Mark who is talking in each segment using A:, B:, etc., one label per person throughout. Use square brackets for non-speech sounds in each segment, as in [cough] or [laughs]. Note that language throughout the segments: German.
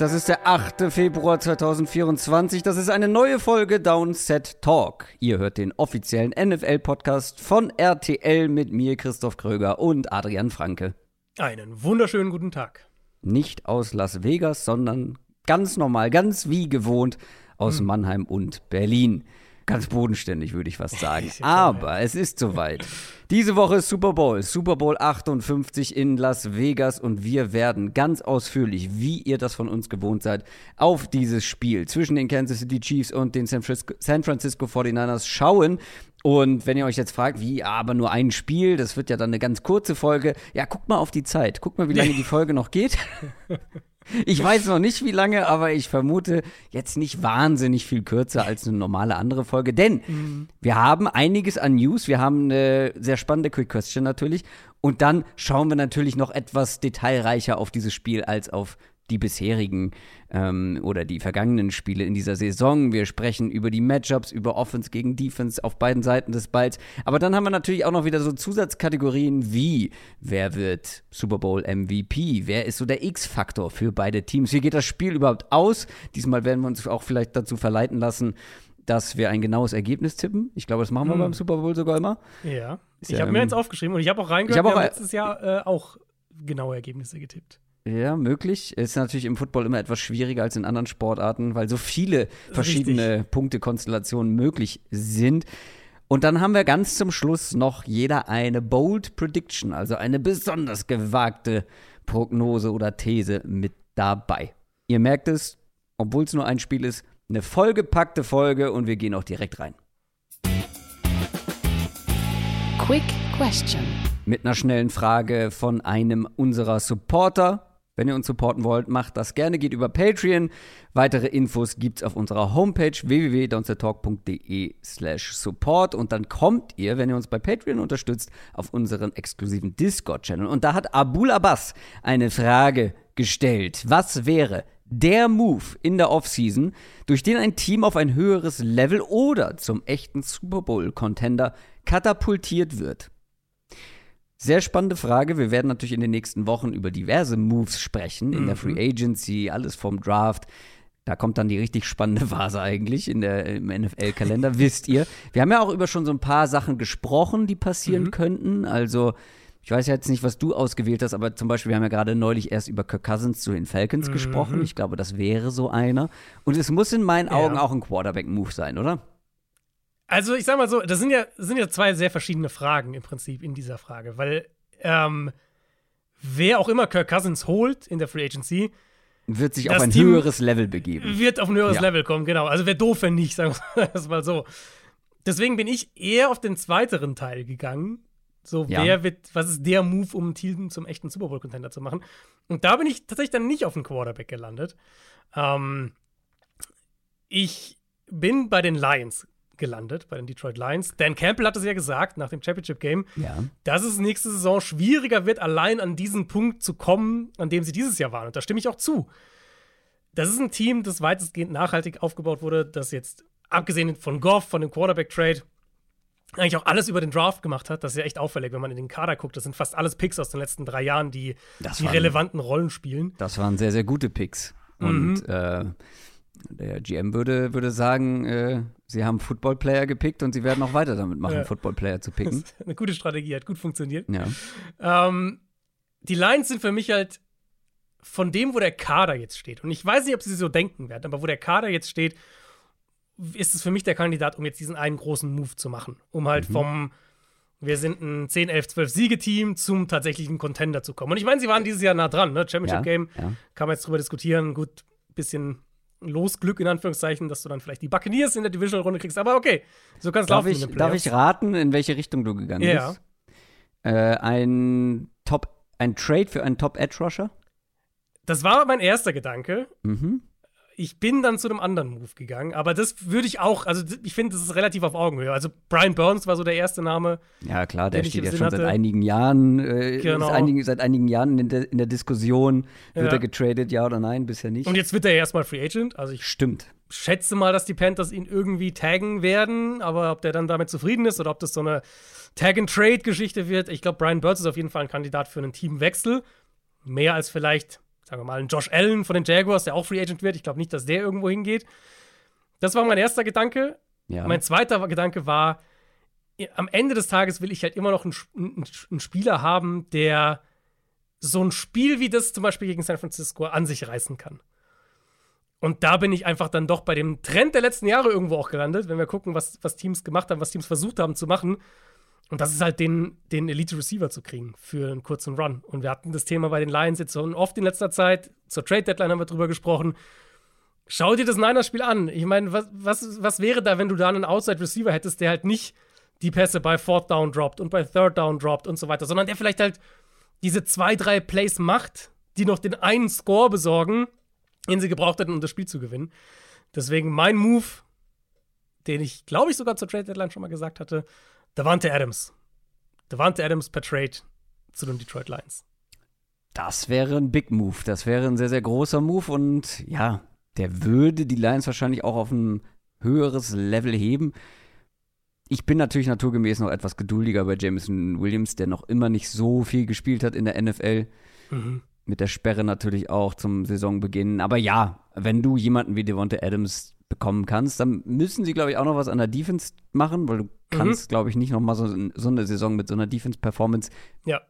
A: Das ist der 8. Februar 2024. Das ist eine neue Folge Downset Talk. Ihr hört den offiziellen NFL-Podcast von RTL mit mir, Christoph Kröger und Adrian Franke.
B: Einen wunderschönen guten Tag.
A: Nicht aus Las Vegas, sondern ganz normal, ganz wie gewohnt aus hm. Mannheim und Berlin. Ganz bodenständig, würde ich fast sagen. [laughs] Aber es ist soweit. Diese Woche ist Super Bowl, Super Bowl 58 in Las Vegas und wir werden ganz ausführlich, wie ihr das von uns gewohnt seid, auf dieses Spiel zwischen den Kansas City Chiefs und den San Francisco, San Francisco 49ers schauen. Und wenn ihr euch jetzt fragt, wie, aber nur ein Spiel, das wird ja dann eine ganz kurze Folge. Ja, guckt mal auf die Zeit. Guckt mal, wie lange die [laughs] Folge noch geht. [laughs] Ich weiß noch nicht, wie lange, aber ich vermute jetzt nicht wahnsinnig viel kürzer als eine normale andere Folge. Denn mhm. wir haben einiges an News. Wir haben eine sehr spannende Quick Question natürlich. Und dann schauen wir natürlich noch etwas detailreicher auf dieses Spiel als auf die bisherigen ähm, oder die vergangenen Spiele in dieser Saison. Wir sprechen über die Matchups, über Offense gegen Defense auf beiden Seiten des Balls. Aber dann haben wir natürlich auch noch wieder so Zusatzkategorien wie, wer wird Super Bowl MVP? Wer ist so der X-Faktor für beide Teams? Wie geht das Spiel überhaupt aus? Diesmal werden wir uns auch vielleicht dazu verleiten lassen, dass wir ein genaues Ergebnis tippen. Ich glaube, das machen wir hm. beim Super Bowl sogar immer.
B: Ja. Ist ich habe ähm, mir eins aufgeschrieben und ich habe auch reingehört, ich hab auch, letztes Jahr äh, auch genaue Ergebnisse getippt.
A: Ja, möglich. Ist natürlich im Football immer etwas schwieriger als in anderen Sportarten, weil so viele verschiedene Richtig. Punktekonstellationen möglich sind. Und dann haben wir ganz zum Schluss noch jeder eine Bold Prediction, also eine besonders gewagte Prognose oder These mit dabei. Ihr merkt es, obwohl es nur ein Spiel ist, eine vollgepackte Folge und wir gehen auch direkt rein.
C: Quick Question.
A: Mit einer schnellen Frage von einem unserer Supporter. Wenn ihr uns supporten wollt, macht das gerne, geht über Patreon. Weitere Infos gibt's auf unserer Homepage www.downsettalk.de slash support und dann kommt ihr, wenn ihr uns bei Patreon unterstützt, auf unseren exklusiven Discord-Channel. Und da hat Abul Abbas eine Frage gestellt. Was wäre der Move in der Offseason, durch den ein Team auf ein höheres Level oder zum echten Super Bowl-Contender katapultiert wird? Sehr spannende Frage. Wir werden natürlich in den nächsten Wochen über diverse Moves sprechen, in mhm. der Free Agency, alles vom Draft. Da kommt dann die richtig spannende Phase eigentlich in der, im NFL-Kalender, wisst ihr. Wir haben ja auch über schon so ein paar Sachen gesprochen, die passieren mhm. könnten. Also, ich weiß jetzt nicht, was du ausgewählt hast, aber zum Beispiel, wir haben ja gerade neulich erst über Kirk Cousins zu den Falcons mhm. gesprochen. Ich glaube, das wäre so einer. Und es muss in meinen Augen ja. auch ein Quarterback-Move sein, oder?
B: Also ich sag mal so, das sind ja, das sind ja zwei sehr verschiedene Fragen im Prinzip in dieser Frage, weil ähm, wer auch immer Kirk Cousins holt in der Free Agency,
A: wird sich auf ein Team höheres Level begeben.
B: Wird auf ein höheres ja. Level kommen, genau. Also wäre doof, wenn nicht, sagen wir [laughs] das mal so. Deswegen bin ich eher auf den zweiteren Teil gegangen. So, ja. wer wird, was ist der Move, um ein Team zum echten Super Bowl-Contender zu machen? Und da bin ich tatsächlich dann nicht auf den Quarterback gelandet. Ähm, ich bin bei den Lions gelandet bei den Detroit Lions. Dan Campbell hat es ja gesagt nach dem Championship Game, ja. dass es nächste Saison schwieriger wird, allein an diesen Punkt zu kommen, an dem sie dieses Jahr waren. Und da stimme ich auch zu. Das ist ein Team, das weitestgehend nachhaltig aufgebaut wurde, das jetzt, abgesehen von Goff, von dem Quarterback-Trade, eigentlich auch alles über den Draft gemacht hat. Das ist ja echt auffällig, wenn man in den Kader guckt. Das sind fast alles Picks aus den letzten drei Jahren, die die waren, relevanten Rollen spielen.
A: Das waren sehr, sehr gute Picks. Und mhm. äh, der GM würde, würde sagen, äh, sie haben Football-Player gepickt und sie werden auch weiter damit machen, ja. Football-Player zu [laughs] picken.
B: eine gute Strategie, hat gut funktioniert.
A: Ja.
B: Ähm, die Lions sind für mich halt von dem, wo der Kader jetzt steht. Und ich weiß nicht, ob sie so denken werden, aber wo der Kader jetzt steht, ist es für mich der Kandidat, um jetzt diesen einen großen Move zu machen. Um halt mhm. vom wir sind ein 10, 11, 12 Siegeteam zum tatsächlichen Contender zu kommen. Und ich meine, sie waren dieses Jahr nah dran, ne? Championship ja, Game. Ja. Kann man jetzt drüber diskutieren. Gut, bisschen Losglück in Anführungszeichen, dass du dann vielleicht die Buccaneers in der Divisional-Runde kriegst. Aber okay, so kann es laufen.
A: Ich, darf ich raten, in welche Richtung du gegangen ja. bist? Äh, ein ein Trade für einen Top-Edge-Rusher?
B: Das war mein erster Gedanke. Mhm. Ich bin dann zu einem anderen Move gegangen, aber das würde ich auch, also ich finde, das ist relativ auf Augenhöhe. Also Brian Burns war so der erste Name.
A: Ja, klar, der steht ja schon hatte. seit einigen Jahren, äh, genau. einigen, seit einigen Jahren in der, in der Diskussion, wird ja. er getradet, ja oder nein, bisher nicht.
B: Und jetzt wird er erstmal Free Agent, also ich
A: Stimmt.
B: schätze mal, dass die Panthers ihn irgendwie taggen werden, aber ob der dann damit zufrieden ist oder ob das so eine Tag-and-Trade-Geschichte wird, ich glaube, Brian Burns ist auf jeden Fall ein Kandidat für einen Teamwechsel. Mehr als vielleicht sagen wir mal, ein Josh Allen von den Jaguars, der auch Free Agent wird. Ich glaube nicht, dass der irgendwo hingeht. Das war mein erster Gedanke. Ja. Mein zweiter Gedanke war, am Ende des Tages will ich halt immer noch einen, einen, Spieler haben, der so ein Spiel wie das zum Beispiel gegen San Francisco an sich reißen kann. Und da bin ich einfach dann doch bei dem Trend der letzten Jahre irgendwo auch gelandet, wenn wir gucken, was, was Teams gemacht haben, was Teams versucht haben zu machen. Und das ist halt den, den Elite-Receiver zu kriegen für einen kurzen Run. Und wir hatten das Thema bei den Lions jetzt so oft in letzter Zeit. Zur Trade-Deadline haben wir drüber gesprochen. Schau dir das Niners-Spiel an. Ich meine, was, was, was wäre da, wenn du da einen Outside-Receiver hättest, der halt nicht die Pässe bei Fourth Down droppt und bei Third Down droppt und so weiter, sondern der vielleicht halt diese zwei, drei Plays macht, die noch den einen Score besorgen, den sie gebraucht hätten, um das Spiel zu gewinnen. Deswegen mein Move, den ich, glaube ich, sogar zur Trade Deadline schon mal gesagt hatte, Davante Adams. Davante Adams per Trade zu den Detroit Lions.
A: Das wäre ein Big Move. Das wäre ein sehr, sehr großer Move und ja, der würde die Lions wahrscheinlich auch auf ein höheres Level heben. Ich bin natürlich naturgemäß noch etwas geduldiger bei Jameson Williams, der noch immer nicht so viel gespielt hat in der NFL. Mhm. Mit der Sperre natürlich auch zum Saisonbeginn. Aber ja, wenn du jemanden wie Devonta Adams bekommen kannst. Dann müssen sie, glaube ich, auch noch was an der Defense machen, weil du mhm. kannst, glaube ich, nicht noch mal so, so, eine Saison mit so einer Defense-Performance
B: ja.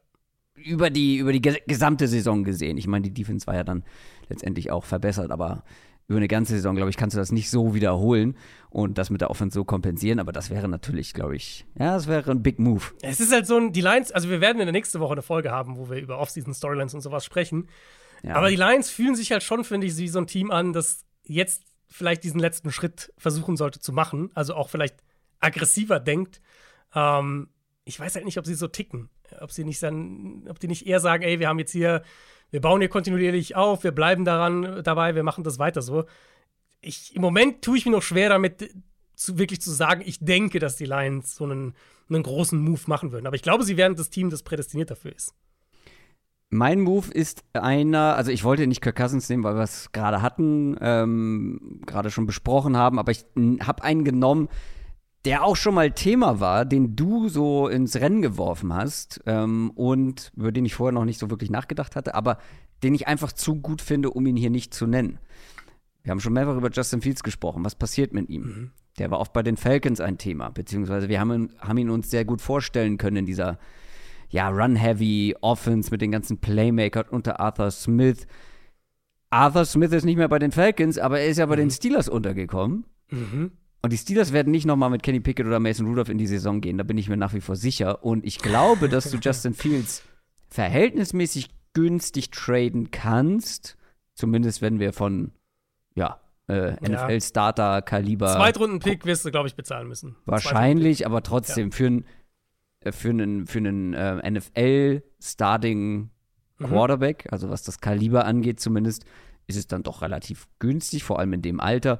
A: über die, über die gesamte Saison gesehen. Ich meine, die Defense war ja dann letztendlich auch verbessert, aber über eine ganze Saison, glaube ich, kannst du das nicht so wiederholen und das mit der Offense so kompensieren. Aber das wäre natürlich, glaube ich, ja, das wäre ein Big Move.
B: Es ist halt so ein, die Lions, also wir werden in der nächsten Woche eine Folge haben, wo wir über Offseason-Storylines und sowas sprechen. Ja. Aber die Lions fühlen sich halt schon, finde ich, wie so ein Team an, das jetzt vielleicht diesen letzten Schritt versuchen sollte zu machen, also auch vielleicht aggressiver denkt. Ähm, ich weiß halt nicht, ob sie so ticken, ob sie nicht dann, ob die nicht eher sagen, ey, wir haben jetzt hier, wir bauen hier kontinuierlich auf, wir bleiben daran dabei, wir machen das weiter so. Ich, Im Moment tue ich mir noch schwer damit, zu, wirklich zu sagen, ich denke, dass die Lions so einen, einen großen Move machen würden. Aber ich glaube, sie werden das Team, das prädestiniert dafür ist.
A: Mein Move ist einer, also ich wollte nicht Kirk Cousins nehmen, weil wir es gerade hatten, ähm, gerade schon besprochen haben, aber ich habe einen genommen, der auch schon mal Thema war, den du so ins Rennen geworfen hast ähm, und über den ich vorher noch nicht so wirklich nachgedacht hatte, aber den ich einfach zu gut finde, um ihn hier nicht zu nennen. Wir haben schon mehrfach über Justin Fields gesprochen. Was passiert mit ihm? Mhm. Der war oft bei den Falcons ein Thema, beziehungsweise wir haben, haben ihn uns sehr gut vorstellen können in dieser ja, Run-Heavy Offense mit den ganzen Playmakern unter Arthur Smith. Arthur Smith ist nicht mehr bei den Falcons, aber er ist ja bei mhm. den Steelers untergekommen. Mhm. Und die Steelers werden nicht nochmal mit Kenny Pickett oder Mason Rudolph in die Saison gehen. Da bin ich mir nach wie vor sicher. Und ich glaube, dass du [laughs] Justin Fields verhältnismäßig günstig traden kannst. Zumindest wenn wir von, ja, äh, NFL-Starter-Kaliber.
B: Zweitrunden-Pick wirst du, glaube ich, bezahlen müssen.
A: Wahrscheinlich, aber trotzdem ja. für einen äh, für einen, für einen äh, NFL-Starting mhm. Quarterback, mhm. also was das Kaliber angeht zumindest, ist es dann doch relativ günstig, vor allem in dem Alter.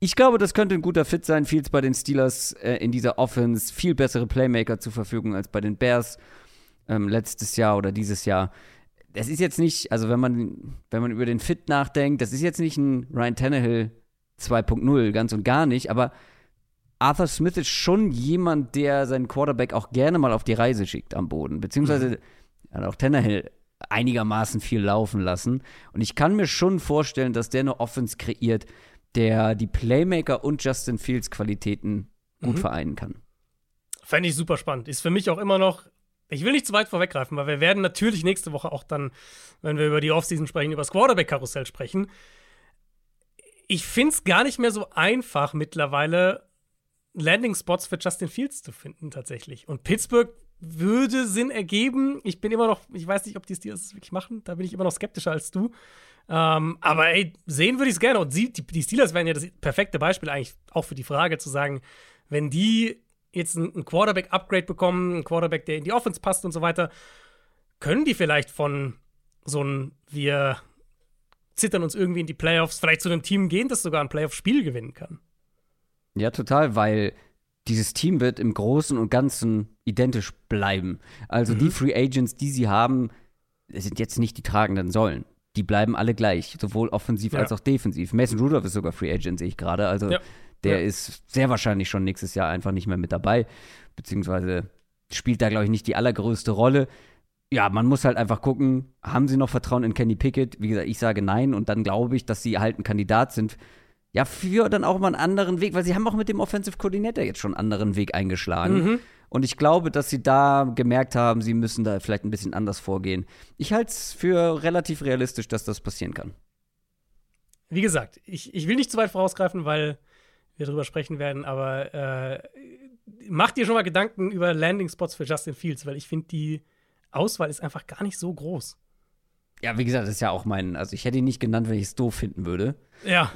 A: Ich glaube, das könnte ein guter Fit sein. Fields bei den Steelers äh, in dieser Offense viel bessere Playmaker zur Verfügung als bei den Bears ähm, letztes Jahr oder dieses Jahr. Das ist jetzt nicht, also wenn man, wenn man über den Fit nachdenkt, das ist jetzt nicht ein Ryan Tannehill 2.0, ganz und gar nicht, aber Arthur Smith ist schon jemand, der seinen Quarterback auch gerne mal auf die Reise schickt am Boden. Beziehungsweise mhm. hat auch Tannehill einigermaßen viel laufen lassen. Und ich kann mir schon vorstellen, dass der eine Offense kreiert, der die Playmaker und Justin Fields Qualitäten gut mhm. vereinen kann.
B: Fände ich super spannend. Ist für mich auch immer noch, ich will nicht zu weit vorweggreifen, weil wir werden natürlich nächste Woche auch dann, wenn wir über die Offseason sprechen, über das Quarterback-Karussell sprechen. Ich finde es gar nicht mehr so einfach mittlerweile, Landing-Spots für Justin Fields zu finden, tatsächlich. Und Pittsburgh würde Sinn ergeben. Ich bin immer noch, ich weiß nicht, ob die Steelers das wirklich machen. Da bin ich immer noch skeptischer als du. Ähm, aber ey, sehen würde ich es gerne. Und sie, die, die, Steelers wären ja das perfekte Beispiel eigentlich auch für die Frage zu sagen, wenn die jetzt ein, Quarterback-Upgrade bekommen, ein Quarterback, der in die Offense passt und so weiter, können die vielleicht von so einem, wir zittern uns irgendwie in die Playoffs, vielleicht zu einem Team gehen, das sogar ein Playoff-Spiel gewinnen kann.
A: Ja, total, weil dieses Team wird im Großen und Ganzen identisch bleiben. Also mhm. die Free Agents, die sie haben, sind jetzt nicht die tragenden Säulen. Die bleiben alle gleich, sowohl offensiv ja. als auch defensiv. Mason Rudolph ist sogar Free Agent, sehe ich gerade. Also ja. der ja. ist sehr wahrscheinlich schon nächstes Jahr einfach nicht mehr mit dabei, beziehungsweise spielt da, glaube ich, nicht die allergrößte Rolle. Ja, man muss halt einfach gucken, haben sie noch Vertrauen in Kenny Pickett? Wie gesagt, ich sage nein und dann glaube ich, dass sie halt ein Kandidat sind ja, für dann auch mal einen anderen Weg, weil sie haben auch mit dem Offensive Coordinator jetzt schon einen anderen Weg eingeschlagen. Mhm. Und ich glaube, dass sie da gemerkt haben, sie müssen da vielleicht ein bisschen anders vorgehen. Ich halte es für relativ realistisch, dass das passieren kann.
B: Wie gesagt, ich, ich will nicht zu weit vorausgreifen, weil wir darüber sprechen werden, aber äh, macht dir schon mal Gedanken über Landing-Spots für Justin Fields, weil ich finde, die Auswahl ist einfach gar nicht so groß.
A: Ja, wie gesagt, das ist ja auch mein, also ich hätte ihn nicht genannt, wenn ich es doof finden würde.
B: Ja.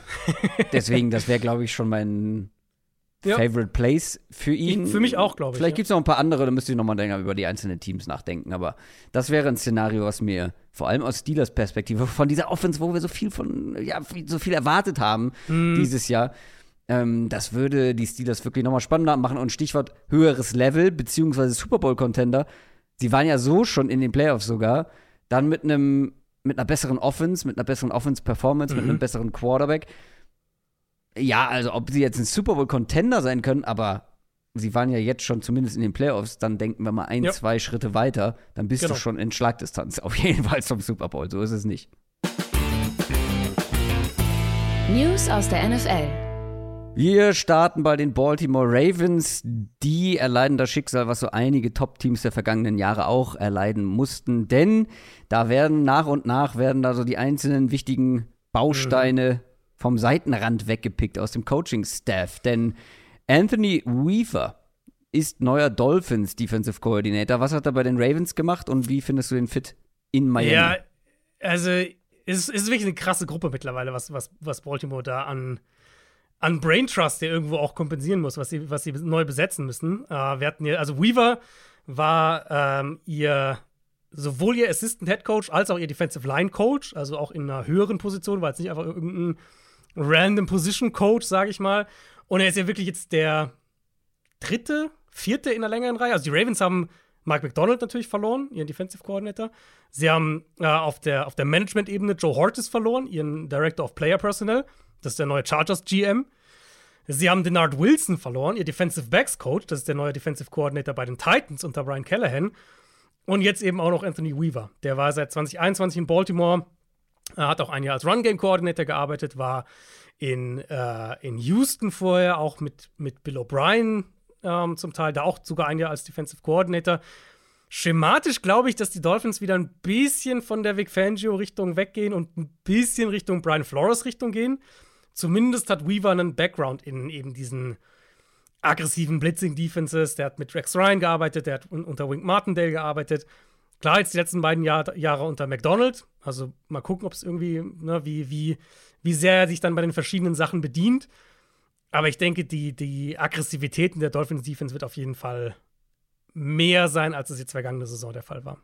A: Deswegen, [laughs] das wäre, glaube ich, schon mein ja. Favorite Place für ihn.
B: Für mich auch, glaube ich.
A: Vielleicht ja. gibt es noch ein paar andere, da müsste ich noch mal länger über die einzelnen Teams nachdenken. Aber das wäre ein Szenario, was mir vor allem aus Steelers Perspektive von dieser Offense, wo wir so viel von, ja, so viel erwartet haben mhm. dieses Jahr, ähm, das würde die Steelers wirklich noch mal spannender machen. Und Stichwort höheres Level, beziehungsweise Super Bowl-Contender. Sie waren ja so schon in den Playoffs sogar. Dann mit einem mit einer besseren Offense, mit einer besseren Offense-Performance, mhm. mit einem besseren Quarterback. Ja, also ob sie jetzt ein Super Bowl-Contender sein können, aber sie waren ja jetzt schon zumindest in den Playoffs, dann denken wir mal ein, ja. zwei Schritte weiter, dann bist genau. du schon in Schlagdistanz. Auf jeden Fall zum Super Bowl, so ist es nicht.
C: News aus der NFL.
A: Wir starten bei den Baltimore Ravens. Die erleiden das Schicksal, was so einige Top-Teams der vergangenen Jahre auch erleiden mussten. Denn da werden nach und nach werden da so die einzelnen wichtigen Bausteine mhm. Vom Seitenrand weggepickt aus dem Coaching-Staff. Denn Anthony Weaver ist neuer Dolphins Defensive Coordinator. Was hat er bei den Ravens gemacht und wie findest du den Fit in Miami?
B: Ja, also es ist wirklich eine krasse Gruppe mittlerweile, was, was, was Baltimore da an an Brain Trust, der irgendwo auch kompensieren muss, was sie, was sie neu besetzen müssen. Äh, wir hatten hier, also Weaver war ähm, ihr sowohl ihr Assistant Head Coach als auch ihr Defensive Line Coach, also auch in einer höheren Position, war jetzt nicht einfach irgendein random Position Coach, sage ich mal. Und er ist ja wirklich jetzt der dritte, vierte in der längeren Reihe. Also die Ravens haben Mike McDonald natürlich verloren, ihren Defensive Coordinator. Sie haben äh, auf der, auf der Management-Ebene Joe Hortis verloren, ihren Director of Player Personnel. Das ist der neue Chargers GM. Sie haben Denard Wilson verloren, ihr Defensive Backs Coach. Das ist der neue Defensive Coordinator bei den Titans unter Brian Callahan. Und jetzt eben auch noch Anthony Weaver. Der war seit 2021 in Baltimore. Er hat auch ein Jahr als Run Game Coordinator gearbeitet, war in, äh, in Houston vorher auch mit, mit Bill O'Brien ähm, zum Teil, da auch sogar ein Jahr als Defensive Coordinator. Schematisch glaube ich, dass die Dolphins wieder ein bisschen von der Vic Fangio-Richtung weggehen und ein bisschen Richtung Brian Flores-Richtung gehen. Zumindest hat Weaver einen Background in eben diesen aggressiven Blitzing-Defenses. Der hat mit Rex Ryan gearbeitet, der hat unter Wink Martindale gearbeitet. Klar, jetzt die letzten beiden Jahr, Jahre unter McDonald. Also mal gucken, ob es irgendwie, ne, wie, wie, wie sehr er sich dann bei den verschiedenen Sachen bedient. Aber ich denke, die, die Aggressivität in der Dolphins Defense wird auf jeden Fall mehr sein, als es jetzt vergangene Saison der Fall war.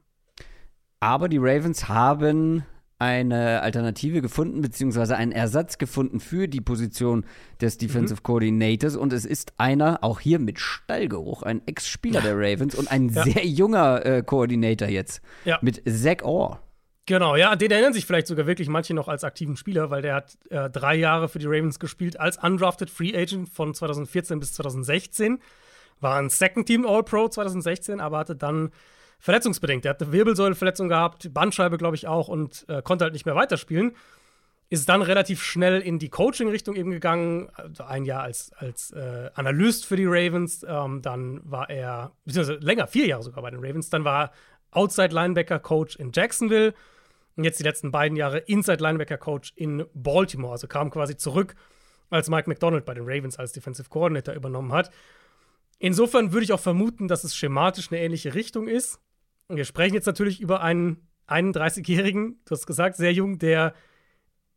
A: Aber die Ravens haben eine Alternative gefunden, beziehungsweise einen Ersatz gefunden für die Position des. Defensive mhm. Coordinators. Und es ist einer, auch hier mit Stallgeruch, ein Ex-Spieler der Ravens und ein [laughs] ja. sehr junger äh, Koordinator jetzt. Ja. Mit Zach Orr.
B: Genau, ja, den erinnern sich vielleicht sogar wirklich manche noch als aktiven Spieler, weil der hat äh, drei Jahre für die Ravens gespielt als undrafted Free Agent von 2014 bis 2016. War ein Second Team All-Pro 2016, aber hatte dann verletzungsbedingt. Er hatte eine Wirbelsäulenverletzung gehabt, Bandscheibe, glaube ich, auch und äh, konnte halt nicht mehr weiterspielen. Ist dann relativ schnell in die Coaching-Richtung eben gegangen. Also ein Jahr als, als äh, Analyst für die Ravens. Ähm, dann war er, beziehungsweise länger, vier Jahre sogar bei den Ravens. Dann war er Outside-Linebacker-Coach in Jacksonville. Und jetzt die letzten beiden Jahre Inside-Linebacker-Coach in Baltimore. Also kam quasi zurück, als Mike McDonald bei den Ravens als Defensive Coordinator übernommen hat. Insofern würde ich auch vermuten, dass es schematisch eine ähnliche Richtung ist. Wir sprechen jetzt natürlich über einen 31-Jährigen, du hast gesagt, sehr jung, der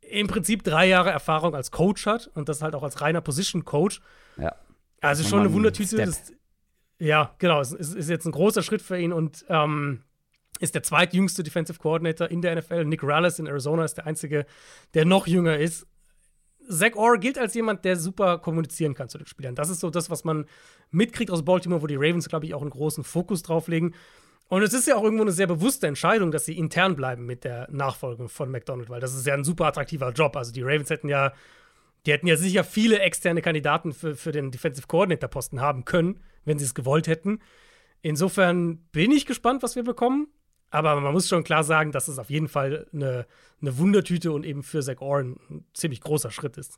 B: im Prinzip drei Jahre Erfahrung als Coach hat und das halt auch als reiner Position Coach.
A: Ja.
B: Also schon eine Wundertüte. Das, ja, genau. Es ist, ist, jetzt ein großer Schritt für ihn und ähm, ist der zweitjüngste Defensive Coordinator in der NFL. Nick Rallis in Arizona ist der einzige, der noch jünger ist. Zach Orr gilt als jemand, der super kommunizieren kann zu den Spielern. Das ist so das, was man mitkriegt aus Baltimore, wo die Ravens, glaube ich, auch einen großen Fokus drauf legen. Und es ist ja auch irgendwo eine sehr bewusste Entscheidung, dass sie intern bleiben mit der Nachfolgung von McDonald, weil das ist ja ein super attraktiver Job. Also die Ravens hätten ja, die hätten ja sicher viele externe Kandidaten für, für den Defensive Coordinator-Posten haben können, wenn sie es gewollt hätten. Insofern bin ich gespannt, was wir bekommen. Aber man muss schon klar sagen, dass es auf jeden Fall eine, eine Wundertüte und eben für Zach Orr ein ziemlich großer Schritt ist.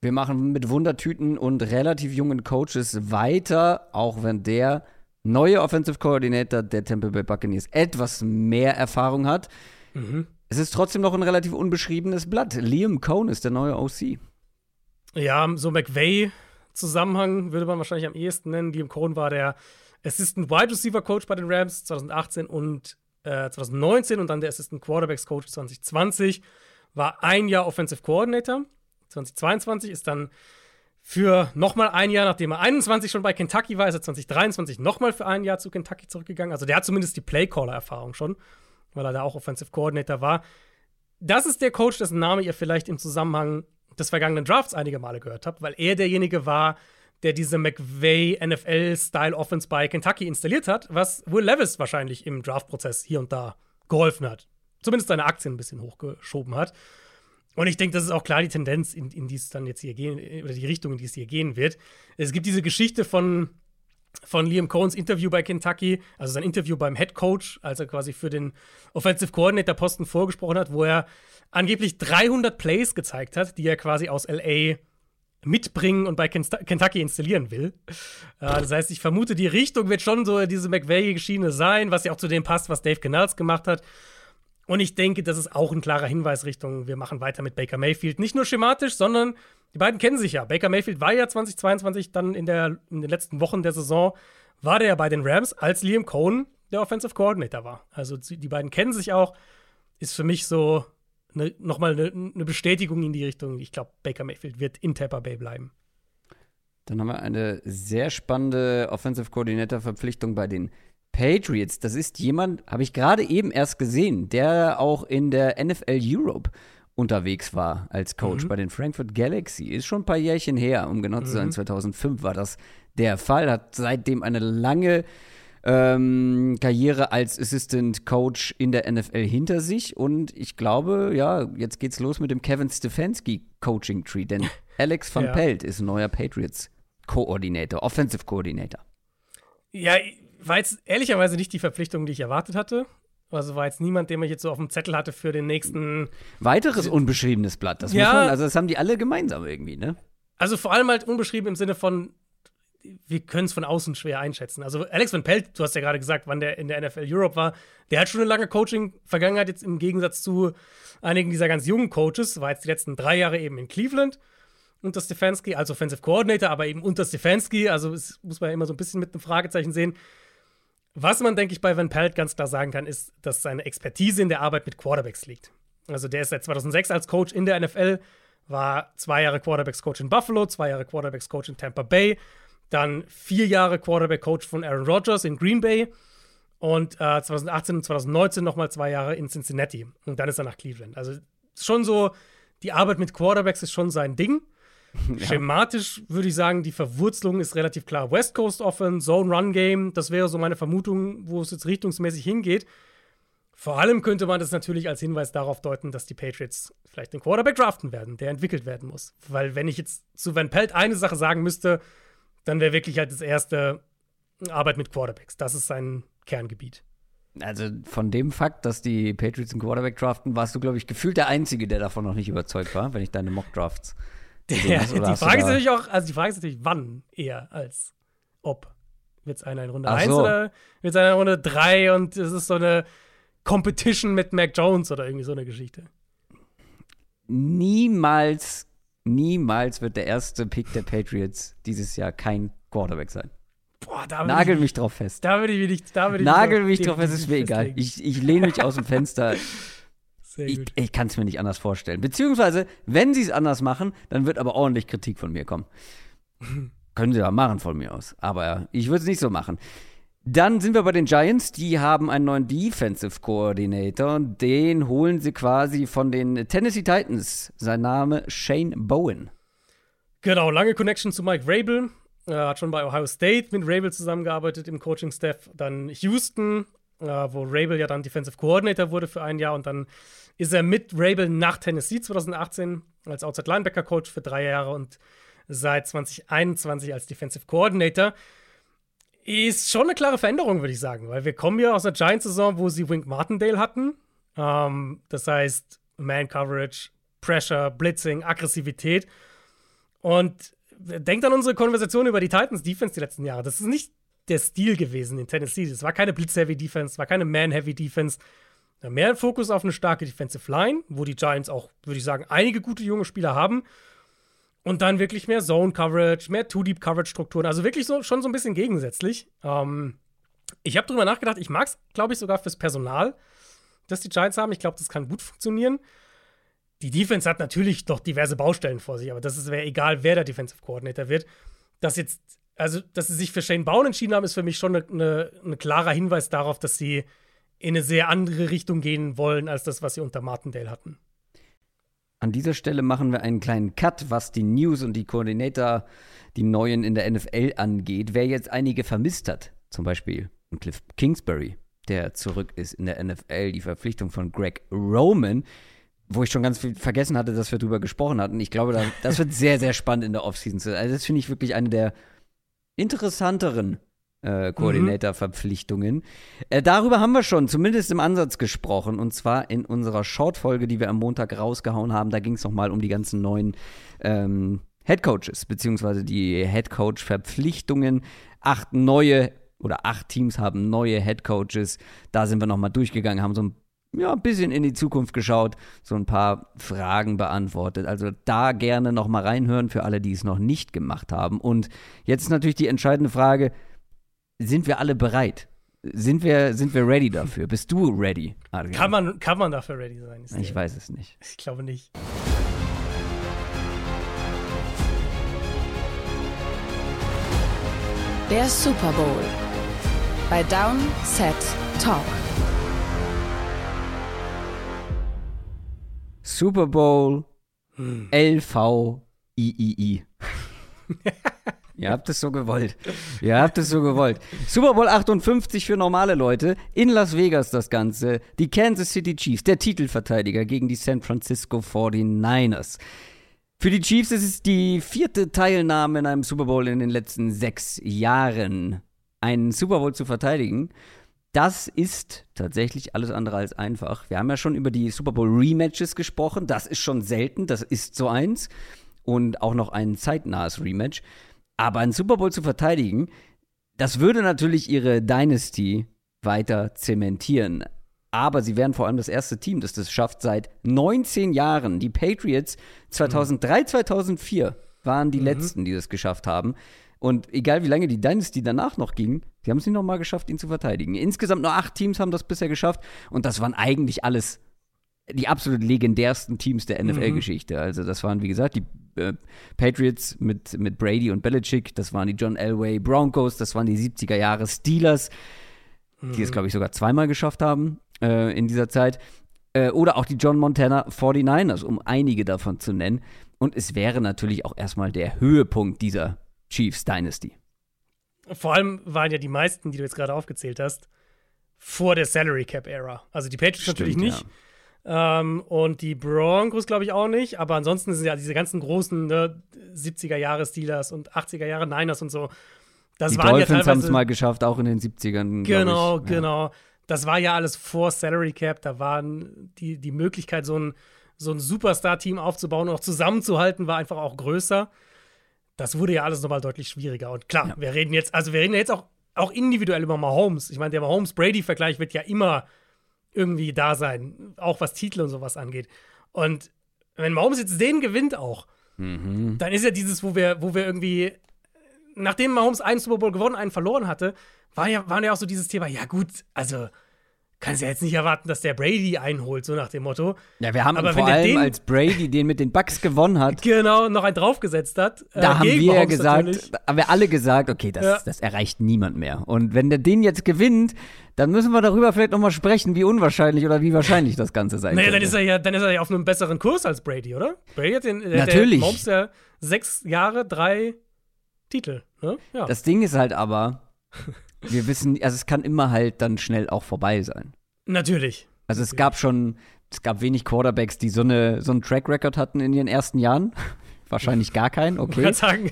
A: Wir machen mit Wundertüten und relativ jungen Coaches weiter, auch wenn der neue Offensive Coordinator der Tampa Bay Buccaneers etwas mehr Erfahrung hat. Mhm. Es ist trotzdem noch ein relativ unbeschriebenes Blatt. Liam Cohn ist der neue OC.
B: Ja, so McVay-Zusammenhang würde man wahrscheinlich am ehesten nennen. Liam Cohn war der Assistant Wide Receiver Coach bei den Rams 2018 und äh, 2019 und dann der Assistant Quarterbacks Coach 2020. War ein Jahr Offensive Coordinator. 2022 ist dann für nochmal ein Jahr, nachdem er 21 schon bei Kentucky war, ist er 2023 nochmal für ein Jahr zu Kentucky zurückgegangen. Also der hat zumindest die Playcaller-Erfahrung schon, weil er da auch Offensive Coordinator war. Das ist der Coach, dessen Name ihr vielleicht im Zusammenhang des vergangenen Drafts einige Male gehört habt, weil er derjenige war, der diese McVay NFL-Style Offense bei Kentucky installiert hat, was Will Levis wahrscheinlich im Draftprozess hier und da geholfen hat. Zumindest seine Aktien ein bisschen hochgeschoben hat. Und ich denke, das ist auch klar die Tendenz, in, in die es dann jetzt hier gehen, oder die Richtung, in die es hier gehen wird. Es gibt diese Geschichte von, von Liam Cohns Interview bei Kentucky, also sein Interview beim Head Coach, als er quasi für den Offensive Coordinator Posten vorgesprochen hat, wo er angeblich 300 Plays gezeigt hat, die er quasi aus LA mitbringen und bei Kentucky installieren will. Äh, das heißt, ich vermute, die Richtung wird schon so diese McVay-Schiene sein, was ja auch zu dem passt, was Dave Canals gemacht hat. Und ich denke, das ist auch ein klarer Hinweis Richtung, wir machen weiter mit Baker Mayfield. Nicht nur schematisch, sondern die beiden kennen sich ja. Baker Mayfield war ja 2022 dann in, der, in den letzten Wochen der Saison, war der ja bei den Rams, als Liam Cohn der Offensive Coordinator war. Also die beiden kennen sich auch. Ist für mich so eine, nochmal eine, eine Bestätigung in die Richtung. Ich glaube, Baker Mayfield wird in Tampa Bay bleiben.
A: Dann haben wir eine sehr spannende Offensive Coordinator-Verpflichtung bei den Patriots, das ist jemand, habe ich gerade eben erst gesehen, der auch in der NFL Europe unterwegs war als Coach mhm. bei den Frankfurt Galaxy. Ist schon ein paar Jährchen her, um genau zu sein. Mhm. 2005 war das der Fall. Hat seitdem eine lange ähm, Karriere als Assistant Coach in der NFL hinter sich. Und ich glaube, ja, jetzt geht's los mit dem Kevin Stefanski Coaching Tree. Denn [laughs] Alex van ja. Pelt ist neuer Patriots Koordinator, Offensive Coordinator.
B: Ja, war jetzt ehrlicherweise nicht die Verpflichtung, die ich erwartet hatte. Also war jetzt niemand, den man jetzt so auf dem Zettel hatte für den nächsten.
A: Weiteres unbeschriebenes Blatt. Das ja, man, also das haben die alle gemeinsam irgendwie, ne?
B: Also vor allem halt unbeschrieben im Sinne von, wir können es von außen schwer einschätzen. Also Alex Van Pelt, du hast ja gerade gesagt, wann der in der NFL Europe war, der hat schon eine lange Coaching-Vergangenheit jetzt im Gegensatz zu einigen dieser ganz jungen Coaches, war jetzt die letzten drei Jahre eben in Cleveland unter Stefanski als Offensive Coordinator, aber eben unter Stefanski. Also es muss man ja immer so ein bisschen mit einem Fragezeichen sehen. Was man, denke ich, bei Van Pelt ganz klar sagen kann, ist, dass seine Expertise in der Arbeit mit Quarterbacks liegt. Also der ist seit 2006 als Coach in der NFL, war zwei Jahre Quarterbacks-Coach in Buffalo, zwei Jahre Quarterbacks-Coach in Tampa Bay, dann vier Jahre Quarterback-Coach von Aaron Rodgers in Green Bay und äh, 2018 und 2019 nochmal zwei Jahre in Cincinnati. Und dann ist er nach Cleveland. Also schon so, die Arbeit mit Quarterbacks ist schon sein Ding. [laughs] Ja. Schematisch würde ich sagen, die Verwurzelung ist relativ klar. West Coast Offense, Zone Run Game, das wäre so meine Vermutung, wo es jetzt richtungsmäßig hingeht. Vor allem könnte man das natürlich als Hinweis darauf deuten, dass die Patriots vielleicht den Quarterback draften werden, der entwickelt werden muss. Weil, wenn ich jetzt zu Van Pelt eine Sache sagen müsste, dann wäre wirklich halt das erste Arbeit mit Quarterbacks. Das ist sein Kerngebiet.
A: Also von dem Fakt, dass die Patriots einen Quarterback draften, warst du, glaube ich, gefühlt der Einzige, der davon noch nicht überzeugt war, wenn ich deine Mock-Drafts
B: ja, die Frage ist natürlich auch, also die Frage ist natürlich, wann eher als ob. Wird es einer in Runde 1 so. oder wird es einer in Runde 3 und es ist so eine Competition mit Mac Jones oder irgendwie so eine Geschichte?
A: Niemals, niemals wird der erste Pick der Patriots dieses Jahr kein Quarterback sein. Boah, da Nagel ich, mich drauf fest.
B: Da würde ich nicht, da würde
A: ich Nagel mich drauf fest, ist mir egal. Ich, ich lehne mich aus dem Fenster. [laughs] ich, ich kann es mir nicht anders vorstellen. Beziehungsweise, wenn sie es anders machen, dann wird aber ordentlich Kritik von mir kommen. [laughs] Können sie ja machen von mir aus. Aber ich würde es nicht so machen. Dann sind wir bei den Giants. Die haben einen neuen Defensive Coordinator. Den holen sie quasi von den Tennessee Titans. Sein Name Shane Bowen.
B: Genau, lange Connection zu Mike Rabel. Er hat schon bei Ohio State mit Rabel zusammengearbeitet im Coaching-Staff. Dann Houston, äh, wo Rabel ja dann Defensive Coordinator wurde für ein Jahr. Und dann ist er mit Rabel nach Tennessee 2018 als Outside Linebacker Coach für drei Jahre und seit 2021 als Defensive Coordinator. Ist schon eine klare Veränderung, würde ich sagen, weil wir kommen ja aus einer Giants-Saison, wo sie Wink Martindale hatten. Ähm, das heißt, Man-Coverage, Pressure, Blitzing, Aggressivität. Und denkt an unsere Konversation über die Titans-Defense die letzten Jahre. Das ist nicht der Stil gewesen in Tennessee. Das war keine Blitz-Heavy-Defense, war keine Man-Heavy-Defense. Mehr Fokus auf eine starke Defensive Line, wo die Giants auch, würde ich sagen, einige gute junge Spieler haben. Und dann wirklich mehr Zone Coverage, mehr Two-Deep Coverage Strukturen. Also wirklich so, schon so ein bisschen gegensätzlich. Ähm, ich habe drüber nachgedacht, ich mag es, glaube ich, sogar fürs Personal, das die Giants haben. Ich glaube, das kann gut funktionieren. Die Defense hat natürlich doch diverse Baustellen vor sich, aber das wäre egal, wer der Defensive Coordinator wird. Dass jetzt, also, dass sie sich für Shane Bowen entschieden haben, ist für mich schon ein ne, ne klarer Hinweis darauf, dass sie in eine sehr andere Richtung gehen wollen, als das, was sie unter Martindale hatten.
A: An dieser Stelle machen wir einen kleinen Cut, was die News und die Koordinator, die neuen in der NFL angeht. Wer jetzt einige vermisst hat, zum Beispiel Cliff Kingsbury, der zurück ist in der NFL, die Verpflichtung von Greg Roman, wo ich schon ganz viel vergessen hatte, dass wir drüber gesprochen hatten. Ich glaube, das wird sehr, sehr spannend in der Offseason. Also das finde ich wirklich eine der interessanteren äh, Koordinator-Verpflichtungen. Äh, darüber haben wir schon zumindest im Ansatz gesprochen und zwar in unserer Short-Folge, die wir am Montag rausgehauen haben. Da ging es nochmal um die ganzen neuen ähm, Head Coaches, beziehungsweise die Head Coach-Verpflichtungen. Acht neue oder acht Teams haben neue Head Coaches. Da sind wir nochmal durchgegangen, haben so ein ja, ein bisschen in die Zukunft geschaut, so ein paar Fragen beantwortet. Also da gerne nochmal reinhören für alle, die es noch nicht gemacht haben. Und jetzt ist natürlich die entscheidende Frage, sind wir alle bereit? Sind wir, sind wir ready dafür? Bist du ready,
B: Adrian? Kann man, kann man dafür ready sein?
A: Ich weiß es nicht.
B: Ich glaube nicht.
C: Der Super Bowl bei Down Set Talk.
A: Super Bowl hm. LVIII. [laughs] Ihr habt es so gewollt. Ihr habt es so gewollt. Super Bowl 58 für normale Leute. In Las Vegas das Ganze. Die Kansas City Chiefs, der Titelverteidiger gegen die San Francisco 49ers. Für die Chiefs ist es die vierte Teilnahme in einem Super Bowl in den letzten sechs Jahren. Einen Super Bowl zu verteidigen, das ist tatsächlich alles andere als einfach. Wir haben ja schon über die Super Bowl Rematches gesprochen. Das ist schon selten. Das ist so eins. Und auch noch ein zeitnahes Rematch. Aber einen Super Bowl zu verteidigen, das würde natürlich ihre Dynasty weiter zementieren. Aber sie wären vor allem das erste Team, das das schafft seit 19 Jahren. Die Patriots 2003, mhm. 2004 waren die mhm. letzten, die das geschafft haben. Und egal wie lange die Dynasty danach noch ging, sie haben es nicht nochmal geschafft, ihn zu verteidigen. Insgesamt nur acht Teams haben das bisher geschafft. Und das waren eigentlich alles die absolut legendärsten Teams der NFL-Geschichte. Mhm. Also das waren, wie gesagt, die äh, Patriots mit, mit Brady und Belichick, das waren die John Elway Broncos, das waren die 70er Jahre Steelers, mhm. die es, glaube ich, sogar zweimal geschafft haben äh, in dieser Zeit. Äh, oder auch die John Montana 49ers, um einige davon zu nennen. Und es wäre natürlich auch erstmal der Höhepunkt dieser Chiefs Dynasty.
B: Vor allem waren ja die meisten, die du jetzt gerade aufgezählt hast, vor der Salary Cap Era. Also die Patriots Stimmt, natürlich nicht. Ja. Ähm, und die Broncos, glaube ich, auch nicht. Aber ansonsten sind ja diese ganzen großen ne, 70er Jahre Steelers und 80er Jahre Niners und so.
A: Das die Dolphins ja haben es mal geschafft, auch in den 70ern.
B: Genau, ich. genau. Das war ja alles vor Salary Cap. Da waren die, die Möglichkeit, so ein, so ein Superstar-Team aufzubauen und auch zusammenzuhalten, war einfach auch größer. Das wurde ja alles nochmal deutlich schwieriger. Und klar, ja. wir reden jetzt, also wir reden jetzt auch, auch individuell über Mahomes. Ich meine, der Mahomes-Brady-Vergleich wird ja immer irgendwie da sein, auch was Titel und sowas angeht. Und wenn Mahomes jetzt den gewinnt auch, mhm. dann ist ja dieses, wo wir, wo wir irgendwie, nachdem Mahomes einen Super Bowl gewonnen, einen verloren hatte, war ja, war ja auch so dieses Thema, ja gut, also kannst ja jetzt nicht erwarten, dass der Brady einholt, so nach dem Motto.
A: Ja, wir haben aber vor allem, den, als Brady den mit den Bucks gewonnen hat. [laughs]
B: Genau, noch einen draufgesetzt hat.
A: Äh, da äh, haben wir ja gesagt, natürlich. haben wir alle gesagt, okay, das, ja. das erreicht niemand mehr. Und wenn der den jetzt gewinnt, dann müssen wir darüber vielleicht nochmal sprechen, wie unwahrscheinlich oder wie wahrscheinlich das Ganze sein naja,
B: Dann ist er ja, dann ist er ja auf einem besseren Kurs als Brady, oder? Brady hat den,
A: Natürlich.
B: der Mahomes ja sechs Jahre, drei Titel. Ne?
A: Ja. Das Ding ist halt aber, [laughs] wir wissen, also es kann immer halt dann schnell auch vorbei sein.
B: Natürlich.
A: Also es gab schon, es gab wenig Quarterbacks, die so, eine, so einen Track Record hatten in ihren ersten Jahren. [laughs] Wahrscheinlich gar keinen, okay. [laughs] Ich
B: kann sagen,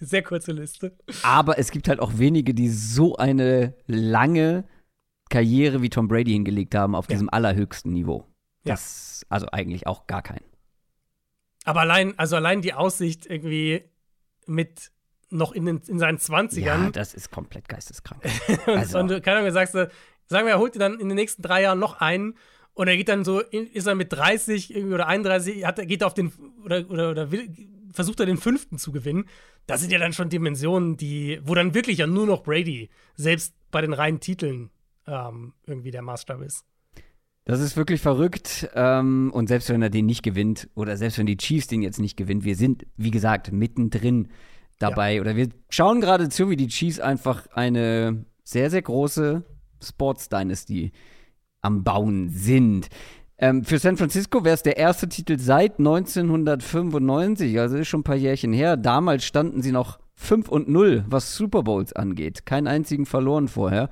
B: sehr kurze Liste.
A: Aber es gibt halt auch wenige, die so eine lange Karriere wie Tom Brady hingelegt haben auf ja. diesem allerhöchsten Niveau. Das, ja. also eigentlich auch gar keinen.
B: Aber allein, also allein die Aussicht irgendwie mit noch in, den, in seinen 20ern. Ja,
A: das ist komplett geisteskrank.
B: und, [laughs] also. und keine Ahnung, sagst du, sagen wir, er holt dir dann in den nächsten drei Jahren noch einen und er geht dann so, ist er mit 30 oder 31, hat, geht er auf den, oder, oder, oder will, versucht er den fünften zu gewinnen. Das sind ja dann schon Dimensionen, die, wo dann wirklich ja nur noch Brady selbst bei den reinen Titeln ähm, irgendwie der Maßstab ist.
A: Das ist wirklich verrückt. Ähm, und selbst wenn er den nicht gewinnt, oder selbst wenn die Chiefs den jetzt nicht gewinnen, wir sind, wie gesagt, mittendrin dabei. Ja. Oder wir schauen gerade zu, wie die Chiefs einfach eine sehr, sehr große Sports Dynasty am Bauen sind. Ähm, für San Francisco wäre es der erste Titel seit 1995, also ist schon ein paar Jährchen her. Damals standen sie noch 5 und 0, was Super Bowls angeht. Keinen einzigen verloren vorher.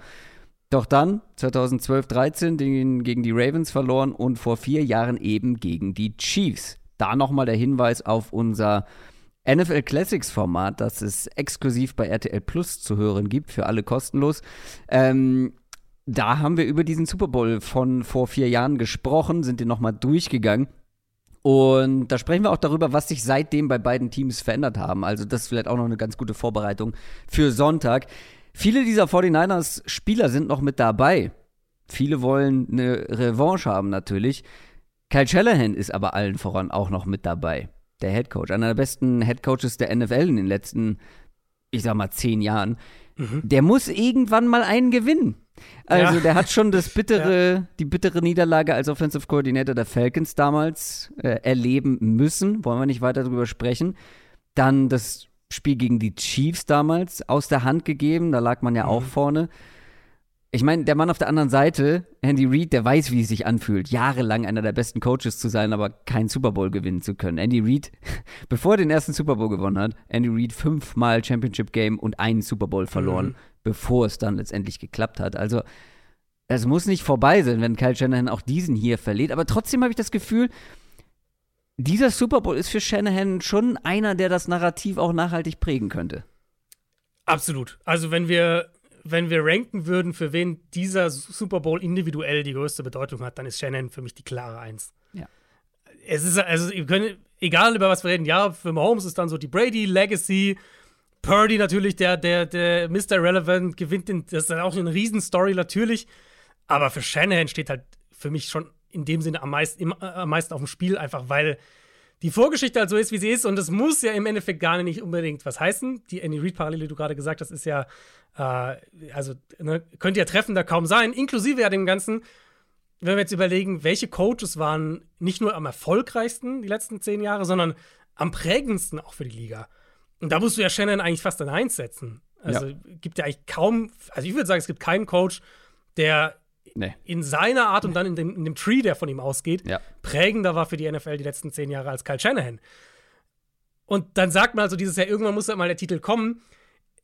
A: Doch dann, 2012, 13, den gegen die Ravens verloren und vor vier Jahren eben gegen die Chiefs. Da nochmal der Hinweis auf unser NFL Classics Format, das es exklusiv bei RTL Plus zu hören gibt, für alle kostenlos. Ähm, da haben wir über diesen Super Bowl von vor vier Jahren gesprochen, sind den nochmal durchgegangen. Und da sprechen wir auch darüber, was sich seitdem bei beiden Teams verändert haben. Also das ist vielleicht auch noch eine ganz gute Vorbereitung für Sonntag. Viele dieser 49ers-Spieler sind noch mit dabei. Viele wollen eine Revanche haben natürlich. Kyle Shanahan ist aber allen voran auch noch mit dabei der Head Coach, einer der besten Head Coaches der NFL in den letzten, ich sag mal, zehn Jahren. Mhm. Der muss irgendwann mal einen gewinnen. Also ja. der hat schon das [laughs] bittere, ja. die bittere Niederlage als Offensive Coordinator der Falcons damals äh, erleben müssen. Wollen wir nicht weiter darüber sprechen. Dann das Spiel gegen die Chiefs damals aus der Hand gegeben. Da lag man ja mhm. auch vorne. Ich meine, der Mann auf der anderen Seite, Andy Reid, der weiß, wie es sich anfühlt, jahrelang einer der besten Coaches zu sein, aber keinen Super Bowl gewinnen zu können. Andy Reid, [laughs] bevor er den ersten Super Bowl gewonnen hat, Andy Reid fünfmal Championship Game und einen Super Bowl verloren, mhm. bevor es dann letztendlich geklappt hat. Also, es muss nicht vorbei sein, wenn Kyle Shanahan auch diesen hier verliert, aber trotzdem habe ich das Gefühl, dieser Super Bowl ist für Shanahan schon einer, der das Narrativ auch nachhaltig prägen könnte.
B: Absolut. Also, wenn wir wenn wir ranken würden, für wen dieser Super Bowl individuell die größte Bedeutung hat, dann ist Shannon für mich die klare Eins.
A: Ja.
B: Es ist, also, ihr könnt, egal über was wir reden, ja, für Mahomes ist dann so die Brady Legacy. Purdy natürlich, der, der, der Mr. Relevant gewinnt den, das ist dann auch eine Riesenstory natürlich. Aber für Shanahan steht halt für mich schon in dem Sinne am meisten, im, äh, am meisten auf dem Spiel, einfach weil die Vorgeschichte halt so ist, wie sie ist. Und es muss ja im Endeffekt gar nicht unbedingt was heißen. Die Andy Reid-Parallele, die du gerade gesagt hast, ist ja äh, also ne, könnte ja treffender kaum sein, inklusive ja dem Ganzen, wenn wir jetzt überlegen, welche Coaches waren nicht nur am erfolgreichsten die letzten zehn Jahre, sondern am prägendsten auch für die Liga. Und da musst du ja Shannon eigentlich fast an eins setzen. Also ja. gibt ja eigentlich kaum, also ich würde sagen, es gibt keinen Coach, der nee. in seiner Art und dann in dem, in dem Tree, der von ihm ausgeht,
A: ja.
B: prägender war für die NFL die letzten zehn Jahre als Kyle Shanahan. Und dann sagt man also dieses Jahr, irgendwann muss halt mal der Titel kommen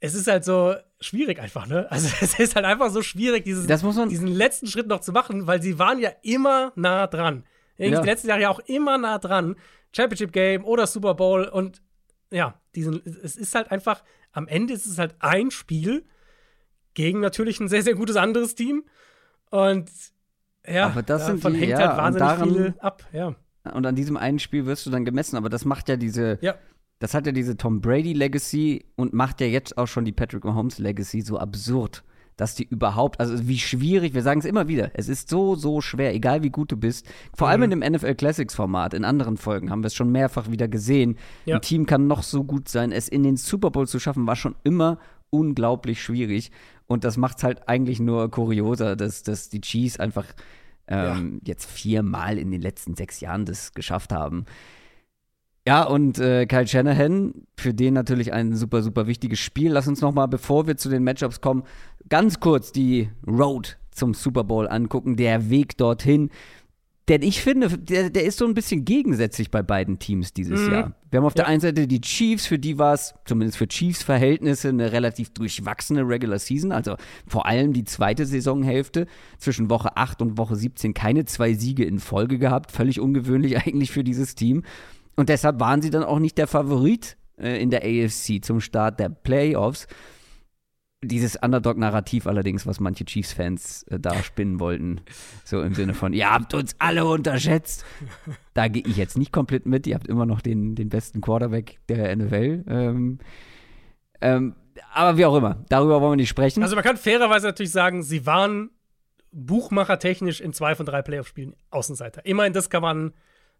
B: es ist halt so schwierig einfach, ne? Also [laughs] es ist halt einfach so schwierig, dieses, diesen letzten Schritt noch zu machen, weil sie waren ja immer nah dran. Ja. Die letzten Jahre ja auch immer nah dran. Championship Game oder Super Bowl und ja, diesen, es ist halt einfach, am Ende ist es halt ein Spiel gegen natürlich ein sehr, sehr gutes anderes Team. Und ja,
A: aber das
B: davon
A: die,
B: hängt
A: ja,
B: halt wahnsinnig daran, viel ab, ja.
A: Und an diesem einen Spiel wirst du dann gemessen, aber das macht ja diese,
B: ja
A: das hat ja diese Tom Brady Legacy und macht ja jetzt auch schon die Patrick Mahomes Legacy so absurd, dass die überhaupt, also wie schwierig, wir sagen es immer wieder, es ist so, so schwer, egal wie gut du bist. Vor mhm. allem in dem NFL Classics Format, in anderen Folgen haben wir es schon mehrfach wieder gesehen. Ja. Ein Team kann noch so gut sein. Es in den Super Bowl zu schaffen, war schon immer unglaublich schwierig. Und das macht es halt eigentlich nur kurioser, dass, dass die Chiefs einfach ähm, ja. jetzt viermal in den letzten sechs Jahren das geschafft haben. Ja, und äh, Kyle Shanahan, für den natürlich ein super, super wichtiges Spiel. Lass uns noch mal, bevor wir zu den Matchups kommen, ganz kurz die Road zum Super Bowl angucken, der Weg dorthin. Denn ich finde, der, der ist so ein bisschen gegensätzlich bei beiden Teams dieses mhm. Jahr. Wir haben auf ja. der einen Seite die Chiefs, für die war es, zumindest für Chiefs-Verhältnisse, eine relativ durchwachsene Regular Season. Also vor allem die zweite Saisonhälfte zwischen Woche 8 und Woche 17 keine zwei Siege in Folge gehabt. Völlig ungewöhnlich [laughs] eigentlich für dieses Team. Und deshalb waren sie dann auch nicht der Favorit äh, in der AFC zum Start der Playoffs dieses Underdog-Narrativ allerdings, was manche Chiefs-Fans äh, da spinnen wollten, so im Sinne von, ihr habt uns alle unterschätzt. Da gehe ich jetzt nicht komplett mit. Ihr habt immer noch den, den besten Quarterback der NFL. Ähm, ähm, aber wie auch immer, darüber wollen wir nicht sprechen.
B: Also man kann fairerweise natürlich sagen, sie waren buchmachertechnisch in zwei von drei Playoff-Spielen Außenseiter. Immerhin, das kann man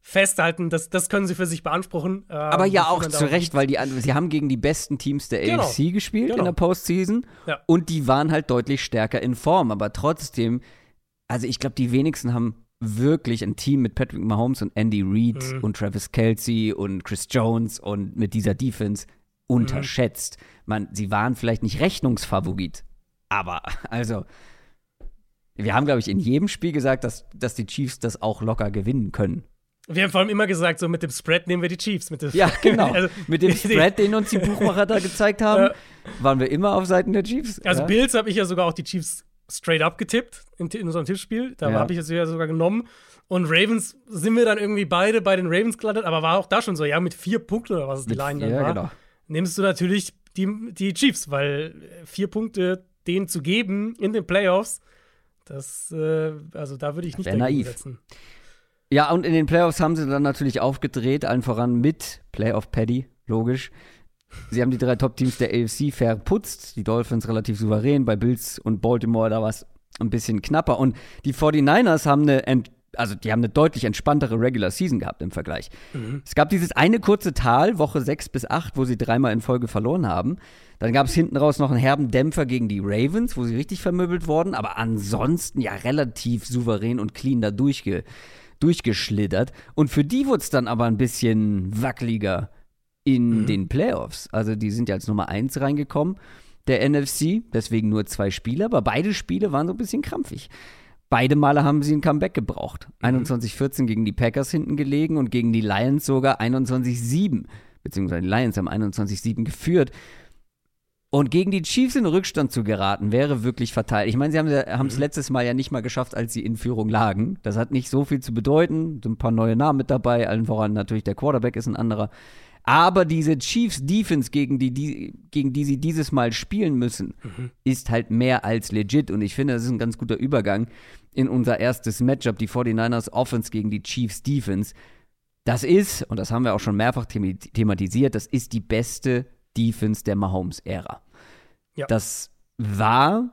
B: festhalten, das, das können sie für sich beanspruchen.
A: Ähm, Aber ja auch zu Recht, weil die, sie haben gegen die besten Teams der genau. AFC gespielt genau. in der Postseason ja. und die waren halt deutlich stärker in Form. Aber trotzdem, also ich glaube, die wenigsten haben wirklich ein Team mit Patrick Mahomes und Andy Reid mhm. und Travis Kelsey und Chris Jones und mit dieser Defense unterschätzt. Mhm. Man, sie waren vielleicht nicht Rechnungsfavorit, aber also wir haben, glaube ich, in jedem Spiel gesagt, dass, dass die Chiefs das auch locker gewinnen können.
B: Wir haben vor allem immer gesagt, so mit dem Spread nehmen wir die Chiefs. Mit
A: ja, genau. also, mit dem [laughs] Spread, den uns die Buchmacher da gezeigt haben, waren wir immer auf Seiten der Chiefs.
B: Also ja. Bills habe ich ja sogar auch die Chiefs straight up getippt in, in unserem Tippspiel. Da ja. habe ich es ja sogar genommen. Und Ravens sind wir dann irgendwie beide bei den Ravens gelandet, aber war auch da schon so, ja, mit vier Punkten oder was es die Line dann ja, war. Genau. Nimmst du natürlich die, die Chiefs, weil vier Punkte denen zu geben in den Playoffs, das, äh, also da würde ich nicht
A: naiv. setzen. Ja, und in den Playoffs haben sie dann natürlich aufgedreht, allen voran mit Playoff Paddy, logisch. Sie haben die drei Top-Teams der AFC verputzt, die Dolphins relativ souverän, bei Bills und Baltimore da war es ein bisschen knapper. Und die 49ers haben eine, also die haben eine deutlich entspanntere Regular Season gehabt im Vergleich. Mhm. Es gab dieses eine kurze Tal, Woche 6 bis 8, wo sie dreimal in Folge verloren haben. Dann gab es hinten raus noch einen herben Dämpfer gegen die Ravens, wo sie richtig vermöbelt wurden, aber ansonsten ja relativ souverän und clean da durchge durchgeschlittert. Und für die wurde es dann aber ein bisschen wackeliger in mhm. den Playoffs. Also die sind ja als Nummer 1 reingekommen, der NFC, deswegen nur zwei Spiele, aber beide Spiele waren so ein bisschen krampfig. Beide Male haben sie ein Comeback gebraucht. Mhm. 21-14 gegen die Packers hinten gelegen und gegen die Lions sogar 21-7. Beziehungsweise die Lions haben 21-7 geführt. Und gegen die Chiefs in Rückstand zu geraten, wäre wirklich fatal. Ich meine, sie haben es mhm. letztes Mal ja nicht mal geschafft, als sie in Führung lagen. Das hat nicht so viel zu bedeuten. Sind ein paar neue Namen mit dabei. Allen voran natürlich der Quarterback ist ein anderer. Aber diese Chiefs Defense, gegen die, die, gegen die sie dieses Mal spielen müssen, mhm. ist halt mehr als legit. Und ich finde, das ist ein ganz guter Übergang in unser erstes Matchup, die 49ers Offense gegen die Chiefs Defense. Das ist, und das haben wir auch schon mehrfach thematisiert, das ist die beste Defense der Mahomes-Ära. Ja. Das war,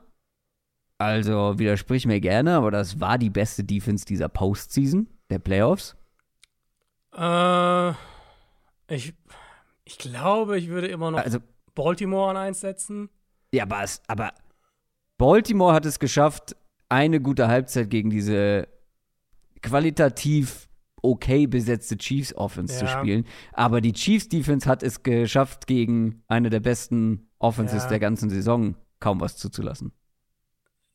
A: also widersprich mir gerne, aber das war die beste Defense dieser Postseason, der Playoffs.
B: Äh, ich, ich glaube, ich würde immer noch also, Baltimore an eins setzen.
A: Ja, aber, es, aber Baltimore hat es geschafft, eine gute Halbzeit gegen diese qualitativ okay besetzte Chiefs Offense ja. zu spielen. Aber die Chiefs Defense hat es geschafft, gegen eine der besten Offenses ja. der ganzen Saison kaum was zuzulassen.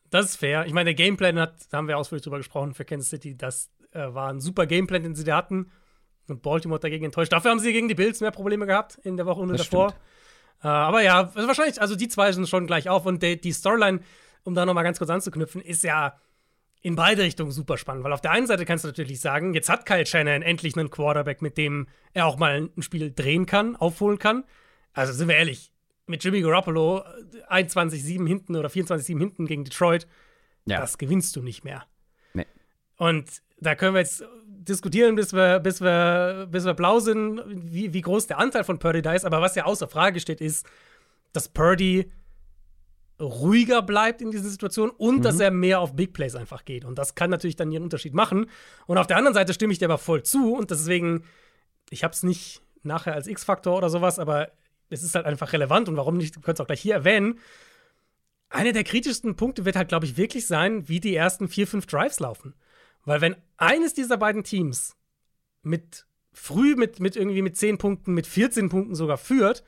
B: Das ist fair. Ich meine, der Gameplan hat, da haben wir ausführlich drüber gesprochen für Kansas City, das äh, war ein super Gameplan, den sie da hatten. Und Baltimore dagegen enttäuscht. Dafür haben sie gegen die Bills mehr Probleme gehabt in der Woche und davor. Äh, aber ja, also wahrscheinlich, also die zwei sind schon gleich auf. Und die, die Storyline, um da nochmal ganz kurz anzuknüpfen, ist ja in beide Richtungen super spannend, weil auf der einen Seite kannst du natürlich sagen, jetzt hat Kyle Shanahan endlich einen Quarterback, mit dem er auch mal ein Spiel drehen kann, aufholen kann. Also sind wir ehrlich, mit Jimmy Garoppolo 21-7 hinten oder 24-7 hinten gegen Detroit, ja. das gewinnst du nicht mehr. Nee. Und da können wir jetzt diskutieren, bis wir, bis wir, bis wir blau sind, wie, wie groß der Anteil von Purdy da ist. Aber was ja außer Frage steht, ist, dass Purdy ruhiger bleibt in dieser Situation und mhm. dass er mehr auf Big Plays einfach geht. Und das kann natürlich dann ihren Unterschied machen. Und auf der anderen Seite stimme ich dir aber voll zu und deswegen, ich habe es nicht nachher als X-Faktor oder sowas, aber es ist halt einfach relevant und warum nicht, du könntest auch gleich hier erwähnen. Einer der kritischsten Punkte wird halt, glaube ich, wirklich sein, wie die ersten vier, fünf Drives laufen. Weil wenn eines dieser beiden Teams mit früh mit, mit irgendwie mit 10 Punkten, mit 14 Punkten sogar führt,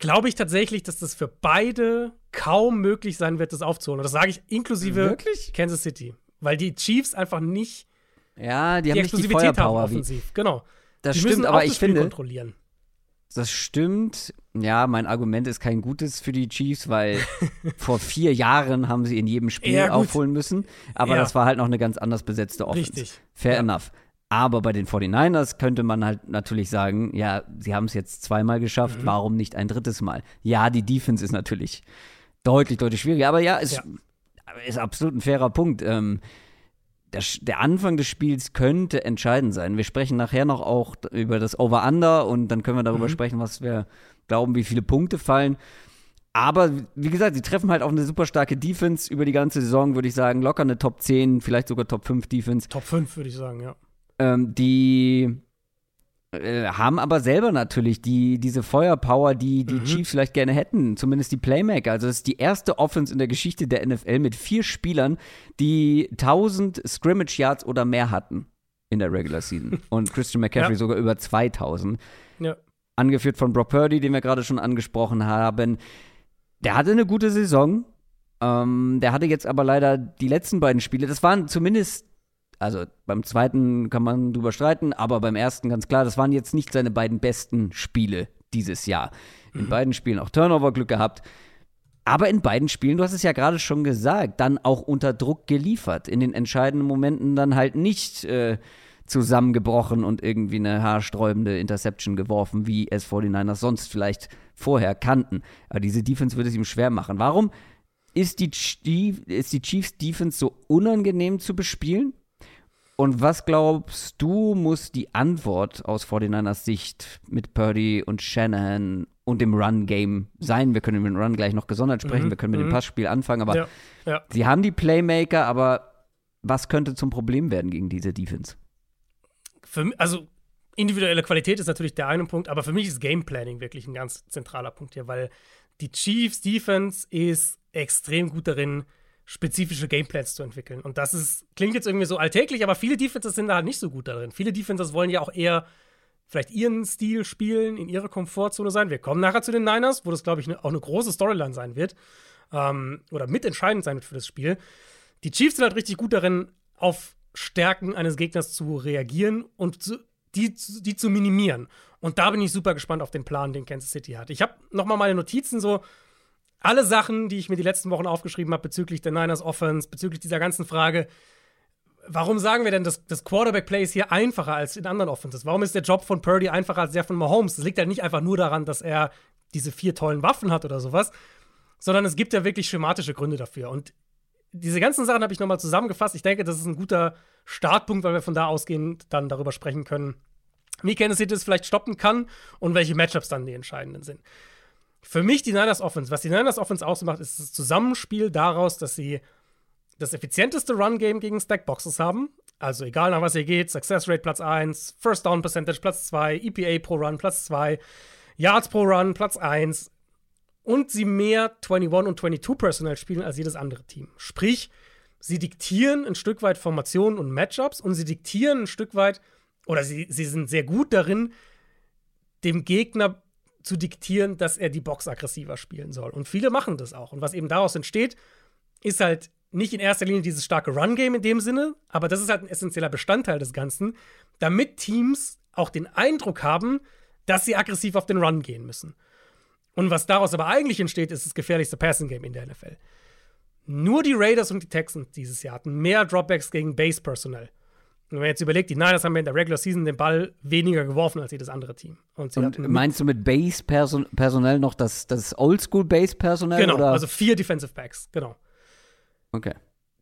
B: glaube ich tatsächlich, dass das für beide kaum möglich sein wird, das aufzuholen. Und das sage ich inklusive
A: Wirklich?
B: Kansas City. Weil die Chiefs einfach nicht
A: Ja, die,
B: die
A: haben nicht die
B: Explosivität haben
A: Feuerpower. Wie,
B: offensiv. Genau.
A: das
B: die
A: stimmt, aber ich
B: Spiel
A: finde,
B: kontrollieren.
A: das stimmt. Ja, mein Argument ist kein gutes für die Chiefs, weil [laughs] vor vier Jahren haben sie in jedem Spiel
B: Ja,
A: aufholen müssen. Aber
B: Ja.
A: das war halt noch eine ganz anders besetzte Offense.
B: Richtig.
A: Fair
B: Ja.
A: enough. Aber bei den 49ers könnte man halt natürlich sagen, ja, sie haben es jetzt zweimal geschafft,
B: Mhm.
A: warum nicht ein drittes Mal? Ja, die Defense ist natürlich deutlich, deutlich schwieriger. Aber ja, es
B: Ja.
A: ist absolut ein fairer Punkt. Ähm, der, der Anfang des Spiels könnte entscheidend sein. Wir sprechen nachher noch auch über das Over-Under und dann können wir darüber
B: Mhm.
A: sprechen, was wir glauben, wie viele Punkte fallen. Aber wie gesagt, sie treffen halt auf eine super starke Defense über die ganze Saison, würde ich sagen. Locker eine Top 10, vielleicht sogar Top 5 Defense.
B: Top 5, würde ich sagen, ja.
A: Ähm, die äh, haben aber selber natürlich die, diese Feuerpower, die die
B: Mhm.
A: Chiefs vielleicht gerne hätten, zumindest die Playmaker. Also es ist die erste Offense in der Geschichte der NFL mit vier Spielern, die 1000 Scrimmage Yards oder mehr hatten in der Regular Season. [laughs] Und Christian McCaffrey
B: Ja.
A: sogar über 2000
B: Ja.
A: angeführt von Brock Purdy, den wir gerade schon angesprochen haben. Der hatte eine gute Saison. Ähm, der hatte jetzt aber leider die letzten beiden Spiele, das waren zumindest, also beim zweiten kann man drüber streiten, aber beim ersten ganz klar, das waren jetzt nicht seine beiden besten Spiele dieses Jahr. In beiden Spielen auch Turnover-Glück gehabt. Aber in beiden Spielen, du hast es ja gerade schon gesagt, dann auch unter Druck geliefert. In den entscheidenden Momenten dann halt nicht äh, zusammengebrochen und irgendwie eine haarsträubende Interception geworfen, wie es 49ers sonst vielleicht vorher kannten. Aber diese Defense wird es ihm schwer machen. Warum ist die, ist die Chiefs Defense so unangenehm zu bespielen? Und was glaubst du, muss die Antwort aus 49ers Sicht mit Purdy und Shanahan und dem Run-Game sein? Wir können über den Run gleich noch gesondert sprechen,
B: Mhm,
A: wir können mit dem
B: mhm.
A: Passspiel anfangen, aber
B: Ja, ja.
A: sie haben die Playmaker, aber was könnte zum Problem werden gegen diese Defense?
B: Für, mi- also individuelle Qualität ist natürlich der eine Punkt, aber für mich ist Game Planning wirklich ein ganz zentraler Punkt hier, weil die Chiefs Defense ist extrem gut darin, spezifische Gameplans zu entwickeln. Und das ist, klingt jetzt irgendwie so alltäglich, aber viele Defenses sind da halt nicht so gut darin. Viele Defenses wollen ja auch eher vielleicht ihren Stil spielen, in ihrer Komfortzone sein. Wir kommen nachher zu den Niners, wo das, glaube ich, ne, auch eine große Storyline sein wird. Ähm, oder mitentscheidend sein wird für das Spiel. Die Chiefs sind halt richtig gut darin, auf Stärken eines Gegners zu reagieren und zu, die, die zu minimieren. Und da bin ich super gespannt auf den Plan, den Kansas City hat. Ich habe noch mal meine Notizen so alle Sachen, die ich mir die letzten Wochen aufgeschrieben habe bezüglich der Niners Offense, bezüglich dieser ganzen Frage, warum sagen wir denn, dass das Quarterback-Play ist hier einfacher als in anderen Offenses? Warum ist der Job von Purdy einfacher als der von Mahomes? Das liegt halt nicht einfach nur daran, dass er diese vier tollen Waffen hat oder sowas, sondern es gibt ja wirklich schematische Gründe dafür. Und diese ganzen Sachen habe ich nochmal zusammengefasst. Ich denke, das ist ein guter Startpunkt, weil wir von da ausgehend dann darüber sprechen können, wie Kansas City es vielleicht stoppen kann und welche Matchups dann die entscheidenden sind. Für mich die Niners Offense, was die Niners Offense ausmacht, ist das Zusammenspiel daraus, dass sie das effizienteste Run-Game gegen Stackboxes haben. Also egal nach was ihr geht, Success Rate Platz 1, First Down Percentage Platz 2, EPA pro Run Platz 2, Yards pro Run Platz 1 und sie mehr 21 und 22 Personal spielen als jedes andere Team. Sprich, sie diktieren ein Stück weit Formationen und Matchups und sie diktieren ein Stück weit, oder sie, sie sind sehr gut darin, dem Gegner zu diktieren, dass er die Box aggressiver spielen soll. Und viele machen das auch. Und was eben daraus entsteht, ist halt nicht in erster Linie dieses starke Run-Game in dem Sinne, aber das ist halt ein essentieller Bestandteil des Ganzen, damit Teams auch den Eindruck haben, dass sie aggressiv auf den Run gehen müssen. Und was daraus aber eigentlich entsteht, ist das gefährlichste Passing-Game in der NFL. Nur die Raiders und die Texans dieses Jahr hatten mehr Dropbacks gegen Base-Personnel. Und wenn man jetzt überlegt, die Niners haben in der Regular Season den Ball weniger geworfen als jedes andere Team. Und
A: Und meinst du mit Base-Personell noch das, das Oldschool-Base-Personell?
B: Genau,
A: oder?
B: also vier Defensive Backs, genau.
A: okay.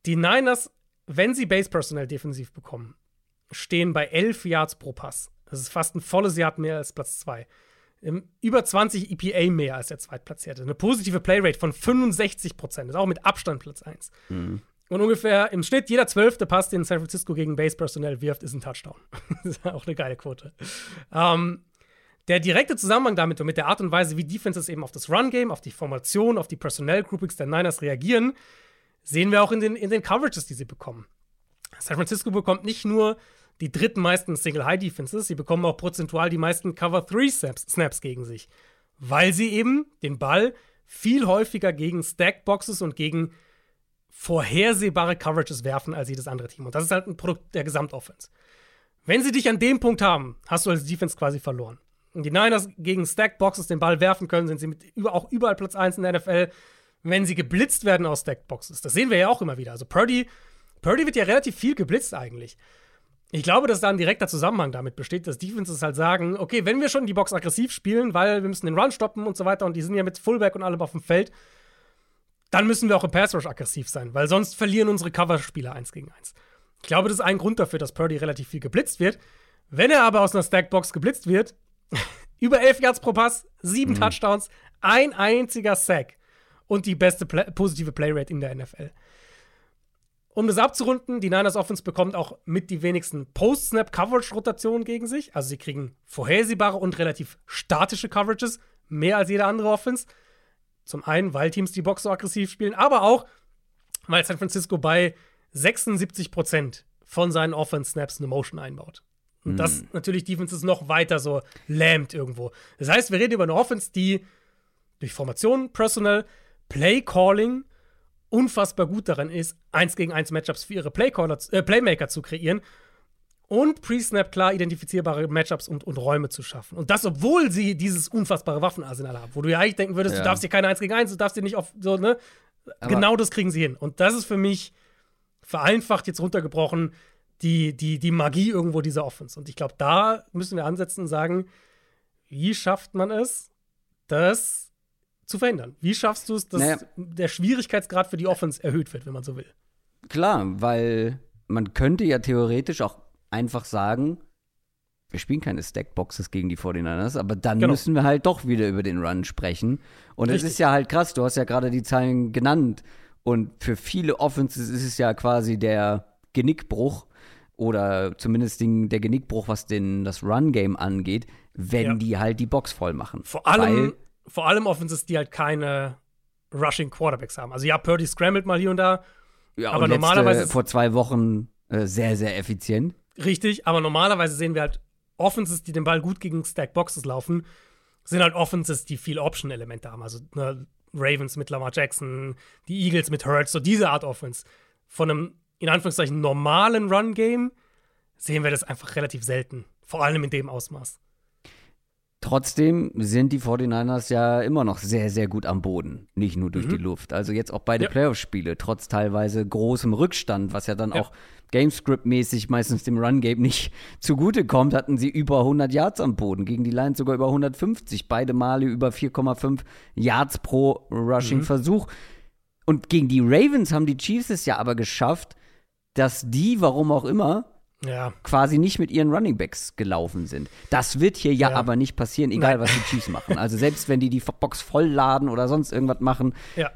B: Die Niners, wenn sie Base-Personnel defensiv bekommen, stehen bei 11 Yards pro Pass. Das ist fast ein volles Yard mehr als Platz 2. Über 20 EPA mehr als der Zweitplatzierte. Eine positive Playrate von 65 Prozent. Ist auch mit Abstand Platz 1. Und ungefähr im Schnitt jeder zwölfte Pass, den San Francisco gegen Base-Personnel wirft, ist ein Touchdown. [laughs] das ist auch eine geile Quote. Ähm, der direkte Zusammenhang damit und mit der Art und Weise, wie Defenses eben auf das Run-Game, auf die Formation, auf die Personnel-Groupings der Niners reagieren, sehen wir auch in den, in den Coverages, die sie bekommen. San Francisco bekommt nicht nur die dritten meisten Single-High-Defenses, sie bekommen auch prozentual die meisten Cover-3-Snaps gegen sich, weil sie eben den Ball viel häufiger gegen Stack-Boxes und gegen vorhersehbare Coverages werfen als jedes andere Team. Und das ist halt ein Produkt der Gesamtoffense. Wenn sie dich an dem Punkt haben, hast du als Defense quasi verloren. Und die Niners gegen Stack-Boxes den Ball werfen können, sind sie mit auch überall Platz 1 in der NFL. Wenn sie geblitzt werden aus Stack-Boxes, das sehen wir ja auch immer wieder. Also Purdy, Purdy wird ja relativ viel geblitzt eigentlich. Ich glaube, dass da ein direkter Zusammenhang damit besteht, dass Defenses halt sagen, okay, wenn wir schon die Box aggressiv spielen, weil wir müssen den Run stoppen und so weiter und die sind ja mit Fullback und allem auf dem Feld, dann müssen wir auch im Pass Rush aggressiv sein, weil sonst verlieren unsere Coverspieler eins gegen eins. Ich glaube, das ist ein Grund dafür, dass Purdy relativ viel geblitzt wird. Wenn er aber aus einer Stackbox geblitzt wird, [laughs] über 11 Yards pro Pass, sieben mhm. Touchdowns, ein einziger Sack und die beste Play positive Playrate in der NFL. Um das abzurunden, die Niners Offense bekommt auch mit die wenigsten Post-Snap-Coverage-Rotationen gegen sich. Also sie kriegen vorhersehbare und relativ statische Coverages, mehr als jede andere Offense. Zum einen, weil Teams die Box so aggressiv spielen, aber auch, weil San Francisco bei 76% von seinen Offense-Snaps eine Motion einbaut. Und das hm. natürlich Defenses noch weiter so lähmt irgendwo. Das heißt, wir reden über eine Offense, die durch Formation, Personal, Play Calling unfassbar gut darin ist, eins gegen eins Matchups für ihre Playcaller, äh, Playmaker zu kreieren und Pre-Snap klar identifizierbare Matchups und, und Räume zu schaffen. Und das, obwohl sie dieses unfassbare Waffenarsenal haben, wo du ja eigentlich denken würdest, ja. du darfst hier keine 1 gegen 1, du darfst hier nicht auf so, ne? Aber genau das kriegen sie hin. Und das ist für mich vereinfacht jetzt runtergebrochen die, die, die Magie irgendwo dieser Offense. Und ich glaube, da müssen wir ansetzen und sagen, wie schafft man es, das zu verhindern? Wie schaffst du es, dass naja. der Schwierigkeitsgrad für die Offense erhöht wird, wenn man so will?
A: Klar, weil man könnte ja theoretisch auch einfach sagen, wir spielen keine Stackboxes gegen die 49ers, aber dann genau. müssen wir halt doch wieder über den Run sprechen. Und es ist ja halt krass, du hast ja gerade die Zahlen genannt. Und für viele Offenses ist es ja quasi der Genickbruch oder zumindest den, der Genickbruch, was den, das Run-Game angeht, wenn ja. die halt die Box voll machen.
B: Vor allem, vor allem Offenses, die halt keine Rushing Quarterbacks haben. Also ja, Purdy scrambled mal hier und da.
A: Ja, aber normalerweise. vor zwei Wochen äh, sehr, sehr effizient.
B: Richtig, aber normalerweise sehen wir halt Offenses, die den Ball gut gegen Stack Boxes laufen, sind halt Offenses, die viel Option-Elemente haben. Also ne, Ravens mit Lamar Jackson, die Eagles mit Hurts, so diese Art Offense. Von einem, in Anführungszeichen, normalen Run-Game sehen wir das einfach relativ selten. Vor allem in dem Ausmaß.
A: Trotzdem sind die 49ers ja immer noch sehr, sehr gut am Boden, nicht nur durch mhm. die Luft. Also jetzt auch beide ja. Playoff-Spiele, trotz teilweise großem Rückstand, was ja dann ja. auch Gamescript-mäßig meistens dem Run-Game nicht [laughs] zugutekommt, hatten sie über 100 Yards am Boden, gegen die Lions sogar über 150, beide Male über 4,5 Yards pro Rushing-Versuch. Mhm. Und gegen die Ravens haben die Chiefs es ja aber geschafft, dass die, warum auch immer, ja. quasi nicht mit ihren Runningbacks gelaufen sind. Das wird hier ja, ja. aber nicht passieren, egal Nein. was die Chiefs machen. Also [laughs] selbst wenn die die Box vollladen oder sonst irgendwas machen, ja.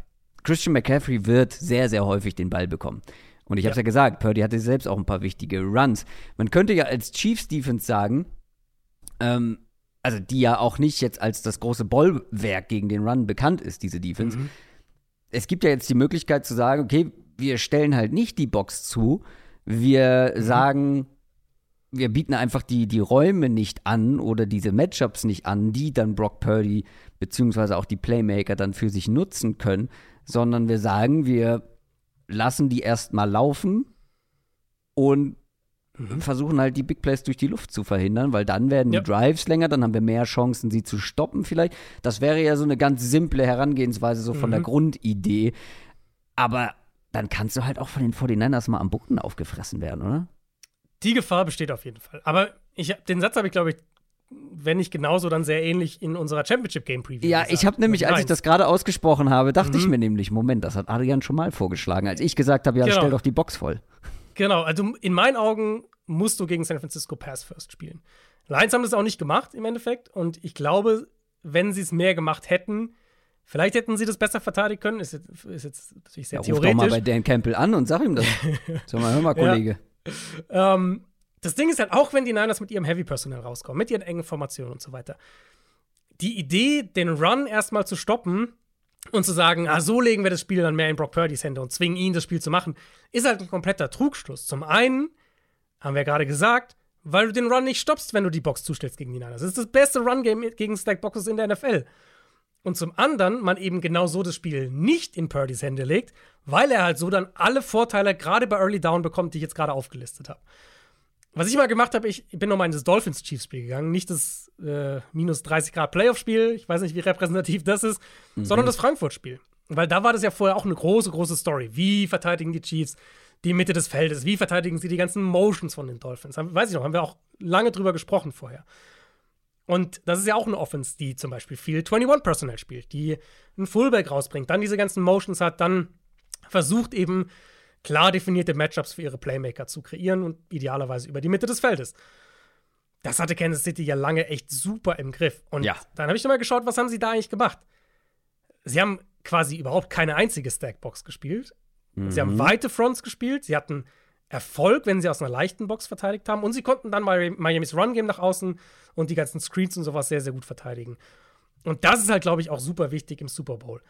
A: Christian McCaffrey wird sehr, sehr häufig den Ball bekommen. Und ich habe es ja. gesagt, Purdy hatte selbst auch ein paar wichtige Runs. Man könnte ja als Chiefs Defense sagen, ähm, also die ja auch nicht jetzt als das große Bollwerk gegen den Run bekannt ist, diese Defense. Mhm. Es gibt ja jetzt die Möglichkeit zu sagen, okay, wir stellen halt nicht die Box zu, wir mhm. sagen, wir bieten einfach die, die Räume nicht an oder diese Matchups nicht an, die dann Brock Purdy beziehungsweise auch die Playmaker dann für sich nutzen können, sondern wir sagen, wir lassen die erstmal laufen und mhm. versuchen halt die Big Plays durch die Luft zu verhindern, weil dann werden ja. die Drives länger, dann haben wir mehr Chancen, sie zu stoppen vielleicht. Das wäre ja so eine ganz simple Herangehensweise so von mhm. der Grundidee. Aber dann kannst du halt auch von den 49ers mal am Boden aufgefressen werden, oder?
B: Die Gefahr besteht auf jeden Fall. Aber ich, den Satz habe ich, glaube ich, wenn nicht genauso, dann sehr ähnlich in unserer Championship Game Preview.
A: Ja, gesagt. ich habe nämlich, als ich das gerade ausgesprochen habe, dachte mhm. ich mir nämlich, Moment, das hat Adrian schon mal vorgeschlagen, als ich gesagt habe, ja, genau. stell doch die Box voll.
B: Genau, also in meinen Augen musst du gegen San Francisco Pass First spielen. Lions haben das auch nicht gemacht im Endeffekt und ich glaube, wenn sie es mehr gemacht hätten, Vielleicht hätten sie das besser verteidigen können. Ist jetzt, ist jetzt natürlich sehr ja, theoretisch. Ruf doch
A: mal bei Dan Campbell an und sag ihm das. [laughs] Sag mal, hör mal, Kollege.
B: Ja. Ähm, das Ding ist halt, auch wenn die Niners mit ihrem Heavy-Personal rauskommen, mit ihren engen Formationen und so weiter, die Idee, den Run erstmal zu stoppen und zu sagen, ah, so legen wir das Spiel dann mehr in Brock Purdy's Hände und zwingen ihn, das Spiel zu machen, ist halt ein kompletter Trugschluss. Zum einen, haben wir ja gerade gesagt, weil du den Run nicht stoppst, wenn du die Box zustellst gegen die Niners. Das ist das beste Run-Game gegen Stack-Boxes in der NFL. Und zum anderen, man eben genau so das Spiel nicht in Purdy's Hände legt, weil er halt so dann alle Vorteile gerade bei Early Down bekommt, die ich jetzt gerade aufgelistet habe. Was ich mal gemacht habe, ich bin nochmal in das Dolphins-Chiefs-Spiel gegangen. Nicht das äh, minus 30 Grad Playoff-Spiel, ich weiß nicht, wie repräsentativ das ist, mhm. sondern das Frankfurt-Spiel. Weil da war das ja vorher auch eine große, große Story. Wie verteidigen die Chiefs die Mitte des Feldes? Wie verteidigen sie die ganzen Motions von den Dolphins? Weiß ich noch, haben wir auch lange drüber gesprochen vorher. Und das ist ja auch eine Offense, die zum Beispiel viel 21-Personal spielt, die einen Fullback rausbringt, dann diese ganzen Motions hat, dann versucht eben klar definierte Matchups für ihre Playmaker zu kreieren und idealerweise über die Mitte des Feldes. Das hatte Kansas City ja lange echt super im Griff. Und ja. dann habe ich mal geschaut, was haben sie da eigentlich gemacht? Sie haben quasi überhaupt keine einzige Stackbox gespielt. Mhm. Sie haben mhm. weite Fronts gespielt. Sie hatten Erfolg, wenn sie aus einer leichten Box verteidigt haben. Und sie konnten dann Miamis Run-Game nach außen und die ganzen Screens und sowas sehr, sehr gut verteidigen. Und das ist halt, glaube ich, auch super wichtig im Super Bowl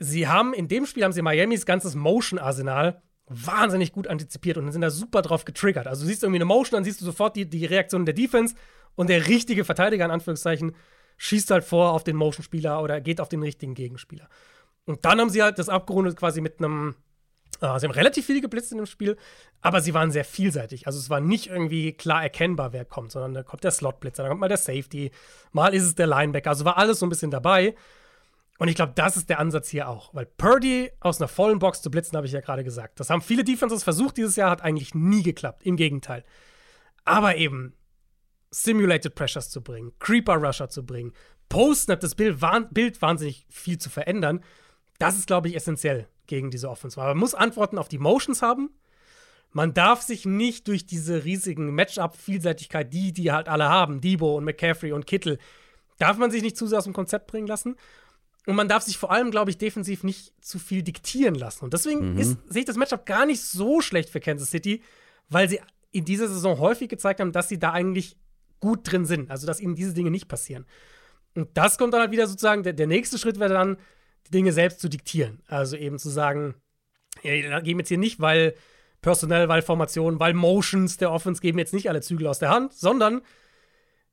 B: sie haben in dem Spiel haben sie Miamis ganzes Motion-Arsenal wahnsinnig gut antizipiert und sind da super drauf getriggert. Also du siehst irgendwie eine Motion, dann siehst du sofort die, die Reaktion der Defense und der richtige Verteidiger, in Anführungszeichen, schießt halt vor auf den Motion-Spieler oder geht auf den richtigen Gegenspieler. Und dann haben sie halt das abgerundet quasi mit einem äh, sie haben relativ viel geblitzt in dem Spiel, aber sie waren sehr vielseitig. Also es war nicht irgendwie klar erkennbar, wer kommt, sondern da kommt der Slot-Blitzer, da kommt mal der Safety, mal ist es der Linebacker. Also war alles so ein bisschen dabei. Und ich glaube, das ist der Ansatz hier auch. Weil Purdy aus einer vollen Box zu blitzen, habe ich ja gerade gesagt. Das haben viele Defenses versucht dieses Jahr, hat eigentlich nie geklappt. Im Gegenteil. Aber eben Simulated Pressures zu bringen, Creeper Rusher zu bringen, Post-Snap, das Bild, Bild wahnsinnig viel zu verändern, das ist, glaube ich, essentiell gegen diese Offense. Man muss Antworten auf die Motions haben. Man darf sich nicht durch diese riesigen Matchup-Vielseitigkeit, die die halt alle haben, Debo und McCaffrey und Kittel, darf man sich nicht zu sehr aus dem Konzept bringen lassen. Und man darf sich vor allem, glaube ich, defensiv nicht zu viel diktieren lassen. Und deswegen mhm. sehe ich das Matchup gar nicht so schlecht für Kansas City, weil sie in dieser Saison häufig gezeigt haben, dass sie da eigentlich gut drin sind. Also, dass ihnen diese Dinge nicht passieren. Und das kommt dann halt wieder sozusagen, der, der nächste Schritt wäre dann, die Dinge selbst zu diktieren. Also eben zu sagen, ja, geben jetzt hier nicht, weil personell, weil Formation, weil Motions der Offense geben jetzt nicht alle Zügel aus der Hand, sondern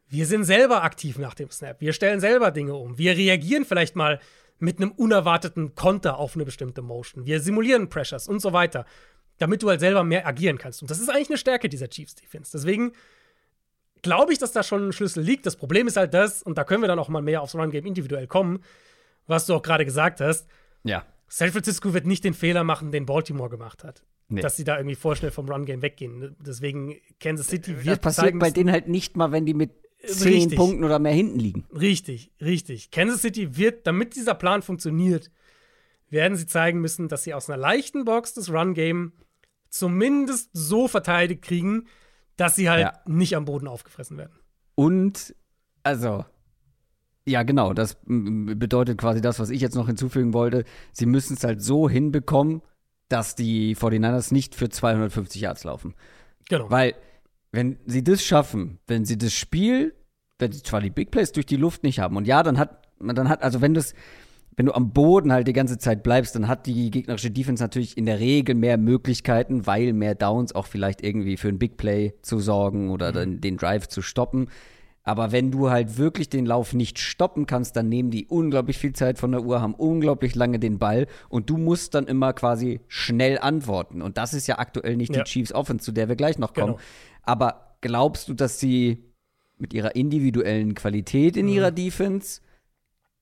B: wir sind selber aktiv nach dem Snap. Wir stellen selber Dinge um. Wir reagieren vielleicht mal mit einem unerwarteten Konter auf eine bestimmte Motion. Wir simulieren Pressures und so weiter, damit du halt selber mehr agieren kannst. Und das ist eigentlich eine Stärke dieser Chiefs Defense. Deswegen glaube ich, dass da schon ein Schlüssel liegt. Das Problem ist halt das, und da können wir dann auch mal mehr aufs Run-Game individuell kommen, was du auch gerade gesagt hast.
A: Ja.
B: San Francisco wird nicht den Fehler machen, den Baltimore gemacht hat. Nee. Dass sie da irgendwie vorschnell vom Run-Game weggehen. Deswegen Kansas City wird.
A: Das passiert bei denen halt nicht mal, wenn die mit zehn richtig. Punkten oder mehr hinten liegen.
B: Richtig, richtig. Kansas City wird, damit dieser Plan funktioniert, werden sie zeigen müssen, dass sie aus einer leichten Box das Run-Game zumindest so verteidigt kriegen, dass sie halt ja. nicht am Boden aufgefressen werden.
A: Und, also, ja, genau, das bedeutet quasi das, was ich jetzt noch hinzufügen wollte. Sie müssen es halt so hinbekommen, dass die 49ers nicht für 250 Yards laufen. Genau. Weil wenn sie das schaffen, wenn sie das Spiel, wenn sie zwar die Big Plays durch die Luft nicht haben, und ja, dann hat, dann hat, also wenn das, wenn du am Boden halt die ganze Zeit bleibst, dann hat die gegnerische Defense natürlich in der Regel mehr Möglichkeiten, weil mehr Downs auch vielleicht irgendwie für ein Big Play zu sorgen oder mhm. dann den Drive zu stoppen. Aber wenn du halt wirklich den Lauf nicht stoppen kannst, dann nehmen die unglaublich viel Zeit von der Uhr, haben unglaublich lange den Ball und du musst dann immer quasi schnell antworten. Und das ist ja aktuell nicht ja. die Chiefs Offense, zu der wir gleich noch kommen. Genau. Aber glaubst du, dass sie mit ihrer individuellen Qualität in mhm. ihrer Defense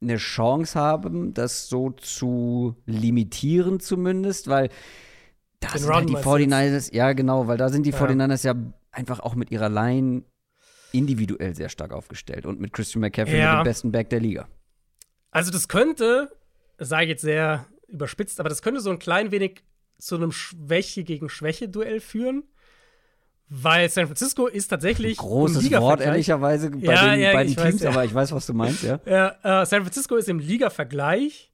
A: eine Chance haben, das so zu limitieren zumindest? Weil da sind halt die 49ers, ja genau, weil da sind die ja. 49ers ja einfach auch mit ihrer Line individuell sehr stark aufgestellt und mit Christian McCaffrey ja. mit dem besten Back der Liga.
B: Also das könnte, sage ich jetzt sehr überspitzt, aber das könnte so ein klein wenig zu einem Schwäche gegen Schwäche Duell führen. Weil San Francisco ist tatsächlich.
A: Großes Wort, ehrlicherweise, bei ja, den ja, beiden Teams, weiß, ja. aber ich weiß, was du meinst, ja. [laughs]
B: ja äh, San Francisco ist im Liga-Vergleich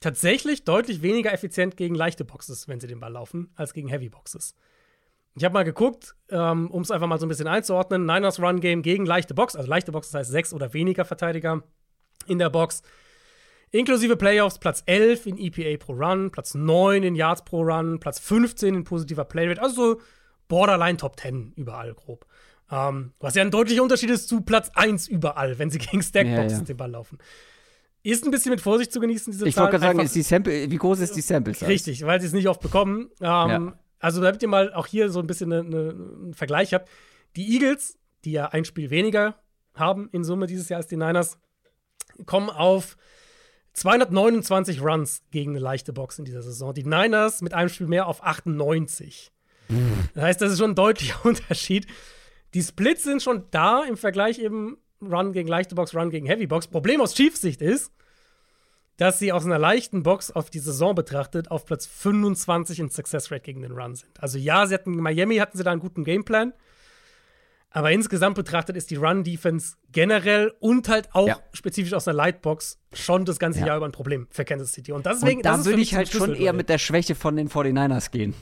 B: tatsächlich deutlich weniger effizient gegen leichte Boxes, wenn sie den Ball laufen, als gegen Heavy Boxes. Ich habe mal geguckt, ähm, um es einfach mal so ein bisschen einzuordnen. Niners Run Game gegen leichte Box, also leichte Box, das heißt sechs oder weniger Verteidiger in der Box. Inklusive Playoffs, Platz 11 in EPA pro Run, Platz 9 in Yards pro Run, Platz 15 in positiver Playrate, also so Borderline Top 10 überall grob. Ähm, was ja ein deutlicher Unterschied ist zu Platz 1 überall, wenn sie [laughs] gegen Stackboxen ja, ja. den Ball laufen. Ist ein bisschen mit Vorsicht zu genießen, diese
A: ich wollte gerade sagen, ist die Sample, wie groß ist die Sample
B: Size? Richtig, weil sie es nicht oft bekommen. Ähm, ja. Also, damit ihr mal auch hier so ein bisschen eine, eine, einen Vergleich habt. Die Eagles, die ja ein Spiel weniger haben in Summe dieses Jahr als die Niners, kommen auf 229 Runs gegen eine leichte Box in dieser Saison. Die Niners mit einem Spiel mehr auf 98. Das heißt, das ist schon ein deutlicher [laughs] Unterschied. Die Splits sind schon da im Vergleich eben Run gegen leichte Box, Run gegen Heavy Box. Problem aus Chiefs Sicht ist, dass sie aus einer leichten Box auf die Saison betrachtet auf Platz 25 in Success Rate gegen den Run sind. Also ja, sie hatten Miami hatten sie da einen guten Gameplan. Aber insgesamt betrachtet ist die Run-Defense generell und halt auch ja. spezifisch aus einer Lightbox schon das ganze ja. Jahr über ein Problem für Kansas City. Und deswegen.
A: Und da würde ich halt schon eher mit der Schwäche von den 49ers gehen.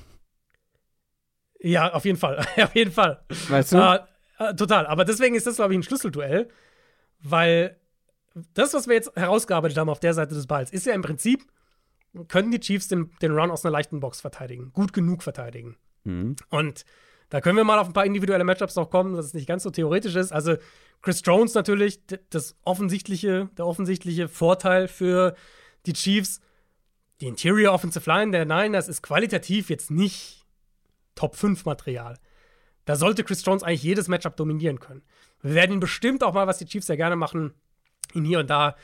B: Ja, auf jeden Fall. [laughs] auf jeden Fall.
A: Weißt du?
B: Äh, äh, total. Aber deswegen ist das, glaube ich, ein Schlüsselduell, weil das, was wir jetzt herausgearbeitet haben auf der Seite des Balls, ist ja im Prinzip, können die Chiefs den, den Run aus einer leichten Box verteidigen. Gut genug verteidigen. Mhm. Und da können wir mal auf ein paar individuelle Matchups noch kommen, dass es nicht ganz so theoretisch ist. Also Chris Jones natürlich, das offensichtliche, der offensichtliche Vorteil für die Chiefs. Die Interior Offensive Line der Niners ist qualitativ jetzt nicht Top 5 Material. Da sollte Chris Jones eigentlich jedes Matchup dominieren können. Wir werden ihn bestimmt auch mal, was die Chiefs sehr gerne machen, ihn hier und da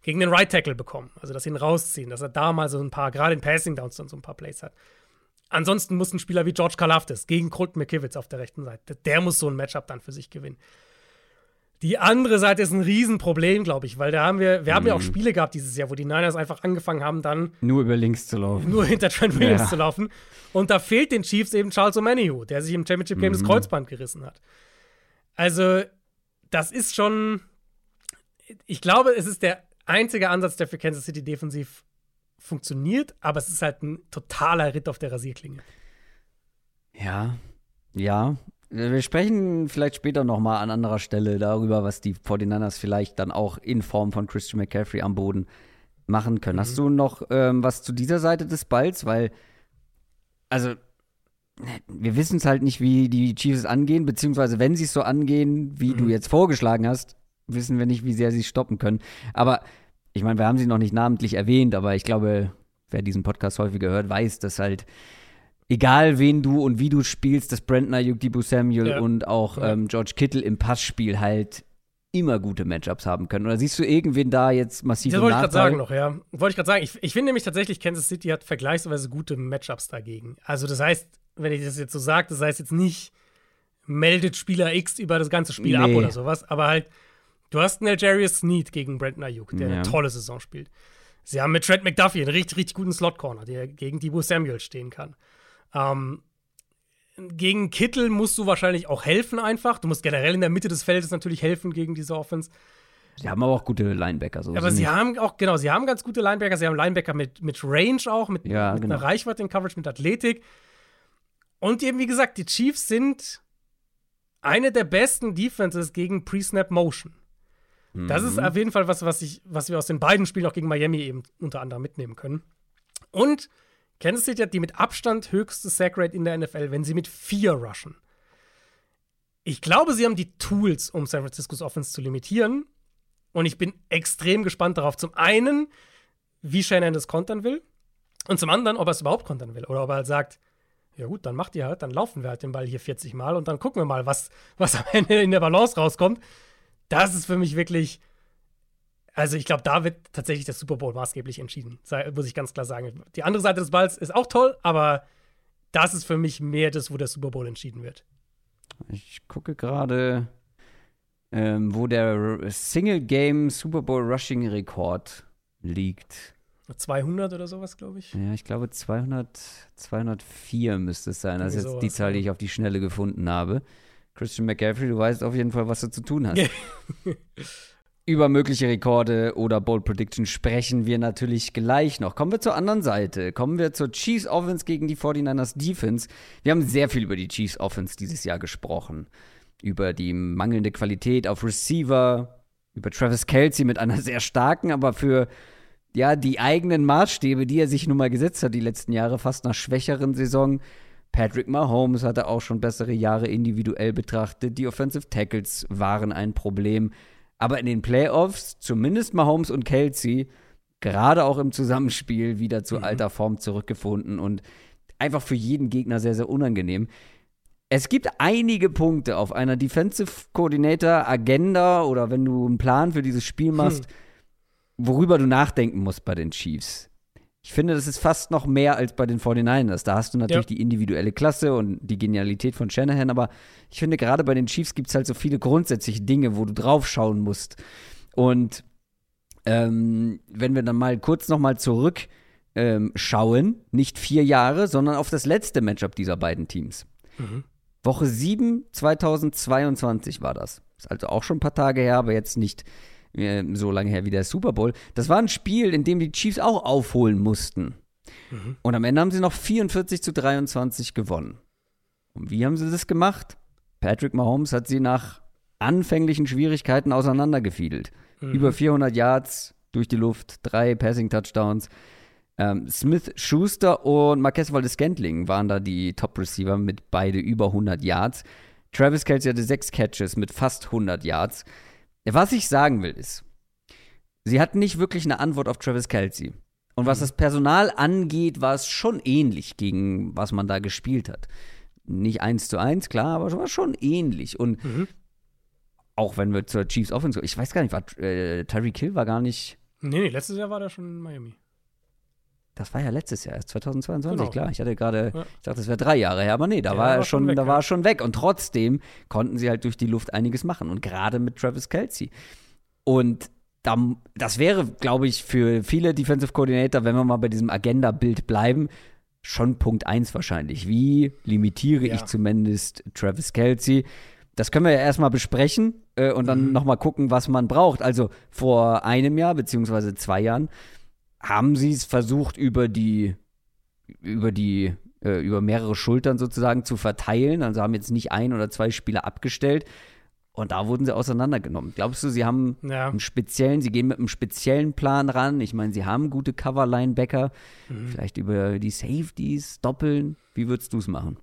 B: gegen den Right Tackle bekommen. Also, dass sie ihn rausziehen, dass er da mal so ein paar, gerade in Passing Downs, dann so ein paar Plays hat. Ansonsten muss ein Spieler wie George Kalafdis gegen Colt McKivitz auf der rechten Seite, der muss so ein Matchup dann für sich gewinnen. Die andere Seite ist ein Riesenproblem, glaube ich, weil da haben wir, wir haben ja auch mhm. Spiele gehabt dieses Jahr, wo die Niners einfach angefangen haben, dann
A: nur über links zu laufen.
B: Nur hinter Trent Williams ja. zu laufen. Und da fehlt den Chiefs eben Charles O'Manihu, der sich im Championship Game mhm. das Kreuzband gerissen hat. Also, das ist schon. Ich glaube, es ist der einzige Ansatz, der für Kansas City defensiv funktioniert, aber es ist halt ein totaler Ritt auf der Rasierklinge.
A: Ja, ja. Wir sprechen vielleicht später nochmal an anderer Stelle darüber, was die 49ers vielleicht dann auch in Form von Christian McCaffrey am Boden machen können. Mhm. Hast du noch ähm, was zu dieser Seite des Balls? Weil, also, wir wissen es halt nicht, wie die Chiefs angehen, beziehungsweise wenn sie es so angehen, wie mhm. du jetzt vorgeschlagen hast, wissen wir nicht, wie sehr sie es stoppen können. Aber ich meine, wir haben sie noch nicht namentlich erwähnt, aber ich glaube, wer diesen Podcast häufiger hört, weiß, dass halt egal wen du und wie du spielst, dass Brandon Ayuk, Debo Samuel ja. und auch ähm, George Kittle im Passspiel halt immer gute Matchups haben können. Oder siehst du irgendwen da jetzt massiv
B: Das wollte ich gerade sagen noch, ja. Wollte ich gerade sagen. Ich, ich finde nämlich tatsächlich, Kansas City hat vergleichsweise gute Matchups dagegen. Also das heißt, wenn ich das jetzt so sage, das heißt jetzt nicht, meldet Spieler X über das ganze Spiel nee. ab oder sowas, aber halt Du hast einen Algerius Sneed gegen Brandon Ayuk, der ja. eine tolle Saison spielt. Sie haben mit Trent McDuffie einen richtig, richtig guten Slot-Corner, der gegen Debo Samuel stehen kann. Ähm, gegen Kittel musst du wahrscheinlich auch helfen einfach. Du musst generell in der Mitte des Feldes natürlich helfen gegen diese Offense.
A: Sie haben aber auch gute Linebacker. So
B: aber sie nicht. haben auch, genau, sie haben ganz gute Linebacker. Sie haben Linebacker mit, mit Range auch, mit, ja, mit genau. einer Reichweite in Coverage, mit Athletik. Und eben, wie gesagt, die Chiefs sind eine der besten Defenses gegen Pre-Snap Motion. Das ist mhm. auf jeden Fall was, was, ich, was wir aus den beiden Spielen auch gegen Miami eben unter anderem mitnehmen können. Und Kansas City hat die mit Abstand höchste Sack Rate in der NFL, wenn sie mit vier rushen. Ich glaube, sie haben die Tools, um San Franciscos Offense zu limitieren. Und ich bin extrem gespannt darauf. Zum einen, wie Shannon das kontern will. Und zum anderen, ob er es überhaupt kontern will. Oder ob er halt sagt, ja gut, dann macht ihr halt, dann laufen wir halt den Ball hier 40 Mal und dann gucken wir mal, was, was am Ende in der Balance rauskommt das ist für mich wirklich. Also ich glaube, da wird tatsächlich der Super Bowl maßgeblich entschieden, muss ich ganz klar sagen. Die andere Seite des Balls ist auch toll, aber das ist für mich mehr das, wo der Super Bowl entschieden wird.
A: Ich gucke gerade, ähm, wo der Single Game Super Bowl Rushing Rekord liegt.
B: 200 oder sowas, glaube ich.
A: Ja, ich glaube 200, 204 müsste es sein. Das ist jetzt die Zahl, die ich auf die Schnelle gefunden habe. Christian McCaffrey, du weißt auf jeden Fall, was du zu tun hast. [laughs] Über mögliche Rekorde oder Bold Prediction sprechen wir natürlich gleich noch. Kommen wir zur anderen Seite. Kommen wir zur Chiefs Offense gegen die 49ers Defense. Wir haben sehr viel über die Chiefs Offense dieses Jahr gesprochen. Über die mangelnde Qualität auf Receiver, über Travis Kelsey mit einer sehr starken, aber für ja, die eigenen Maßstäbe, die er sich nun mal gesetzt hat, die letzten Jahre, fast nach schwächeren Saison. Patrick Mahomes hatte auch schon bessere Jahre individuell betrachtet. Die Offensive Tackles waren ein Problem. Aber in den Playoffs, zumindest Mahomes und Kelsey, gerade auch im Zusammenspiel wieder zu mhm. alter Form zurückgefunden und einfach für jeden Gegner sehr, sehr unangenehm. Es gibt einige Punkte auf einer Defensive Coordinator Agenda oder wenn du einen Plan für dieses Spiel machst, hm. worüber du nachdenken musst bei den Chiefs. Ich finde, das ist fast noch mehr als bei den 49ers. Da hast du natürlich ja. die individuelle Klasse und die Genialität von Shanahan, aber ich finde, gerade bei den Chiefs gibt es halt so viele grundsätzliche Dinge, wo du drauf schauen musst. Und ähm, wenn wir dann mal kurz noch mal zurück ähm, schauen, nicht vier Jahre, sondern auf das letzte Matchup dieser beiden Teams. Mhm. Woche 7 2022 war das. Ist also auch schon ein paar Tage her, aber jetzt nicht äh, so lange her wie der Super Bowl. Das war ein Spiel, in dem die Chiefs auch aufholen mussten. Mhm. Und am Ende haben sie noch 44 zu 23 gewonnen. Und wie haben sie das gemacht? Patrick Mahomes hat sie nach anfänglichen Schwierigkeiten auseinandergefiedelt. Mhm. Über 400 Yards durch die Luft, drei Passing-Touchdowns. Ähm, Smith Schuster und Marquez Valdez Scantling waren da die Top-Receiver mit beide über 100 Yards. Travis Kelsey hatte sechs Catches mit fast 100 Yards. Was ich sagen will ist, sie hatten nicht wirklich eine Antwort auf Travis Kelsey. Und was mhm. das Personal angeht, war es schon ähnlich gegen was man da gespielt hat. Nicht eins zu eins, klar, aber es war schon ähnlich. Und mhm. auch wenn wir zur Chiefs Offense, ich weiß gar nicht, war äh, Tyreek Hill war gar nicht.
B: Nee, nee, letztes Jahr war der schon in Miami.
A: Das war ja letztes Jahr, erst 2022, genau. klar. Ich hatte gerade, ja. ich dachte, das wäre drei Jahre her, aber nee, da ja, war er schon, weg, da war er schon weg. Und trotzdem konnten sie halt durch die Luft einiges machen. Und gerade mit Travis Kelsey. Und da, das wäre, glaube ich, für viele Defensive Coordinator, wenn wir mal bei diesem Agenda-Bild bleiben, schon Punkt 1 wahrscheinlich. Wie limitiere ja. ich zumindest Travis Kelsey? Das können wir ja erstmal besprechen äh, und dann mhm. nochmal gucken, was man braucht. Also vor einem Jahr, beziehungsweise zwei Jahren, haben sie es versucht, über die, über die, äh, über mehrere Schultern sozusagen zu verteilen. Also haben jetzt nicht ein oder zwei Spieler abgestellt. Und da wurden sie auseinandergenommen. Glaubst du, sie haben ja. einen speziellen, sie gehen mit einem speziellen Plan ran? Ich meine, sie haben gute Cover-Linebacker. Mhm. Vielleicht über die Safeties doppeln. Wie würdest du es machen?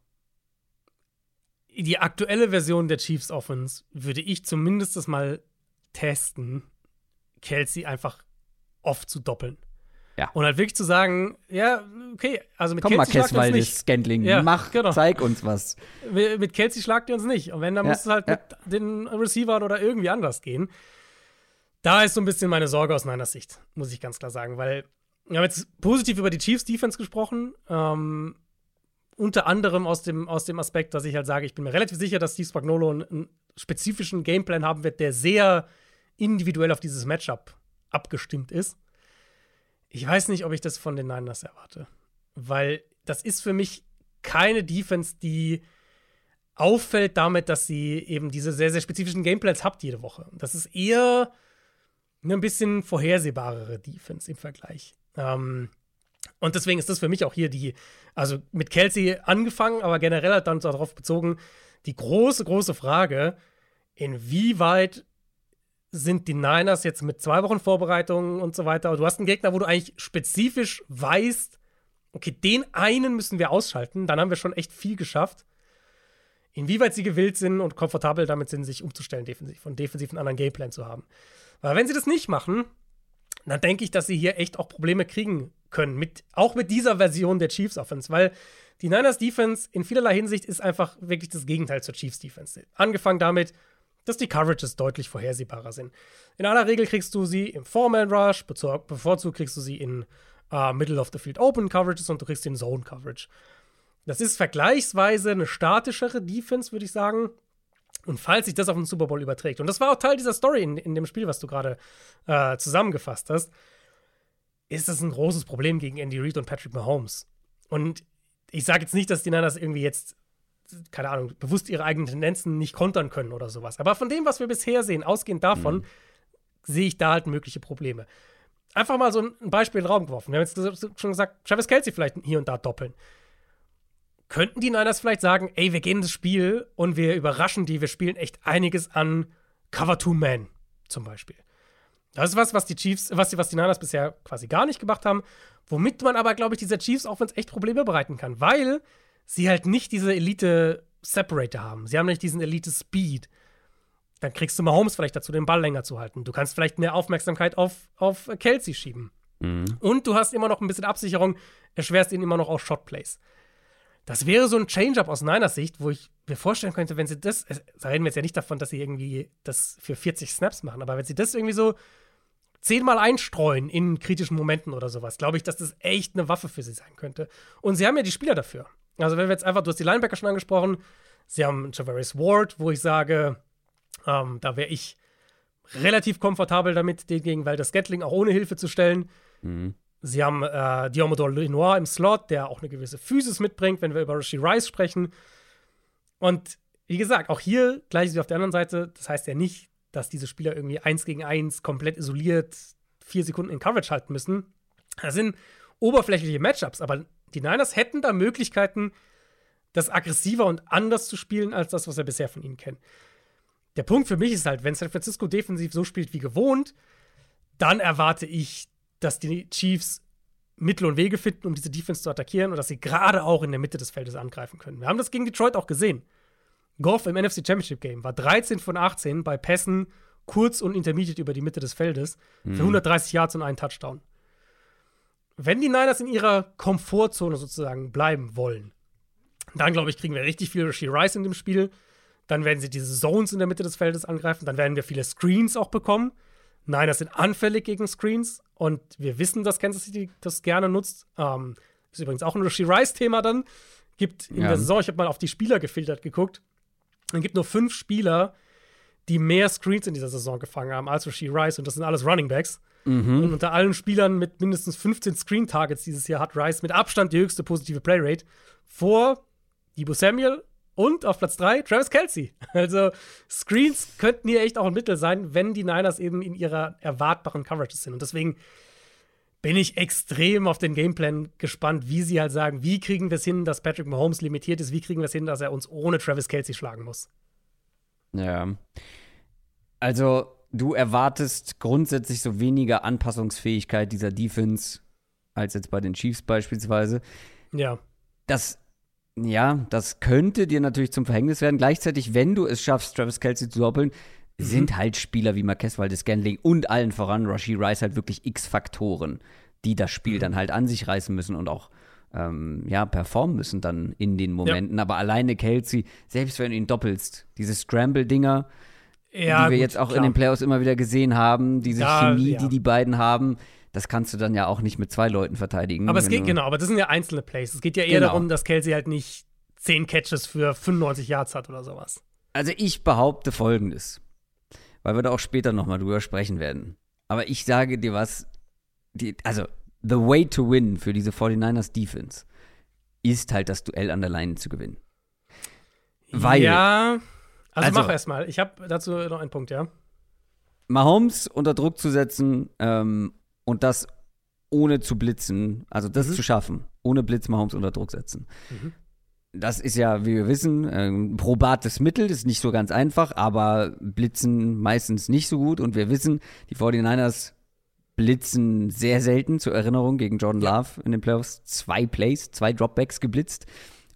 B: Die aktuelle Version der Chiefs Offense würde ich zumindest mal testen, Kelsey einfach oft zu doppeln.
A: Ja.
B: Und halt wirklich zu sagen, ja, okay, also mit
A: Komm
B: Kelsey
A: mal, schlagt uns nicht. Scandling, ja, mach, genau. zeig uns was.
B: Mit Kelsey schlagt ihr uns nicht. Und wenn, dann ja, muss es halt ja. mit den Receivern oder irgendwie anders gehen. Da ist so ein bisschen meine Sorge aus meiner Sicht, muss ich ganz klar sagen, weil wir haben jetzt positiv über die Chiefs Defense gesprochen. Ähm, unter anderem aus dem, aus dem Aspekt, dass ich halt sage, ich bin mir relativ sicher, dass Steve Spagnolo einen, einen spezifischen Gameplan haben wird, der sehr individuell auf dieses Matchup abgestimmt ist. Ich weiß nicht, ob ich das von den Niners erwarte. Weil das ist für mich keine Defense, die auffällt damit, dass sie eben diese sehr, sehr spezifischen Gameplans habt jede Woche. Das ist eher eine ein bisschen vorhersehbarere Defense im Vergleich. Ähm, und deswegen ist das für mich auch hier die, also mit Kelsey angefangen, aber generell hat dann darauf bezogen, die große, große Frage, inwieweit sind die Niners jetzt mit zwei Wochen Vorbereitung und so weiter. Du hast einen Gegner, wo du eigentlich spezifisch weißt, okay, den einen müssen wir ausschalten. Dann haben wir schon echt viel geschafft. Inwieweit sie gewillt sind und komfortabel damit sind, sich umzustellen defensiv und defensiv einen anderen Gameplan zu haben. Weil wenn sie das nicht machen, dann denke ich, dass sie hier echt auch Probleme kriegen können. Mit, auch mit dieser Version der Chiefs Offense. Weil die Niners Defense in vielerlei Hinsicht ist einfach wirklich das Gegenteil zur Chiefs Defense. Angefangen damit, dass die Coverages deutlich vorhersehbarer sind. In aller Regel kriegst du sie im Four-Man-Rush, bevorzugt kriegst du sie in uh, Middle of the Field Open Coverages und du kriegst den Zone Coverage. Das ist vergleichsweise eine statischere Defense, würde ich sagen. Und falls sich das auf den Super Bowl überträgt, und das war auch Teil dieser Story in, in dem Spiel, was du gerade äh, zusammengefasst hast, ist das ein großes Problem gegen Andy Reid und Patrick Mahomes. Und ich sage jetzt nicht, dass die Niners irgendwie jetzt keine Ahnung, bewusst ihre eigenen Tendenzen nicht kontern können oder sowas. Aber von dem, was wir bisher sehen, ausgehend davon, mhm. sehe ich da halt mögliche Probleme. Einfach mal so ein Beispiel in den Raum geworfen. Wir haben jetzt schon gesagt, Travis Kelsey vielleicht hier und da doppeln. Könnten die Niners vielleicht sagen, ey, wir gehen ins Spiel und wir überraschen die, wir spielen echt einiges an Cover Two Man zum Beispiel. Das ist was, was die Chiefs, was die, was die Niners bisher quasi gar nicht gemacht haben, womit man aber, glaube ich, dieser Chiefs auch wenn es echt Probleme bereiten kann, weil sie halt nicht diese Elite Separator haben. Sie haben nicht diesen Elite Speed. Dann kriegst du mal Holmes vielleicht dazu, den Ball länger zu halten. Du kannst vielleicht mehr Aufmerksamkeit auf, auf Kelsey schieben. Mhm. Und du hast immer noch ein bisschen Absicherung, erschwerst ihn immer noch auf Shotplays. Das wäre so ein Change-up aus Niners Sicht, wo ich mir vorstellen könnte, wenn sie das, da reden wir jetzt ja nicht davon, dass sie irgendwie das für 40 Snaps machen, aber wenn sie das irgendwie so zehnmal einstreuen in kritischen Momenten oder sowas, glaube ich, dass das echt eine Waffe für sie sein könnte. Und sie haben ja die Spieler dafür. Also, wenn wir jetzt einfach, du hast die Linebacker schon angesprochen, sie haben Javarius Ward, wo ich sage, ähm, da wäre ich relativ komfortabel damit, den gegen Walter Scatling auch ohne Hilfe zu stellen. Mhm. Sie haben äh, Diomodor Lenoir im Slot, der auch eine gewisse Physis mitbringt, wenn wir über Rishi Rice sprechen. Und wie gesagt, auch hier, gleich wie auf der anderen Seite, das heißt ja nicht, dass diese Spieler irgendwie eins gegen eins komplett isoliert vier Sekunden in Coverage halten müssen. Das sind oberflächliche Matchups, aber die Niners hätten da Möglichkeiten, das aggressiver und anders zu spielen, als das, was wir bisher von ihnen kennen. Der Punkt für mich ist halt, wenn San Francisco defensiv so spielt wie gewohnt, dann erwarte ich, dass die Chiefs Mittel und Wege finden, um diese Defense zu attackieren und dass sie gerade auch in der Mitte des Feldes angreifen können. Wir haben das gegen Detroit auch gesehen. Goff im NFC Championship Game war 13 von 18 bei Pässen kurz und intermediate über die Mitte des Feldes für 130 mhm. Yards und einen Touchdown. Wenn die Niners in ihrer Komfortzone sozusagen bleiben wollen, dann glaube ich, kriegen wir richtig viel Rishi Rice in dem Spiel. Dann werden sie diese Zones in der Mitte des Feldes angreifen. Dann werden wir viele Screens auch bekommen. Niners sind anfällig gegen Screens und wir wissen, dass Kansas City das gerne nutzt. Ähm, ist übrigens auch ein Rishi Rice-Thema dann. Gibt in ja. der Saison, ich habe mal auf die Spieler gefiltert geguckt, dann gibt nur fünf Spieler, die mehr Screens in dieser Saison gefangen haben als Rishi Rice und das sind alles Running Backs. Mhm. Und unter allen Spielern mit mindestens 15 Screen-Targets dieses Jahr hat Rice mit Abstand die höchste positive Playrate vor Debo Samuel und auf Platz 3 Travis Kelsey. [laughs] Also Screens könnten hier echt auch ein Mittel sein, wenn die Niners eben in ihrer erwartbaren Coverage sind. Und deswegen bin ich extrem auf den Gameplan gespannt, wie sie halt sagen, wie kriegen wir es hin, dass Patrick Mahomes limitiert ist, wie kriegen wir es hin, dass er uns ohne Travis Kelsey schlagen muss.
A: Ja. Also, du erwartest grundsätzlich so weniger Anpassungsfähigkeit dieser Defense als jetzt bei den Chiefs beispielsweise.
B: Ja.
A: Das ja, das könnte dir natürlich zum Verhängnis werden. Gleichzeitig, wenn du es schaffst, Travis Kelsey zu doppeln, mhm. sind halt Spieler wie Marquez Valdes Scandling und allen voran Rashi Rice halt wirklich X-Faktoren, die das Spiel mhm. dann halt an sich reißen müssen und auch ähm, ja, performen müssen dann in den Momenten. Ja. Aber alleine Kelsey, selbst wenn du ihn doppelst, diese Scramble-Dinger, ja, die wir gut, jetzt auch klar. in den Playoffs immer wieder gesehen haben, diese ja, Chemie, die die beiden haben, das kannst du dann ja auch nicht mit zwei Leuten verteidigen.
B: Aber es geht, genau, aber das sind ja einzelne Plays. Es geht ja eher genau. darum, dass Kelsey halt nicht zehn Catches für 95 Yards hat oder sowas.
A: Also ich behaupte folgendes, weil wir da auch später nochmal drüber sprechen werden. Aber ich sage dir was, die, also the way to win für diese 49ers Defense ist halt das Duell an der Line zu gewinnen.
B: Weil. Ja, also, also mach erstmal. Ich habe dazu noch einen Punkt, ja.
A: Mahomes unter Druck zu setzen ähm, und das ohne zu blitzen, also das mhm. zu schaffen, ohne Blitz Mahomes unter Druck setzen. Mhm. Das ist ja, wie wir wissen, ein probates Mittel, das ist nicht so ganz einfach, aber blitzen meistens nicht so gut und wir wissen, die 49ers blitzen sehr selten, zur Erinnerung, gegen Jordan Love in den Playoffs. Zwei Plays, zwei Dropbacks geblitzt.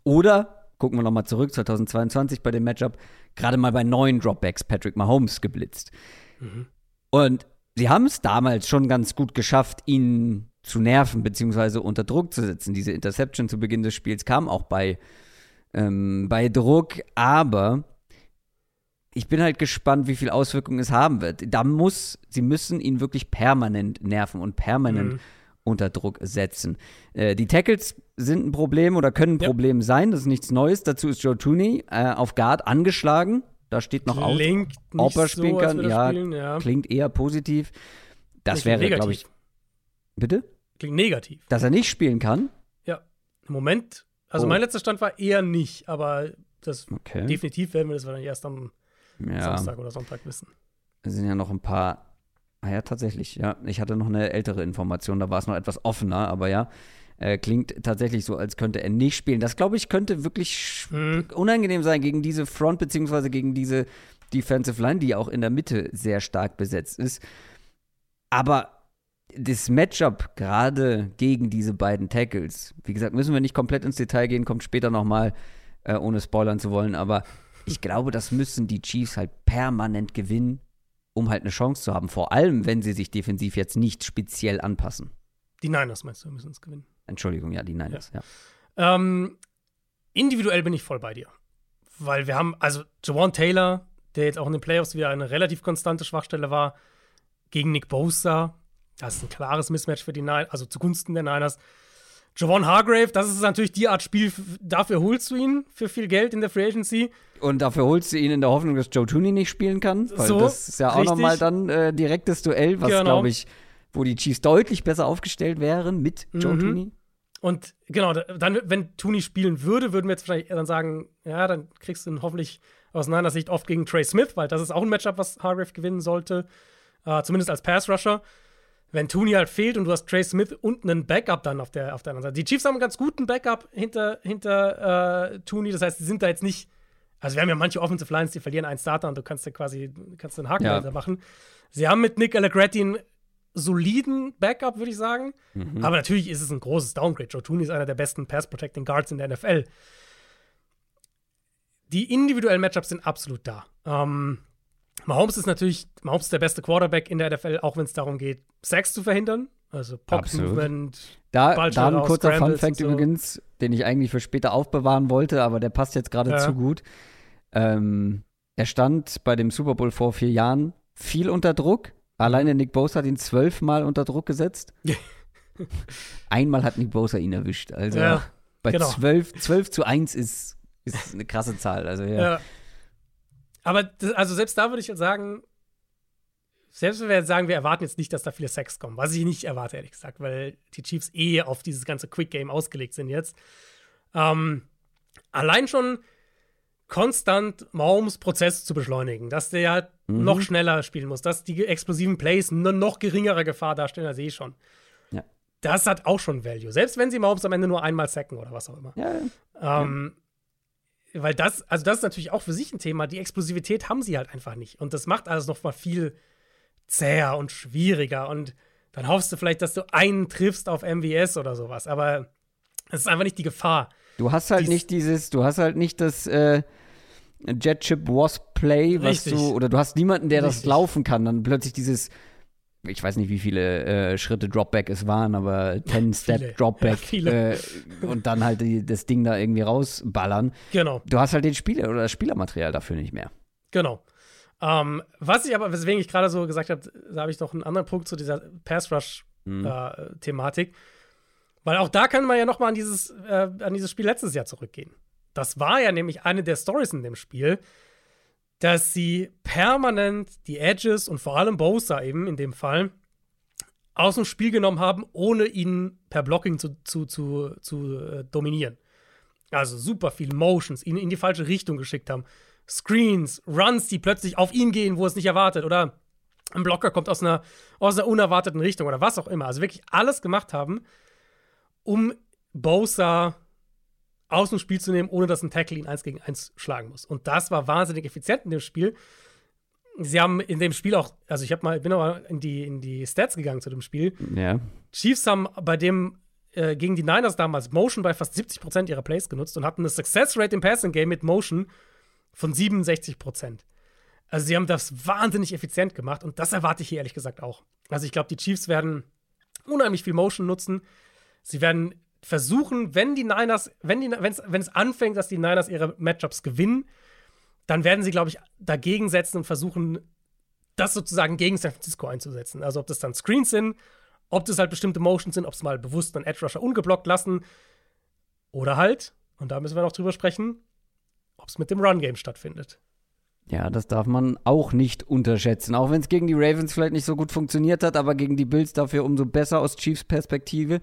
A: Oder, gucken wir nochmal zurück, 2022 bei dem Matchup, gerade mal bei neun Dropbacks Patrick Mahomes geblitzt. Mhm. Und sie haben es damals schon ganz gut geschafft, ihn zu nerven, beziehungsweise unter Druck zu setzen. Diese Interception zu Beginn des Spiels kam auch bei, ähm, bei Druck, aber ich bin halt gespannt, wie viel Auswirkungen es haben wird. Da muss, sie müssen ihn wirklich permanent nerven und permanent mhm. Unter Druck setzen. Äh, die Tackles sind ein Problem oder können ein ja. Problem sein, das ist nichts Neues. Dazu ist Joe Tooney äh, auf Guard angeschlagen. Da steht noch
B: klingt
A: aus, ob er spielen so, kann. Ja, spielen, ja, klingt eher positiv. Das klingt wäre, glaube ich. Bitte?
B: Klingt negativ.
A: Dass er nicht spielen kann?
B: Ja. Im Moment, also oh. mein letzter Stand war eher nicht, aber das okay. definitiv werden wir das wahrscheinlich erst am ja. Samstag oder Sonntag wissen.
A: Es sind ja noch ein paar Ah ja, tatsächlich, ja. Ich hatte noch eine ältere Information, da war es noch etwas offener, aber ja. Äh, klingt tatsächlich so, als könnte er nicht spielen. Das, glaube ich, könnte wirklich mhm. unangenehm sein gegen diese Front, beziehungsweise gegen diese Defensive Line, die auch in der Mitte sehr stark besetzt ist. Aber das Matchup gerade gegen diese beiden Tackles, wie gesagt, müssen wir nicht komplett ins Detail gehen, kommt später nochmal, äh, ohne spoilern zu wollen, aber ich glaube, das müssen die Chiefs halt permanent gewinnen, um halt eine Chance zu haben. Vor allem, wenn sie sich defensiv jetzt nicht speziell anpassen.
B: Die Niners meinst du, müssen es gewinnen.
A: Entschuldigung, ja, die Niners, ja.
B: ja. Ähm, individuell bin ich voll bei dir. Weil wir haben, also Jawan Taylor, der jetzt auch in den Playoffs wieder eine relativ konstante Schwachstelle war, gegen Nick Bosa. Das ist ein klares Mismatch für die Niners, also zugunsten der Niners. Javon Hargrave, das ist natürlich die Art Spiel, dafür holst du ihn für viel Geld in der Free Agency.
A: Und dafür holst du ihn in der Hoffnung, dass Joe Tooney nicht spielen kann. Weil so, das ist ja auch nochmal dann äh, direktes Duell, was genau. glaube ich, wo die Chiefs deutlich besser aufgestellt wären mit Joe mhm. Tooney.
B: Und genau, dann, wenn Tooney spielen würde, würden wir jetzt vielleicht dann sagen, ja, dann kriegst du ihn hoffentlich aus meiner Sicht oft gegen Trey Smith, weil das ist auch ein Matchup, was Hargrave gewinnen sollte. Uh, zumindest als Pass-Rusher wenn Tooney halt fehlt und du hast Trey Smith und einen Backup dann auf der, auf der anderen Seite. Die Chiefs haben einen ganz guten Backup hinter, hinter äh, Tooney, das heißt, sie sind da jetzt nicht. Also, wir haben ja manche Offensive Lines, die verlieren einen Starter und du kannst ja quasi kannst einen Haken ja. machen. Sie haben mit Nick Allegretti einen soliden Backup, würde ich sagen. Mhm. Aber natürlich ist es ein großes Downgrade. Joe Tooney ist einer der besten Pass-Protecting Guards in der NFL. Die individuellen Matchups sind absolut da. Ähm, Mahomes ist natürlich, Mahomes ist der beste Quarterback in der NFL, auch wenn es darum geht, Sacks zu verhindern. Also Pocket-Movement,
A: Da, da ein kurzer Fun-Fact so. übrigens, den ich eigentlich für später aufbewahren wollte, aber der passt jetzt gerade ja. zu gut. Ähm, er stand bei dem Super Bowl vor vier Jahren viel unter Druck. Alleine Nick Bosa hat ihn zwölfmal unter Druck gesetzt. [laughs] Einmal hat Nick Bosa ihn erwischt. Also ja, bei genau. 12, 12 zu 1 ist, ist eine krasse Zahl. Also ja. ja.
B: Aber das, also selbst da würde ich sagen, selbst wenn wir jetzt sagen, wir erwarten jetzt nicht, dass da viele Sex kommen, was ich nicht erwarte, ehrlich gesagt, weil die Chiefs eh auf dieses ganze Quick Game ausgelegt sind jetzt. Ähm, allein schon konstant Mahomes Prozess zu beschleunigen, dass der ja mhm. noch schneller spielen muss, dass die explosiven Plays eine noch geringere Gefahr darstellen als eh schon. Ja. Das hat auch schon Value. Selbst wenn sie Mahomes am Ende nur einmal sacken oder was auch immer. Ja, ja. Ähm, weil das, also das ist natürlich auch für sich ein Thema. Die Explosivität haben sie halt einfach nicht. Und das macht alles noch mal viel zäher und schwieriger. Und dann hoffst du vielleicht, dass du einen triffst auf MWS oder sowas. Aber es ist einfach nicht die Gefahr.
A: Du hast halt Dies nicht dieses, du hast halt nicht das äh, Jet Chip Wasp Play, was Richtig. du, oder du hast niemanden, der Richtig. das laufen kann. Dann plötzlich dieses ich weiß nicht, wie viele äh, Schritte Dropback es waren, aber 10 Step Dropback ja, äh, und dann halt die, das Ding da irgendwie rausballern.
B: Genau.
A: Du hast halt den Spieler oder das Spielermaterial dafür nicht mehr.
B: Genau. Ähm, was ich aber, weswegen ich gerade so gesagt habe, da habe ich noch einen anderen Punkt zu dieser Pass Rush mhm. äh, Thematik, weil auch da kann man ja noch mal an dieses äh, an dieses Spiel letztes Jahr zurückgehen. Das war ja nämlich eine der Stories in dem Spiel, dass sie permanent die Edges und vor allem Bosa eben in dem Fall aus dem Spiel genommen haben, ohne ihn per Blocking zu, zu, zu, zu äh, dominieren. Also super viel Motions, ihn in die falsche Richtung geschickt haben. Screens, Runs, die plötzlich auf ihn gehen, wo es nicht erwartet. Oder ein Blocker kommt aus einer, aus einer unerwarteten Richtung oder was auch immer. Also wirklich alles gemacht haben, um Bosa aus dem Spiel zu nehmen, ohne dass ein Tackle ihn eins gegen eins schlagen muss. Und das war wahnsinnig effizient in dem Spiel. Sie haben in dem Spiel auch, also ich habe mal, bin mal in die, in die Stats gegangen zu dem Spiel.
A: Ja.
B: Chiefs haben bei dem äh, gegen die Niners damals Motion bei fast 70 Prozent ihrer Plays genutzt und hatten eine Success Rate im Passing Game mit Motion von 67 Prozent. Also sie haben das wahnsinnig effizient gemacht und das erwarte ich hier ehrlich gesagt auch. Also ich glaube, die Chiefs werden unheimlich viel Motion nutzen. Sie werden versuchen, wenn die Niners, wenn die, wenn es anfängt, dass die Niners ihre Matchups gewinnen, dann werden sie, glaube ich, dagegen setzen und versuchen, das sozusagen gegen San Francisco einzusetzen. Also ob das dann Screens sind, ob das halt bestimmte Motions sind, ob es mal bewusst einen Edge Rusher ungeblockt lassen oder halt, und da müssen wir noch drüber sprechen, ob es mit dem Run Game stattfindet.
A: Ja, das darf man auch nicht unterschätzen. Auch wenn es gegen die Ravens vielleicht nicht so gut funktioniert hat, aber gegen die Bills dafür umso besser aus Chiefs Perspektive.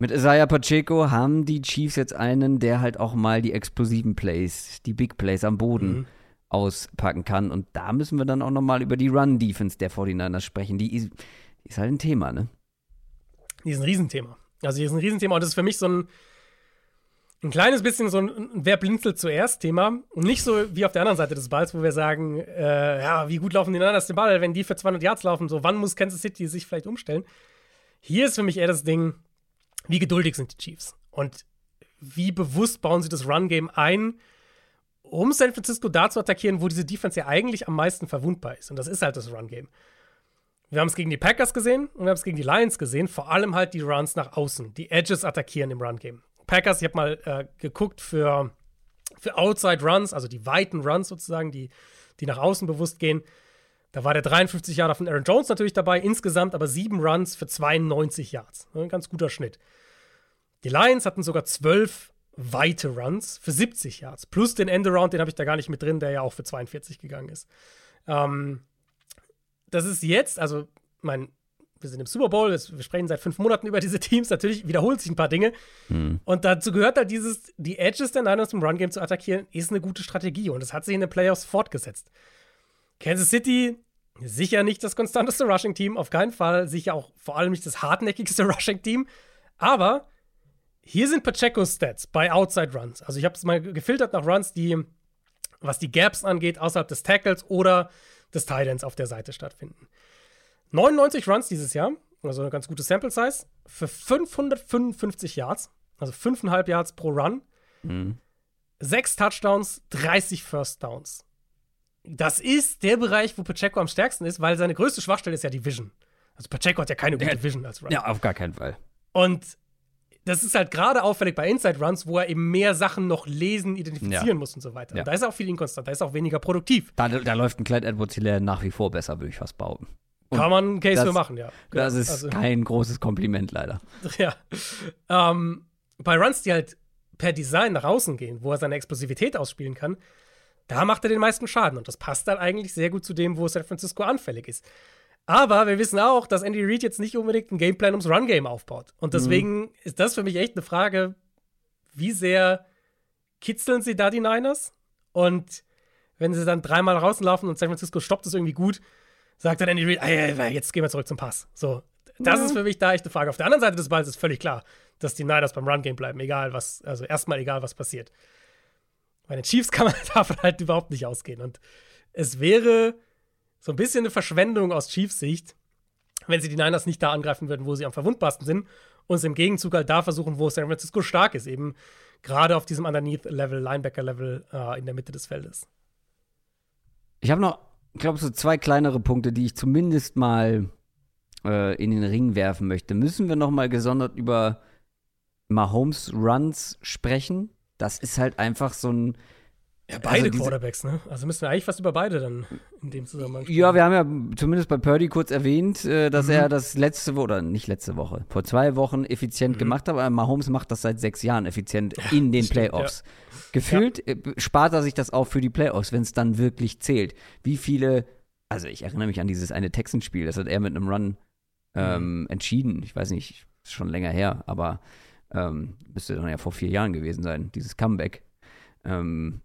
A: Mit Isaiah Pacheco haben die Chiefs jetzt einen, der halt auch mal die explosiven Plays, die Big Plays am Boden mhm. auspacken kann. Und da müssen wir dann auch nochmal über die Run-Defense der 49ers sprechen. Die ist, die ist halt ein Thema, ne?
B: Die ist ein Riesenthema. Also, die ist ein Riesenthema und das ist für mich so ein, ein kleines bisschen so ein Wer blinzelt zuerst Thema. Und nicht so wie auf der anderen Seite des Balls, wo wir sagen, äh, ja, wie gut laufen die Niners den Ball, wenn die für 200 Yards laufen, so wann muss Kansas City sich vielleicht umstellen? Hier ist für mich eher das Ding, wie geduldig sind die Chiefs und wie bewusst bauen sie das Run-Game ein, um San Francisco da zu attackieren, wo diese Defense ja eigentlich am meisten verwundbar ist. Und das ist halt das Run-Game. Wir haben es gegen die Packers gesehen und wir haben es gegen die Lions gesehen, vor allem halt die Runs nach außen, die Edges attackieren im Run-Game. Packers, ich habe mal äh, geguckt für, für Outside Runs, also die weiten Runs sozusagen, die, die nach außen bewusst gehen. Da war der 53 Jahre von Aaron Jones natürlich dabei, insgesamt aber sieben Runs für 92 Yards. Ein ganz guter Schnitt. Die Lions hatten sogar zwölf weite Runs für 70 Yards. Plus den Endaround, den habe ich da gar nicht mit drin, der ja auch für 42 gegangen ist. Ähm, das ist jetzt, also, mein, wir sind im Super Bowl, wir sprechen seit fünf Monaten über diese Teams, natürlich wiederholt sich ein paar Dinge. Hm. Und dazu gehört halt dieses, die Edges der Niners im Run-Game zu attackieren, ist eine gute Strategie. Und das hat sich in den Playoffs fortgesetzt. Kansas City, sicher nicht das konstanteste Rushing-Team, auf keinen Fall. Sicher auch vor allem nicht das hartnäckigste [laughs] Rushing-Team. Aber hier sind Pacheco's Stats bei Outside Runs. Also ich habe es mal gefiltert nach Runs, die, was die Gaps angeht, außerhalb des Tackles oder des Titans auf der Seite stattfinden. 99 Runs dieses Jahr, also eine ganz gute Sample Size, für 555 Yards, also 5,5 Yards pro Run. Mhm. Sechs Touchdowns, 30 First Downs. Das ist der Bereich, wo Pacheco am stärksten ist, weil seine größte Schwachstelle ist ja die Vision. Also Pacheco hat ja keine gute Vision als
A: Run. Ja, auf gar keinen Fall.
B: Und das ist halt gerade auffällig bei Inside Runs, wo er eben mehr Sachen noch lesen, identifizieren ja. muss und so weiter. Ja. Und da ist auch viel inkonstant, da ist auch weniger produktiv.
A: Da, da läuft ein Clyde Edwards Hilaire nach wie vor besser, würde ich fast behaupten.
B: Und Kann man einen Case das, für machen, ja.
A: Das ist also, kein großes Kompliment, leider. [laughs]
B: Ja. Ähm, bei Runs, die halt per Design nach außen gehen, wo er seine Explosivität ausspielen kann, da macht er den meisten Schaden. Und das passt dann eigentlich sehr gut zu dem, wo San Francisco anfällig ist. Aber wir wissen auch, dass Andy Reid jetzt nicht unbedingt einen Gameplan ums Run-Game aufbaut. Und deswegen mhm. ist das für mich echt eine Frage, wie sehr kitzeln sie da die Niners? Und wenn sie dann dreimal rauslaufen und San Francisco stoppt es irgendwie gut, sagt dann Andy Reid, jetzt gehen wir zurück zum Pass. So, das ja. ist für mich da echt eine Frage. Auf der anderen Seite des Balls ist völlig klar, dass die Niners beim Run-Game bleiben, egal was, also erstmal egal, was passiert. Bei den Chiefs kann man [laughs] davon halt überhaupt nicht ausgehen. Und es wäre so ein bisschen eine Verschwendung aus Chiefs Sicht, wenn sie die Niners nicht da angreifen würden, wo sie am verwundbarsten sind und im Gegenzug halt da versuchen, wo San Francisco stark ist, eben gerade auf diesem Underneath-Level, Linebacker-Level äh, in der Mitte des Feldes.
A: Ich habe noch, ich glaube, so zwei kleinere Punkte, die ich zumindest mal äh, in den Ring werfen möchte. Müssen wir noch mal gesondert über Mahomes Runs sprechen? Das ist halt einfach so ein
B: ja, beide also Quarterbacks, ne? Also müssen wir eigentlich fast über beide dann in dem Zusammenhang
A: sprechen. Ja, wir haben ja zumindest bei Purdy kurz erwähnt, äh, dass mhm. er das letzte Woche, oder nicht letzte Woche, vor zwei Wochen effizient mhm. gemacht hat, aber Mahomes macht das seit sechs Jahren effizient ja, in den Playoffs. Ja. Gefühlt. Äh, spart er sich das auch für die Playoffs, wenn es dann wirklich zählt. Wie viele, also ich erinnere mich an dieses eine Texanspiel, das hat er mit einem Run ähm, mhm. entschieden. Ich weiß nicht, ist schon länger her, aber ähm, müsste dann ja vor vier Jahren gewesen sein, dieses Comeback. Ähm,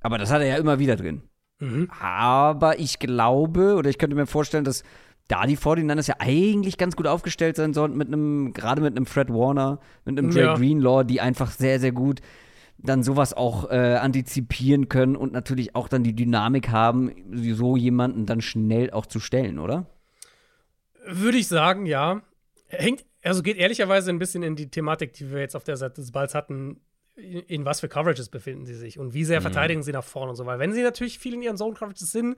A: aber das hat er ja immer wieder drin. Mhm. Aber ich glaube, oder ich könnte mir vorstellen, dass da die 49ers ja eigentlich ganz gut aufgestellt sein sollten, mit einem, gerade mit einem Fred Warner, mit einem Dre ja. Greenlaw, die einfach sehr, sehr gut dann sowas auch äh, antizipieren können und natürlich auch dann die Dynamik haben, so jemanden dann schnell auch zu stellen, oder?
B: Würde ich sagen, ja. Hängt, also geht ehrlicherweise ein bisschen in die Thematik, die wir jetzt auf der Seite des Balls hatten, in was für Coverages befinden sie sich und wie sehr mhm. verteidigen sie nach vorne und so weiter. Wenn sie natürlich viel in ihren Zone-Coverages sind,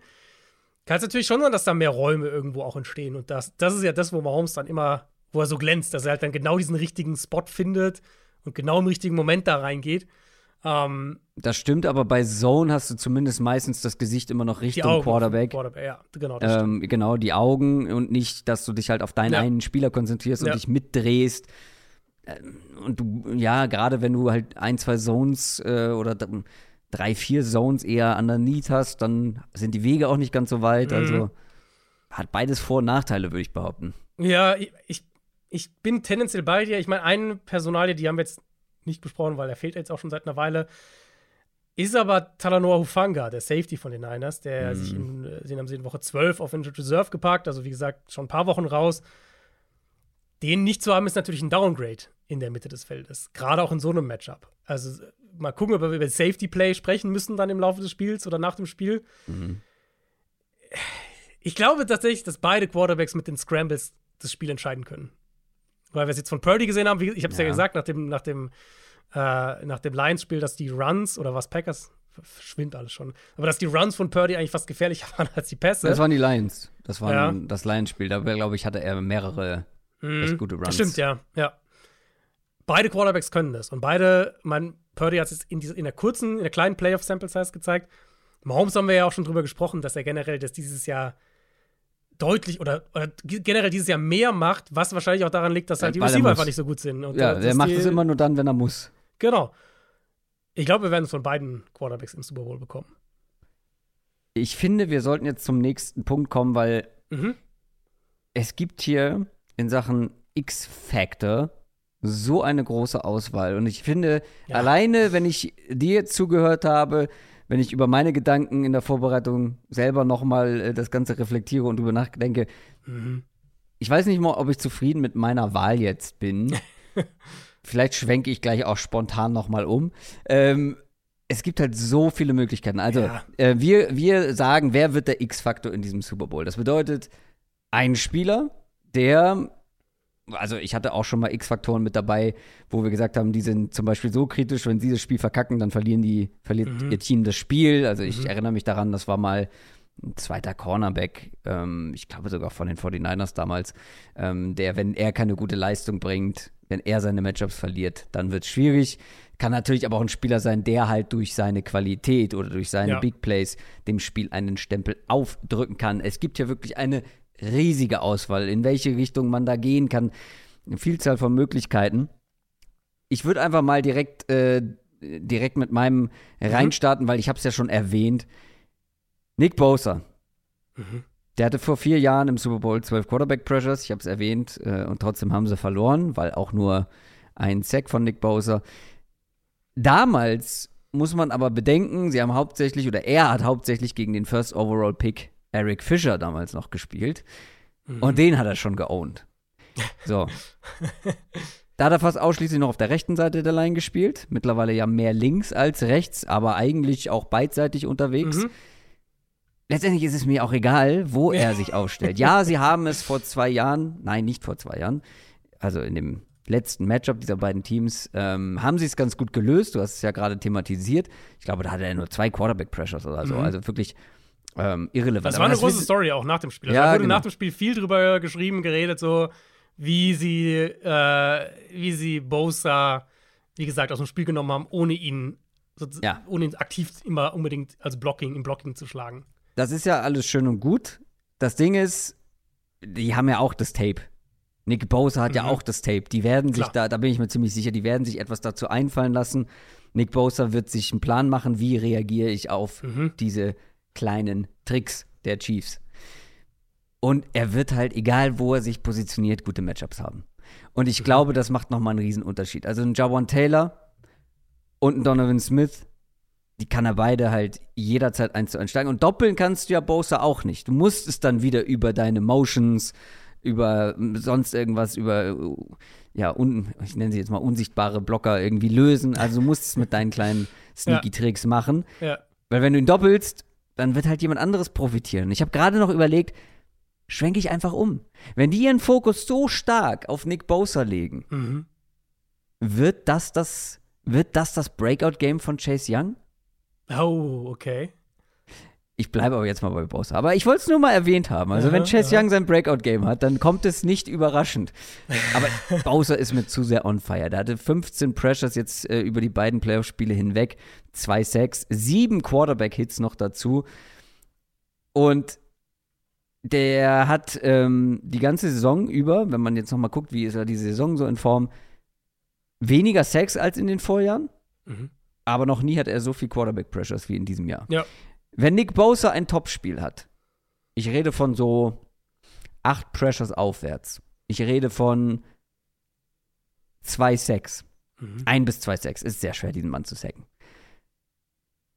B: kann es natürlich schon sein, dass da mehr Räume irgendwo auch entstehen. Und das, das ist ja das, wo Mahomes dann immer, wo er so glänzt, dass er halt dann genau diesen richtigen Spot findet und genau im richtigen Moment da reingeht. Ähm,
A: das stimmt, aber bei Zone hast du zumindest meistens das Gesicht immer noch Richtung Quarterback. Quarterback.
B: Ja, genau,
A: ähm, genau, die Augen und nicht, dass du dich halt auf deinen ja. einen Spieler konzentrierst und ja. dich mitdrehst und du, ja, gerade wenn du halt ein, zwei Zones äh, oder drei, vier Zones eher underneath hast, dann sind die Wege auch nicht ganz so weit. Mhm. Also hat beides Vor- und Nachteile, würde ich behaupten.
B: Ja, ich, ich bin tendenziell bei dir. Ich meine, eine Personalie, die haben wir jetzt nicht besprochen, weil er fehlt jetzt auch schon seit einer Weile. ist aber Talanoa Hufanga, der Safety von den Niners, der mhm. sich in, äh, den haben sie in Woche 12 auf Injured Reserve geparkt, also wie gesagt, schon ein paar Wochen raus. Den nicht zu haben, ist natürlich ein Downgrade in der Mitte des Feldes. Gerade auch in so einem Matchup. Also mal gucken, ob wir über Safety Play sprechen müssen dann im Laufe des Spiels oder nach dem Spiel. Mhm. Ich glaube tatsächlich, dass beide Quarterbacks mit den Scrambles das Spiel entscheiden können. Weil wir es jetzt von Purdy gesehen haben, ich habe es ja. ja. gesagt, nach dem, nach dem äh, nach dem Lions-Spiel, dass die Runs oder was Packers verschwindet alles schon. Aber dass die Runs von Purdy eigentlich fast gefährlicher [laughs] waren als die Pässe.
A: Das waren die Lions. Das war ja. das Lions-Spiel. Da, glaube ich, hatte er mehrere mhm. echt gute Runs.
B: Stimmt, ja. ja. Beide Quarterbacks können das. Und beide, mein Purdy hat es in, in der kurzen, in der kleinen Playoff-Sample-Size gezeigt. Mahomes haben wir ja auch schon drüber gesprochen, dass er generell das dieses Jahr deutlich oder, oder, generell dieses Jahr mehr macht, was wahrscheinlich auch daran liegt, dass halt die Receiver einfach nicht so gut sind.
A: Und ja, der macht es immer nur dann, wenn er muss.
B: Genau. Ich glaube, wir werden es von beiden Quarterbacks im Super Bowl bekommen.
A: Ich finde, wir sollten jetzt zum nächsten Punkt kommen, weil mhm. es gibt hier in Sachen X-Factor so eine große Auswahl. Und ich finde, ja. alleine, wenn ich dir zugehört habe, wenn ich über meine Gedanken in der Vorbereitung selber nochmal äh, das Ganze reflektiere und drüber nachdenke, mhm. ich weiß nicht mal, ob ich zufrieden mit meiner Wahl jetzt bin. [laughs] Vielleicht schwenke ich gleich auch spontan nochmal um. Ähm, es gibt halt so viele Möglichkeiten. Also, ja. äh, wir, wir sagen, wer wird der X-Faktor in diesem Super Bowl? Das bedeutet, ein Spieler, der also ich hatte auch schon mal X-Faktoren mit dabei, wo wir gesagt haben, die sind zum Beispiel so kritisch, wenn sie das Spiel verkacken, dann verlieren die, verliert mhm. ihr Team das Spiel. Also ich mhm. erinnere mich daran, das war mal ein zweiter Cornerback, ähm, ich glaube sogar von den 49ers damals, ähm, der, wenn er keine gute Leistung bringt, wenn er seine Matchups verliert, dann wird es schwierig. Kann natürlich aber auch ein Spieler sein, der halt durch seine Qualität oder durch seine ja. Big Plays dem Spiel einen Stempel aufdrücken kann. Es gibt ja wirklich eine riesige Auswahl, in welche Richtung man da gehen kann. Eine Vielzahl von Möglichkeiten. Ich würde einfach mal direkt, äh, direkt mit meinem mhm. reinstarten, weil ich habe es ja schon erwähnt. Nick Bosa. Mhm. Der hatte vor vier Jahren im Super Bowl 12 Quarterback Pressures, ich habe es erwähnt, äh, und trotzdem haben sie verloren, weil auch nur ein Sack von Nick Bosa. Damals muss man aber bedenken, sie haben hauptsächlich oder er hat hauptsächlich gegen den First Overall Pick Eric Fischer damals noch gespielt. Mhm. Und den hat er schon geowned. [laughs] So. da hat er fast ausschließlich noch auf der rechten Seite der Line gespielt. Mittlerweile ja mehr links als rechts, aber eigentlich auch beidseitig unterwegs. Mhm. Letztendlich ist es mir auch egal, wo er sich aufstellt. Ja, sie [laughs] haben es vor zwei Jahren, nein, nicht vor zwei Jahren, also in dem letzten Matchup dieser beiden Teams, ähm, haben sie es ganz gut gelöst. Du hast es ja gerade thematisiert. Ich glaube, da hatte er nur zwei Quarterback-Pressures oder so. Mhm. Also wirklich ähm, irrelevant.
B: Das war eine große Story auch nach dem Spiel. Also ja, da wurde genau. nach dem Spiel viel drüber geschrieben, geredet, so wie sie, äh, wie sie Bosa, wie gesagt, aus dem Spiel genommen haben, ohne ihn, ja. ohne ihn aktiv immer unbedingt als Blocking, im Blocking zu schlagen.
A: Das ist ja alles schön und gut. Das Ding ist, die haben ja auch das Tape. Nick Bosa hat mhm. ja auch das Tape. Die werden Klar. sich da, da bin ich mir ziemlich sicher, die werden sich etwas dazu einfallen lassen. Nick Bosa wird sich einen Plan machen, wie reagiere ich auf mhm. diese kleinen Tricks der Chiefs. Und er wird halt, egal wo er sich positioniert, gute Matchups haben. Und ich mhm. glaube, das macht nochmal einen riesen Unterschied. Also ein Jawan Taylor und ein Donovan Smith, die kann er beide halt jederzeit eins zu einsteigen. Und doppeln kannst du ja Bosa auch nicht. Du musst es dann wieder über deine Motions, über sonst irgendwas, über, ja, un, ich nenne sie jetzt mal unsichtbare Blocker irgendwie lösen. Also du musst es mit deinen kleinen [laughs] Sneaky-Tricks machen. Ja. Weil wenn du ihn doppelst, dann wird halt jemand anderes profitieren. Ich habe gerade noch überlegt, schwenke ich einfach um. Wenn die ihren Fokus so stark auf Nick Bosa legen, mhm. wird das das, wird das das Breakout-Game von Chase Young?
B: Oh, okay.
A: Ich bleibe aber jetzt mal bei Bosa. Aber ich wollte es nur mal erwähnt haben. Also, ja, wenn Chase ja. Young sein Breakout-Game hat, dann kommt es nicht überraschend. Aber [laughs] Bowser ist mir zu sehr on fire. Der hatte 15 Pressures jetzt äh, über die beiden Playoff-Spiele hinweg, zwei Sacks, sieben Quarterback-Hits noch dazu. Und der hat ähm, die ganze Saison über, wenn man jetzt noch mal guckt, wie ist er die Saison so in Form, weniger Sacks als in den Vorjahren. Mhm. Aber noch nie hat er so viel Quarterback-Pressures wie in diesem Jahr. Ja. Wenn Nick Bosa ein Topspiel hat, ich rede von so acht Pressures aufwärts. Ich rede von zwei Sacks. Mhm. Ein bis zwei Sacks. Ist sehr schwer, diesen Mann zu sacken.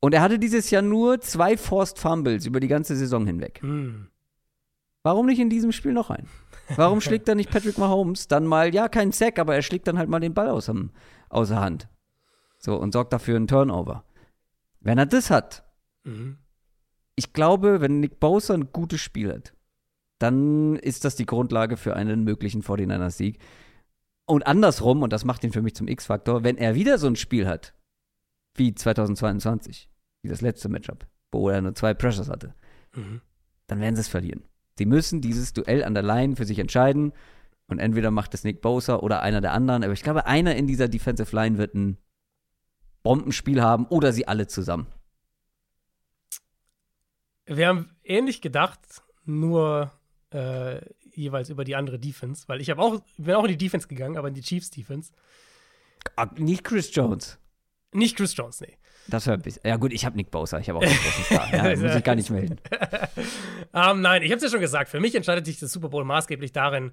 A: Und er hatte dieses Jahr nur zwei Forced Fumbles über die ganze Saison hinweg.
B: Hm.
A: Warum nicht in diesem Spiel noch ein? Warum [laughs] schlägt dann nicht Patrick Mahomes dann mal, ja, kein Sack, aber er schlägt dann halt mal den Ball aus, dem, aus der Hand. So, und sorgt dafür einen Turnover. Wenn er das hat,
B: Mhm.
A: Ich glaube, wenn Nick Bosa ein gutes Spiel hat, dann ist das die Grundlage für einen möglichen 49ers-Sieg. Und andersrum, und das macht ihn für mich zum X-Faktor, wenn er wieder so ein Spiel hat, wie 2022, wie das letzte Matchup, wo er nur zwei Pressures hatte,
B: Mhm.
A: dann werden sie es verlieren. Sie müssen dieses Duell an der Line für sich entscheiden und entweder macht es Nick Bosa oder einer der anderen, aber ich glaube, einer in dieser Defensive Line wird ein Bombenspiel haben oder sie alle zusammen.
B: Wir haben ähnlich gedacht, nur äh, jeweils über die andere Defense, weil ich habe auch, bin auch in die Defense gegangen, aber in die Chiefs Defense.
A: Ah, nicht Chris Jones.
B: Nicht Chris Jones, nee.
A: Das wäre ein bisschen. Ja, gut, ich habe Nick Bosa, ich habe auch einen großen Star. [laughs] Ja, muss ich gar nicht melden. [laughs]
B: Ähm, nein, ich habe es ja schon gesagt. Für mich entscheidet sich das Super Bowl maßgeblich darin,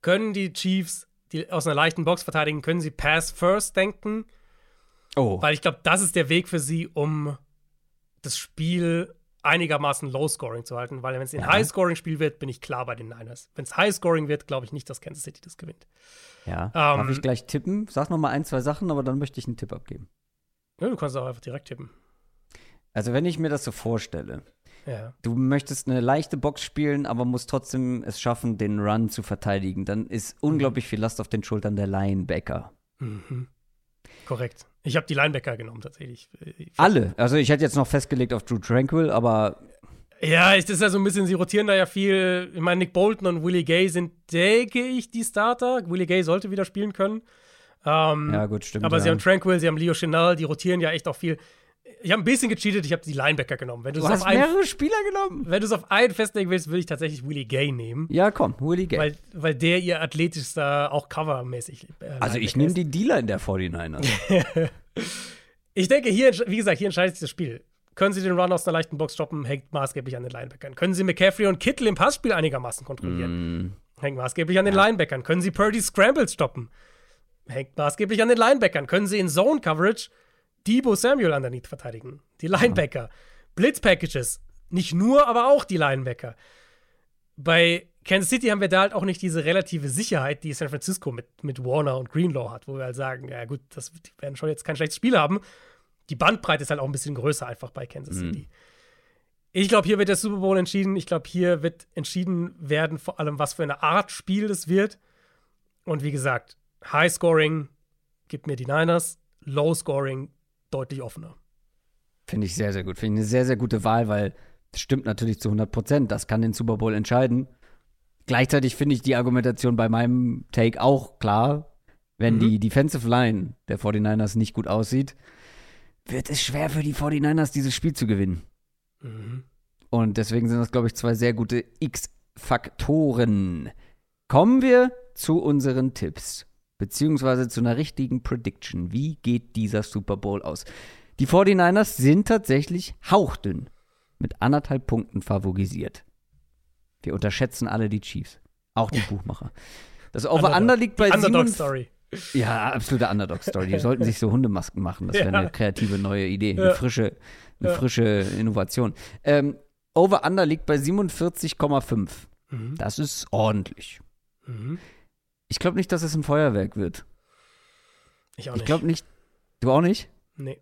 B: können die Chiefs, die aus einer leichten Box verteidigen, können sie Pass First denken?
A: Oh.
B: Weil ich glaube, das ist der Weg für sie, um das Spiel einigermaßen Low-Scoring zu halten. Weil wenn es ein
A: Ja.
B: High-Scoring-Spiel wird, bin ich klar bei den Niners. Wenn es High-Scoring wird, glaube ich nicht, dass Kansas City das gewinnt.
A: Ja. Darf
B: Ähm,
A: ich gleich tippen? Sag noch mal ein, zwei Sachen, aber dann möchte ich einen Tipp abgeben.
B: Ja, du kannst auch einfach direkt tippen.
A: Also, wenn ich mir das so vorstelle,
B: Ja.
A: du möchtest eine leichte Box spielen, aber musst trotzdem es schaffen, den Run zu verteidigen, dann ist unglaublich viel Last auf den Schultern der Linebacker.
B: Mhm. Korrekt. Ich habe die Linebacker genommen, tatsächlich. Ich-
A: Alle. Also, ich hätte jetzt noch festgelegt auf Drew Tranquil, aber
B: Ja, es ist ja so ein bisschen, sie rotieren da ja viel. Ich meine, Nick Bolton und Willie Gay sind, denke ich, die Starter. Willie Gay sollte wieder spielen können. Ähm,
A: ja, gut, stimmt.
B: aber
A: ja.
B: sie haben Tranquil, sie haben Leo Chenal, die rotieren ja echt auch viel. Ich habe ein bisschen gecheatet, ich habe die Linebacker genommen. Wenn du
A: hast
B: auf, einen-
A: mehrere Spieler genommen.
B: wenn du es auf einen festlegen willst, würde ich tatsächlich Willie Gay nehmen.
A: Ja, komm, Willie Gay.
B: Weil, weil der ihr athletischster, auch covermäßig. Äh,
A: also, ich nehme die Dealer in der 49ers. [laughs]
B: Ich denke, hier, wie gesagt, hier entscheidet sich das Spiel. Können sie den Run aus einer leichten Box stoppen, hängt maßgeblich an den Linebackern. Können sie McCaffrey und Kittle im Passspiel einigermaßen kontrollieren,
A: Mm,
B: hängt maßgeblich an den Linebackern. Können sie Purdy Scrambles stoppen, hängt maßgeblich an den Linebackern. Können sie in Zone Coverage Debo Samuel underneath verteidigen, die Linebacker. Blitz Packages, nicht nur, aber auch die Linebacker. Bei Kansas City haben wir da halt auch nicht diese relative Sicherheit, die San Francisco mit, mit Warner und Greenlaw hat, wo wir halt sagen, ja gut, das, die werden schon jetzt kein schlechtes Spiel haben. Die Bandbreite ist halt auch ein bisschen größer einfach bei Kansas City. Ich glaube, hier wird der Super Bowl entschieden. Ich glaube, hier wird entschieden werden, vor allem, was für eine Art Spiel das wird. Und wie gesagt, High Scoring gibt mir die Niners, Low Scoring deutlich offener.
A: Finde ich sehr, sehr gut. Finde ich eine sehr, sehr gute Wahl, weil das stimmt natürlich zu 100 Prozent. Das kann den Super Bowl entscheiden. Gleichzeitig finde ich die Argumentation bei meinem Take auch klar. Wenn
B: Mhm.
A: die Defensive Line der 49ers nicht gut aussieht, wird es schwer für die 49ers, dieses Spiel zu gewinnen.
B: Mhm.
A: Und deswegen sind das, glaube ich, zwei sehr gute X-Faktoren. Kommen wir zu unseren Tipps, beziehungsweise zu einer richtigen Prediction. Wie geht dieser Super Bowl aus? Die 49ers sind tatsächlich hauchdünn, mit anderthalb Punkten favorisiert. Wir unterschätzen alle die Chiefs, auch die Buchmacher. Das Over-Under liegt bei
B: Underdog
A: 47
B: Story.
A: ja, absolute Underdog-Story. Die sollten sich so Hundemasken machen. Das wäre
B: Ja.
A: eine kreative neue Idee.
B: Ja.
A: Eine frische, eine
B: Ja.
A: frische Innovation. Ähm, Over-Under liegt bei 47,5.
B: Mhm.
A: Das ist ordentlich.
B: Mhm.
A: Ich glaube nicht, dass es ein Feuerwerk wird.
B: Ich auch
A: Ich
B: nicht.
A: glaube nicht. Du auch nicht?
B: nee.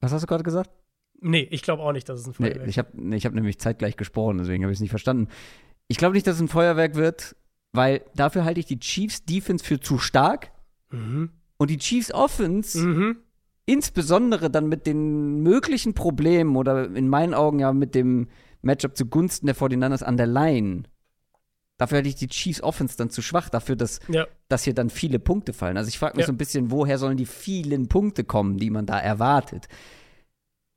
A: Was hast du gerade gesagt?
B: Nee, ich glaube auch nicht, dass es ein
A: Nee,
B: Feuerwerk
A: ich habe nee, ich hab nämlich zeitgleich gesprochen, deswegen habe ich es nicht verstanden. Ich glaube nicht, dass es ein Feuerwerk wird, weil dafür halte ich die Chiefs Defense für zu stark
B: Mhm.
A: und die Chiefs Offense
B: Mhm.
A: insbesondere dann mit den möglichen Problemen oder in meinen Augen ja mit dem Matchup zugunsten der 49ers an der Line. Dafür hätte ich die Chiefs Offense dann zu schwach, dafür, dass,
B: Ja.
A: dass hier dann viele Punkte fallen. Also ich frage mich
B: Ja.
A: so ein bisschen, woher sollen die vielen Punkte kommen, die man da erwartet.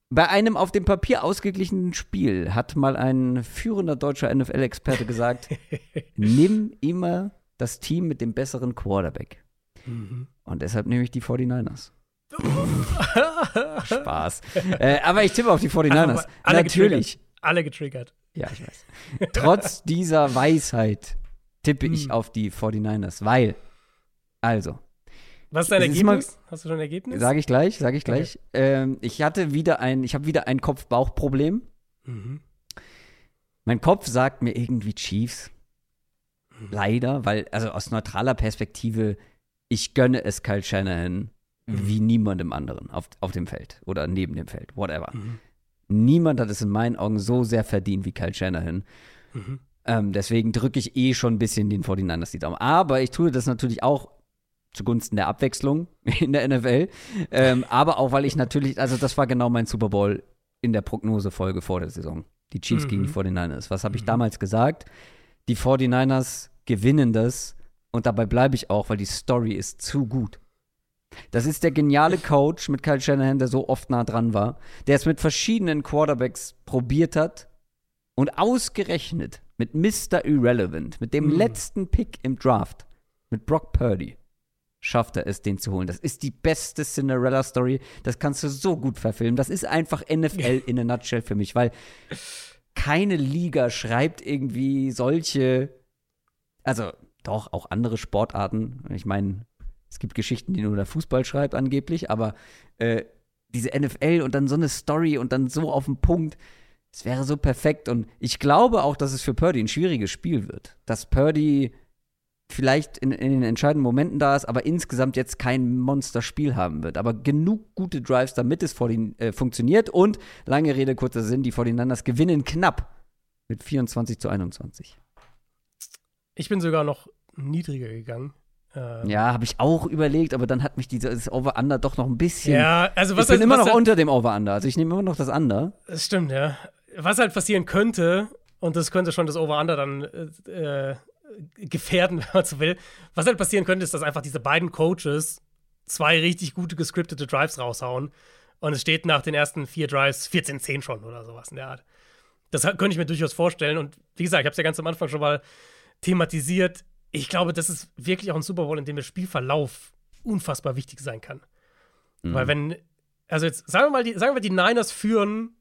A: Bei einem auf dem Papier ausgeglichenen Spiel hat mal ein führender deutscher NFL-Experte gesagt, [laughs] nimm immer das Team mit dem besseren Quarterback.
B: Mhm.
A: Und deshalb nehme ich die 49ers. [laughs] Spaß. äh, aber ich tippe auf die 49ers.
B: Aber alle
A: Natürlich.
B: Alle getriggert.
A: Ja, ich weiß. Trotz dieser Weisheit tippe ich
B: Hm.
A: auf die 49ers, weil, also,
B: Was ist dein Ergebnis? Mal, Hast du schon ein Ergebnis?
A: Sage ich gleich, sage ich gleich. Okay. Ähm, ich hatte wieder ein, ich habe wieder ein Kopf-Bauch-Problem. Mhm. Mein Kopf sagt mir irgendwie Chiefs. Mhm. Leider, weil, also aus neutraler Perspektive, ich gönne es Kyle Shanahan mhm. wie niemandem anderen auf, auf dem Feld oder neben dem Feld, whatever. Mhm. Niemand hat es in meinen Augen so sehr verdient wie Kyle Shanahan. Mhm. Ähm, deswegen drücke ich eh schon ein bisschen den 49ers die Daumen. Aber ich tue das natürlich auch zugunsten der Abwechslung [laughs] in der NFL. Ähm, aber auch, weil ich natürlich, also das war genau mein Super Bowl in der Prognosefolge vor der Saison. Die Chiefs mhm. gegen die 49ers. Was habe ich mhm. damals gesagt? Die 49ers gewinnen das und dabei bleibe ich auch, weil die Story ist zu gut. Das ist der geniale Coach mit Kyle Shanahan, der so oft nah dran war, der es mit verschiedenen Quarterbacks probiert hat und ausgerechnet mit Mr. Irrelevant, mit dem mhm. letzten Pick im Draft, mit Brock Purdy, schafft er es, den zu holen. Das ist die beste Cinderella-Story. Das kannst du so gut verfilmen. Das ist einfach NFL in a nutshell für mich, weil keine Liga schreibt irgendwie solche, also doch auch andere Sportarten. Ich meine, es gibt Geschichten, die nur der Fußball schreibt angeblich, aber äh, diese NFL und dann so eine Story und dann so auf den Punkt, es wäre so perfekt. Und ich glaube auch, dass es für Purdy ein schwieriges Spiel wird. Dass Purdy vielleicht in, in, den entscheidenden Momenten da ist, aber insgesamt jetzt kein Monsterspiel haben wird. Aber genug gute Drives, damit es vor den, äh, funktioniert. Und lange Rede, kurzer Sinn, die 49ers gewinnen knapp mit 24 zu 21.
B: Ich bin sogar noch niedriger gegangen.
A: Ähm ja, habe ich auch überlegt, aber dann hat mich dieses Over-Under doch noch ein bisschen.
B: Ja, also was
A: Ich bin halt, immer noch halt, unter dem Over-Under. Also ich nehme immer noch das Under.
B: Das stimmt, ja. Was halt passieren könnte, und das könnte schon das Over-Under dann äh, gefährden, [laughs] wenn man so will. Was halt passieren könnte, ist, dass einfach diese beiden Coaches zwei richtig gute gescriptete Drives raushauen. Und es steht nach den ersten vier Drives 14-10 schon oder sowas in der Art. Das könnte ich mir durchaus vorstellen. Und wie gesagt, ich habe es ja ganz am Anfang schon mal thematisiert. Ich glaube, das ist wirklich auch ein Super Bowl, in dem der Spielverlauf unfassbar wichtig sein kann. Mhm. Weil wenn, also jetzt sagen wir mal, die, sagen wir, die Niners führen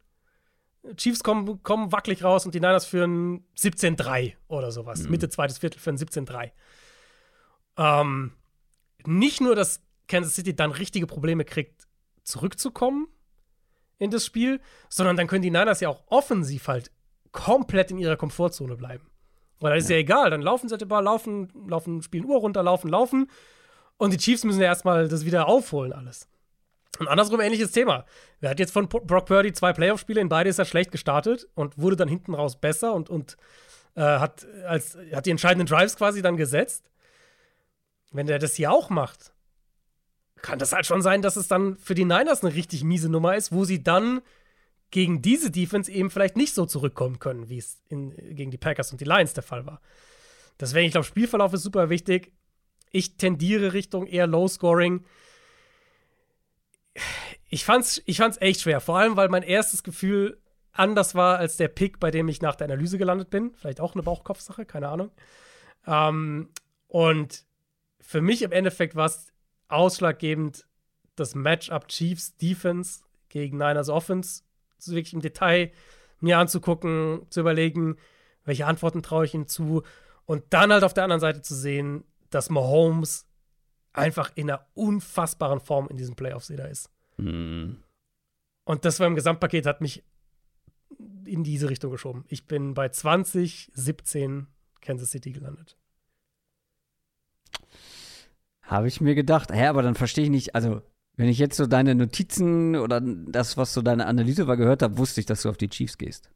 B: Chiefs kommen, kommen wackelig raus und die Niners führen 17-3 oder sowas. Mhm. Mitte zweites Viertel führen 17-3. Ähm, nicht nur, dass Kansas City dann richtige Probleme kriegt, zurückzukommen in das Spiel, sondern dann können die Niners ja auch offensiv halt komplett in ihrer Komfortzone bleiben. Weil dann ist ja. ja egal, dann laufen sie halt Ball, laufen, laufen, spielen Uhr runter, laufen, laufen. Und die Chiefs müssen ja erstmal das wieder aufholen, alles. Und andersrum ähnliches Thema. Er hat jetzt von Brock Purdy zwei Playoff-Spiele, in beide ist er schlecht gestartet und wurde dann hinten raus besser und, und äh, hat, als, hat die entscheidenden Drives quasi dann gesetzt. Wenn der das hier auch macht, kann das halt schon sein, dass es dann für die Niners eine richtig miese Nummer ist, wo sie dann gegen diese Defense eben vielleicht nicht so zurückkommen können, wie es gegen die Packers und die Lions der Fall war. Deswegen, ich glaube, Spielverlauf ist super wichtig. Ich tendiere Richtung eher Low-Scoring ich fand's, ich fand's echt schwer. Vor allem, weil mein erstes Gefühl anders war als der Pick, bei dem ich nach der Analyse gelandet bin. Vielleicht auch eine Bauchkopfsache, keine Ahnung. Ähm, und für mich im Endeffekt war es ausschlaggebend, das Matchup Chiefs Defense gegen Niners Offense wirklich im Detail mir anzugucken, zu überlegen, welche Antworten traue ich ihnen zu und dann halt auf der anderen Seite zu sehen, dass Mahomes einfach in einer unfassbaren Form in diesen Playoffs wieder ist. Mhm. Und das war im Gesamtpaket, hat mich in diese Richtung geschoben. Ich bin bei 2017 Kansas City gelandet.
A: Habe ich mir gedacht. Hä, aber dann verstehe ich nicht, also wenn ich jetzt so deine Notizen oder das, was so deine Analyse war, gehört habe, wusste ich, dass du auf die Chiefs gehst.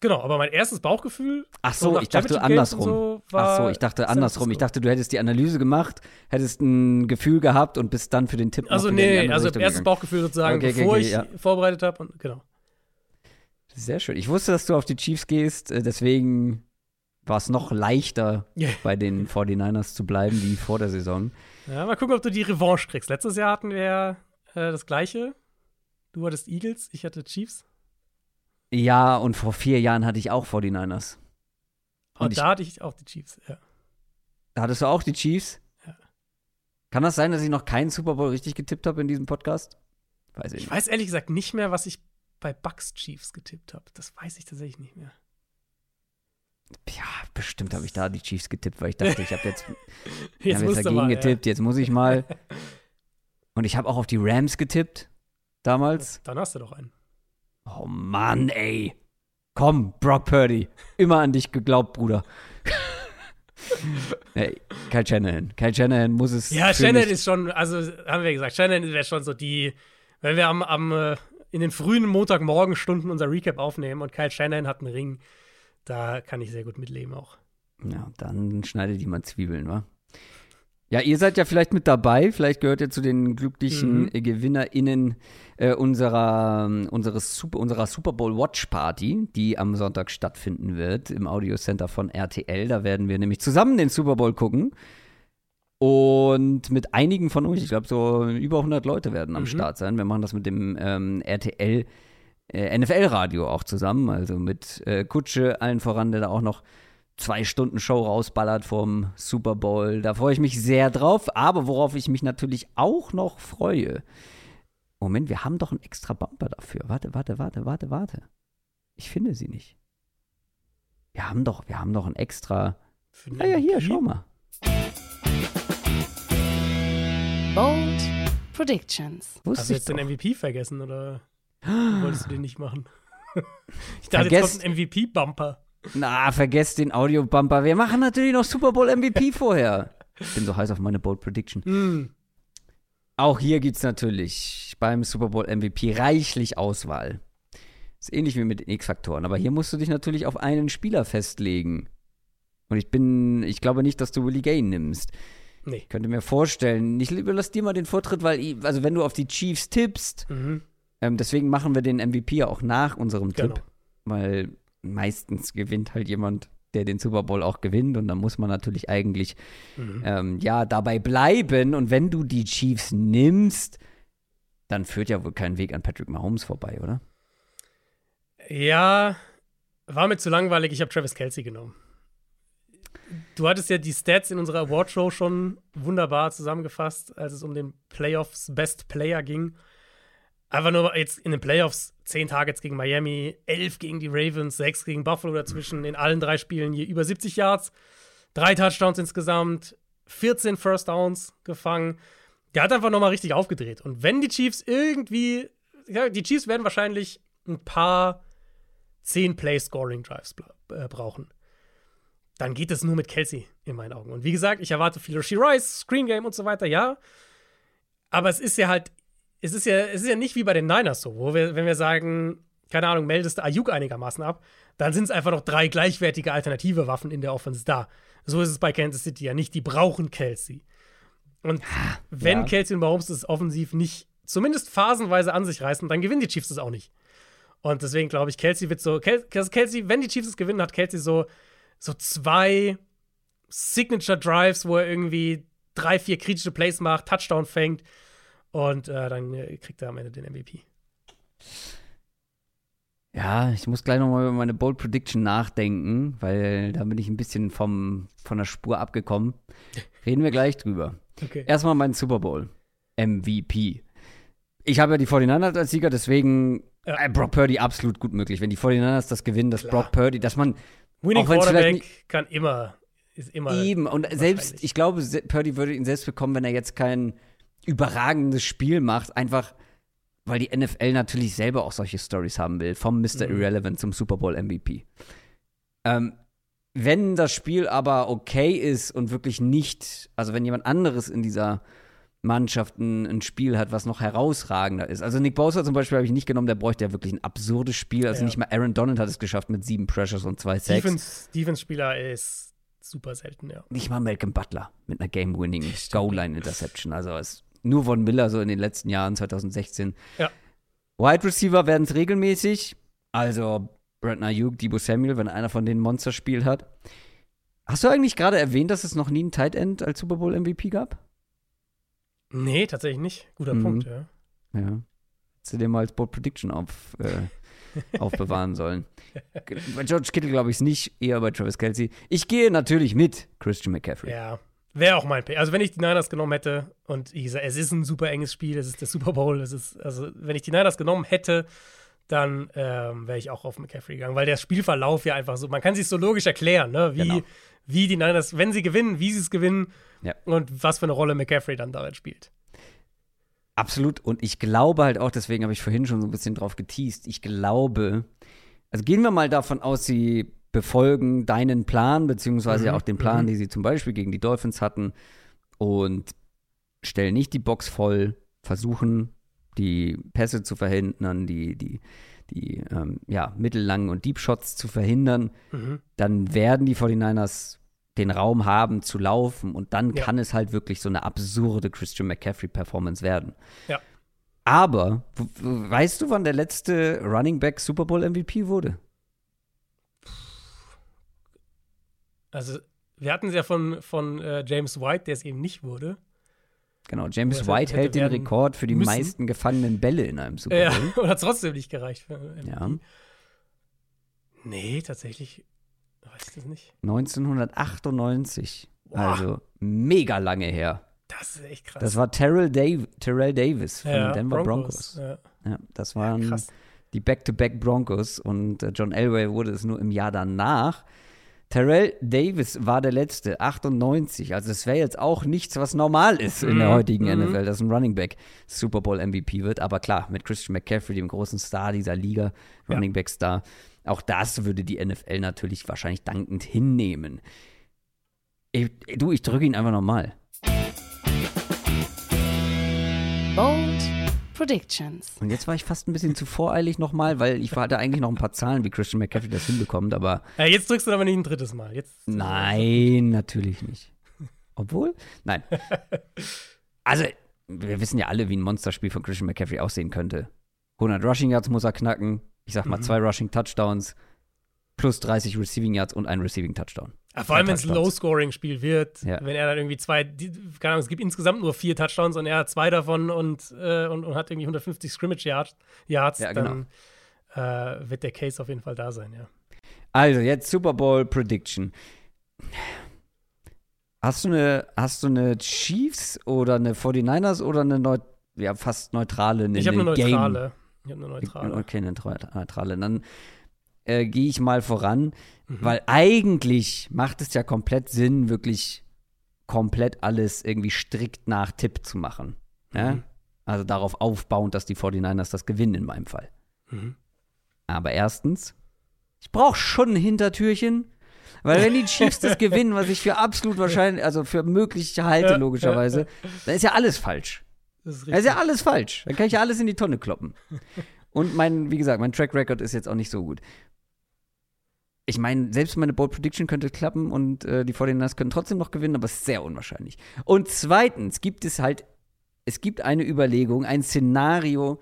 B: Genau, aber mein erstes Bauchgefühl.
A: Ach so, ich dachte andersrum. So Ach so, ich dachte andersrum. Ich dachte, du hättest die Analyse gemacht, hättest ein Gefühl gehabt und bist dann für den Tipp.
B: Also nee, also Richtung erstes gegangen. Bauchgefühl sozusagen, okay, bevor okay, ich ja. vorbereitet habe und genau.
A: Sehr schön. Ich wusste, dass du auf die Chiefs gehst, äh, deswegen war es noch leichter, yeah. bei den [laughs] 49ers zu bleiben wie vor der Saison.
B: Ja, mal gucken, ob du die Revanche kriegst. Letztes Jahr hatten wir äh, das gleiche. Du hattest Eagles, ich hatte Chiefs.
A: Ja, und vor vier Jahren hatte ich auch 49ers.
B: Und, und da ich, hatte ich auch die Chiefs, ja.
A: Da hattest du auch die Chiefs? Ja. Kann das sein, dass ich noch keinen Super Bowl richtig getippt habe in diesem Podcast?
B: Weiß ich, ich weiß ehrlich gesagt nicht mehr, was ich bei Bucks Chiefs getippt habe. Das weiß ich tatsächlich nicht mehr.
A: Ja, bestimmt habe ich da die Chiefs getippt, weil ich dachte, ich habe jetzt, jetzt, hab jetzt [laughs] dagegen mal, getippt, ja. jetzt muss ich mal. [laughs] Und ich habe auch auf die Rams getippt damals.
B: Dann hast du doch einen.
A: Oh Mann, ey. Komm, Brock Purdy. Immer an dich geglaubt, Bruder. [laughs] hey, Kyle Shanahan. Kyle Shanahan muss es.
B: Ja, Shanahan ist schon, also haben wir gesagt, Shanahan wäre schon so die, wenn wir am, am äh, in den frühen Montagmorgenstunden unser Recap aufnehmen und Kyle Shanahan hat einen Ring, da kann ich sehr gut mitleben auch.
A: Ja, dann schneidet jemand Zwiebeln, wa? Ja, ihr seid ja vielleicht mit dabei. Vielleicht gehört ihr zu den glücklichen mhm. GewinnerInnen äh, unserer, unseres Super, unserer Super Bowl Watch Party, die am Sonntag stattfinden wird im Audio Center von RTL. Da werden wir nämlich zusammen den Super Bowl gucken. Und mit einigen von euch, ich glaube, so über 100 Leute werden am mhm. Start sein. Wir machen das mit dem ähm, RTL NFL-Radio auch zusammen, also mit äh, Kutsche, allen voran, der da auch noch zwei Stunden Show rausballert vom Super Bowl. Da freue ich mich sehr drauf. Aber worauf ich mich natürlich auch noch freue. Moment, wir haben doch einen extra Bumper dafür. Warte, warte, warte, warte, warte. Ich finde sie nicht. Wir haben doch, wir haben doch einen extra. Ah ja, hier, schau mal.
C: Bold Predictions.
B: Wusste Hast du jetzt den MVP vergessen oder wolltest du den nicht machen? [laughs] ich dachte, Vergesst jetzt kommt ein MVP-Bumper.
A: Na, vergesst den Audio-Bumper. Wir machen natürlich noch Super Bowl MVP [laughs] vorher. Ich bin so heiß auf meine Bold Prediction. Mm. Auch hier gibt es natürlich beim Super Bowl MVP reichlich Auswahl. Ist ähnlich wie mit den X-Faktoren. Aber hier musst du dich natürlich auf einen Spieler festlegen. Und ich bin, ich glaube nicht, dass du Willie Gay nimmst. Nee. Ich könnte mir vorstellen, ich überlasse dir mal den Vortritt, weil, also wenn du auf die Chiefs tippst, mhm. Ähm, deswegen machen wir den MVP ja auch nach unserem genau. Tipp. Weil meistens gewinnt halt jemand, der den Super Bowl auch gewinnt. Und dann muss man natürlich eigentlich mhm. ähm, ja dabei bleiben. Und wenn du die Chiefs nimmst, dann führt ja wohl kein Weg an Patrick Mahomes vorbei, oder?
B: Ja, war mir zu langweilig. Ich habe Travis Kelsey genommen. Du hattest ja die Stats in unserer Awardshow schon wunderbar zusammengefasst, als es um den Playoffs Best Player ging. Einfach nur jetzt in den Playoffs 10 Targets gegen Miami, 11 gegen die Ravens, 6 gegen Buffalo dazwischen, in allen drei Spielen je über 70 Yards, drei Touchdowns insgesamt, 14 First Downs gefangen. Der hat einfach nochmal richtig aufgedreht. Und wenn die Chiefs irgendwie, ja, die Chiefs werden wahrscheinlich ein paar 10-Play-Scoring-Drives äh, brauchen. Dann geht es nur mit Kelsey in meinen Augen. Und wie gesagt, ich erwarte viel Rice, Screen Game und so weiter, ja. Aber es ist ja halt es ist ja, es ist ja nicht wie bei den Niners so, wo wir, wenn wir sagen, keine Ahnung, meldest du Ayuk einigermaßen ab, dann sind es einfach noch drei gleichwertige alternative Waffen in der Offense da. So ist es bei Kansas City ja nicht. Die brauchen Kelsey. Und ja, wenn ja. Kelsey und Mahomes das offensiv nicht zumindest phasenweise an sich reißen, dann gewinnen die Chiefs das auch nicht. Und deswegen glaube ich, Kelsey wird so, Kelsey, wenn die Chiefs es gewinnen, hat Kelsey so, so zwei Signature Drives, wo er irgendwie drei, vier kritische Plays macht, Touchdown fängt und äh, dann äh, kriegt er am Ende den MVP.
A: Ja, ich muss gleich nochmal über meine Bold Prediction nachdenken, weil da bin ich ein bisschen vom, von der Spur abgekommen. Reden wir gleich drüber. Okay. Erstmal mein Super Bowl. MVP. Ich habe ja die 49ers als Sieger, deswegen ja. äh, Brock Purdy absolut gut möglich. Wenn die 49ers das gewinnen, dass Klar. Brock Purdy, dass man.
B: Winning Quarterback kann immer, ist immer.
A: Eben, und selbst, ich glaube, Purdy würde ihn selbst bekommen, wenn er jetzt kein überragendes Spiel macht, einfach weil die NFL natürlich selber auch solche Stories haben will, vom Mr. Mhm. Irrelevant zum Super Bowl MVP. Ähm, wenn das Spiel aber okay ist und wirklich nicht, also wenn jemand anderes in dieser Mannschaft ein, ein Spiel hat, was noch herausragender ist. Also Nick Bosa zum Beispiel habe ich nicht genommen, der bräuchte ja wirklich ein absurdes Spiel. Also ja. nicht mal Aaron Donald hat es geschafft mit sieben Pressures und zwei Sacks.
B: Defense-Spieler ist super selten, ja.
A: Nicht mal Malcolm Butler mit einer Game-Winning Goal-Line-Interception. Also es nur von Miller so in den letzten Jahren, 2016. Ja. Wide Receiver werden es regelmäßig. Also Brandon Ayuk, Debo Samuel, wenn einer von denen Monster spielt hat. Hast du eigentlich gerade erwähnt, dass es noch nie einen Tight End als Super Bowl MVP gab?
B: Nee, tatsächlich nicht. Guter mhm. Punkt, ja.
A: Ja. Hättest du dir mal als Bold Prediction auf, äh, aufbewahren sollen. Bei [laughs] George Kittle glaube ich es nicht, eher bei Travis Kelsey. Ich gehe natürlich mit Christian McCaffrey.
B: Ja, Wäre auch mein Pick. Also, wenn ich die Niners genommen hätte, und ich sage, es ist ein super enges Spiel, es ist der Super Bowl, es ist, also, wenn ich die Niners genommen hätte, dann ähm, wäre ich auch auf McCaffrey gegangen, weil der Spielverlauf ja einfach so, man kann sich so logisch erklären, ne? wie, genau. wie die Niners, wenn sie gewinnen, wie sie es gewinnen ja. und was für eine Rolle McCaffrey dann darin spielt.
A: Absolut. Und ich glaube halt auch, deswegen habe ich vorhin schon so ein bisschen drauf geteased, ich glaube, also gehen wir mal davon aus, sie befolgen deinen Plan, beziehungsweise mhm. auch den Plan, mhm. den sie zum Beispiel gegen die Dolphins hatten und stellen nicht die Box voll, versuchen die Pässe zu verhindern, die, die, die ähm, ja, mittellangen und Deep Shots zu verhindern, mhm. dann werden die 49ers den Raum haben zu laufen und dann ja. kann es halt wirklich so eine absurde Christian McCaffrey-Performance werden.
B: Ja.
A: Aber weißt du, wann der letzte Running Back Super Bowl MVP wurde?
B: Also, wir hatten es ja von, von äh, James White, der es eben nicht wurde.
A: Genau, James White hält den Rekord für die müssen. meisten gefangenen Bälle in einem Super Bowl. Ja,
B: und hat trotzdem nicht gereicht. Für
A: MVP. Ja.
B: Nee, tatsächlich weiß ich das nicht.
A: 1998. Boah. Also mega lange her.
B: Das ist echt krass.
A: Das war Terrell, Dav Terrell Davis von ja, den Denver Broncos. Broncos. Ja. ja. das waren ja, die Back-to-Back -Back Broncos und äh, John Elway wurde es nur im Jahr danach. Terrell Davis war der letzte, 98. Also es wäre jetzt auch nichts, was normal ist in der mhm. heutigen mhm. NFL, dass ein Running Back Super Bowl MVP wird. Aber klar, mit Christian McCaffrey, dem großen Star dieser Liga, Running Back Star, auch das würde die NFL natürlich wahrscheinlich dankend hinnehmen. Ich, du, ich drücke ihn einfach nochmal.
C: Bold Predictions.
A: Und jetzt war ich fast ein bisschen zu voreilig nochmal, weil ich hatte eigentlich noch ein paar Zahlen, wie Christian McCaffrey das hinbekommt, aber.
B: Ja, jetzt drückst du aber nicht ein drittes Mal. Jetzt
A: Nein, natürlich nicht. Obwohl? Nein. Also, wir wissen ja alle, wie ein Monsterspiel von Christian McCaffrey aussehen könnte. 100 Rushing Yards muss er knacken. Ich sag mal, mhm. zwei Rushing Touchdowns plus 30 Receiving Yards und ein Receiving Touchdown.
B: Ja, vor allem, wenn es ein Low-Scoring-Spiel wird, ja. wenn er dann irgendwie zwei, die, keine Ahnung, es gibt insgesamt nur vier Touchdowns und er hat zwei davon und, äh, und, und, hat irgendwie 150 Scrimmage-Yards, Yards, ja, genau. dann äh, wird der Case auf jeden Fall da sein, ja.
A: Also, jetzt Super Bowl Prediction. Hast du eine, hast du eine Chiefs oder eine 49ers oder eine Neu ja, fast neutrale? Eine,
B: ich habe eine neutrale. Ich habe eine neutrale.
A: Okay, eine neutrale. Dann äh, gehe ich mal voran, mhm. weil eigentlich macht es ja komplett Sinn, wirklich komplett alles irgendwie strikt nach Tipp zu machen. Ja? Mhm. Also darauf aufbauend, dass die 49ers das gewinnen in meinem Fall. Mhm. Aber erstens, ich brauche schon ein Hintertürchen, weil wenn die Chiefs das [laughs] gewinnen, was ich für absolut wahrscheinlich, also für möglich halte, logischerweise, dann ist ja alles falsch. Das ist, das ist ja alles falsch. Dann kann ich ja alles in die Tonne kloppen. [laughs] Und mein, wie gesagt, mein Track Record ist jetzt auch nicht so gut ich meine, selbst meine Bold Prediction könnte klappen und äh, die 49ers können trotzdem noch gewinnen, aber es ist sehr unwahrscheinlich. Und zweitens gibt es halt, es gibt eine Überlegung, ein Szenario,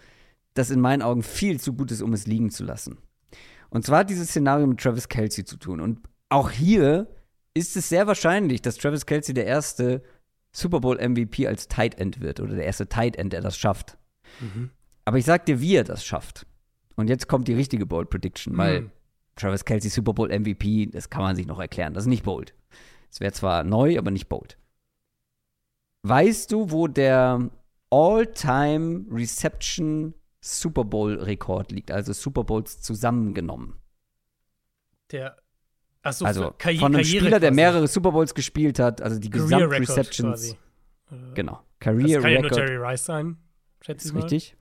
A: das in meinen Augen viel zu gut ist, um es liegen zu lassen. Und zwar hat dieses Szenario mit Travis Kelsey zu tun. Und auch hier ist es sehr wahrscheinlich, dass Travis Kelsey der erste Super Bowl MVP als Tight End wird oder der erste Tight End, der das schafft. Mhm. Aber ich sag dir, wie er das schafft. Und jetzt kommt die richtige Bold Prediction, mhm. Travis Kelsey Super Bowl MVP, das kann man sich noch erklären. Das ist nicht bold. Es wäre zwar neu, aber nicht bold. Weißt du, wo der All-Time Reception Super Bowl Rekord liegt? Also Super Bowls zusammengenommen.
B: Der Achso,
A: also Karri von einem Karriere Spieler, der mehrere Super Bowls gespielt hat, also die Gesamt-Receptions. Genau. Career
B: das kann Record. ja nur Jerry Rice sein, schätze ich mal.
A: Richtig.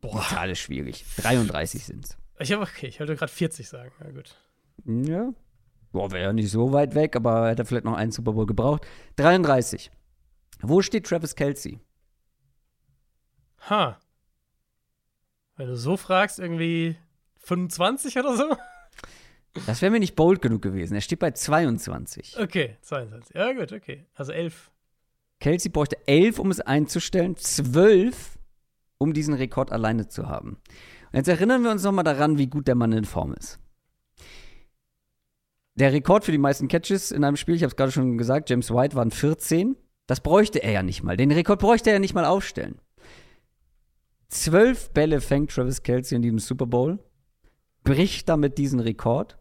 A: Boah. Zahl ist schwierig. 33 sind es.
B: Ich habe okay, ich wollte gerade 40 sagen. Na gut.
A: Ja. Boah, wäre ja nicht so weit weg, aber hätte vielleicht noch einen Super Bowl gebraucht. 33. Wo steht Travis Kelsey?
B: Ha. Wenn du so fragst, irgendwie 25 oder so?
A: Das wäre mir nicht bold genug gewesen. Er steht bei 22.
B: Okay, 22. Ja, gut, okay. Also 11.
A: Kelsey bräuchte 11, um es einzustellen, 12, um diesen Rekord alleine zu haben. Jetzt erinnern wir uns nochmal daran, wie gut der Mann in Form ist. Der Rekord für die meisten Catches in einem Spiel, ich habe es gerade schon gesagt, James White waren 14. Das bräuchte er ja nicht mal. Den Rekord bräuchte er ja nicht mal aufstellen. Zwölf Bälle fängt Travis Kelsey in diesem Super Bowl, bricht damit diesen Rekord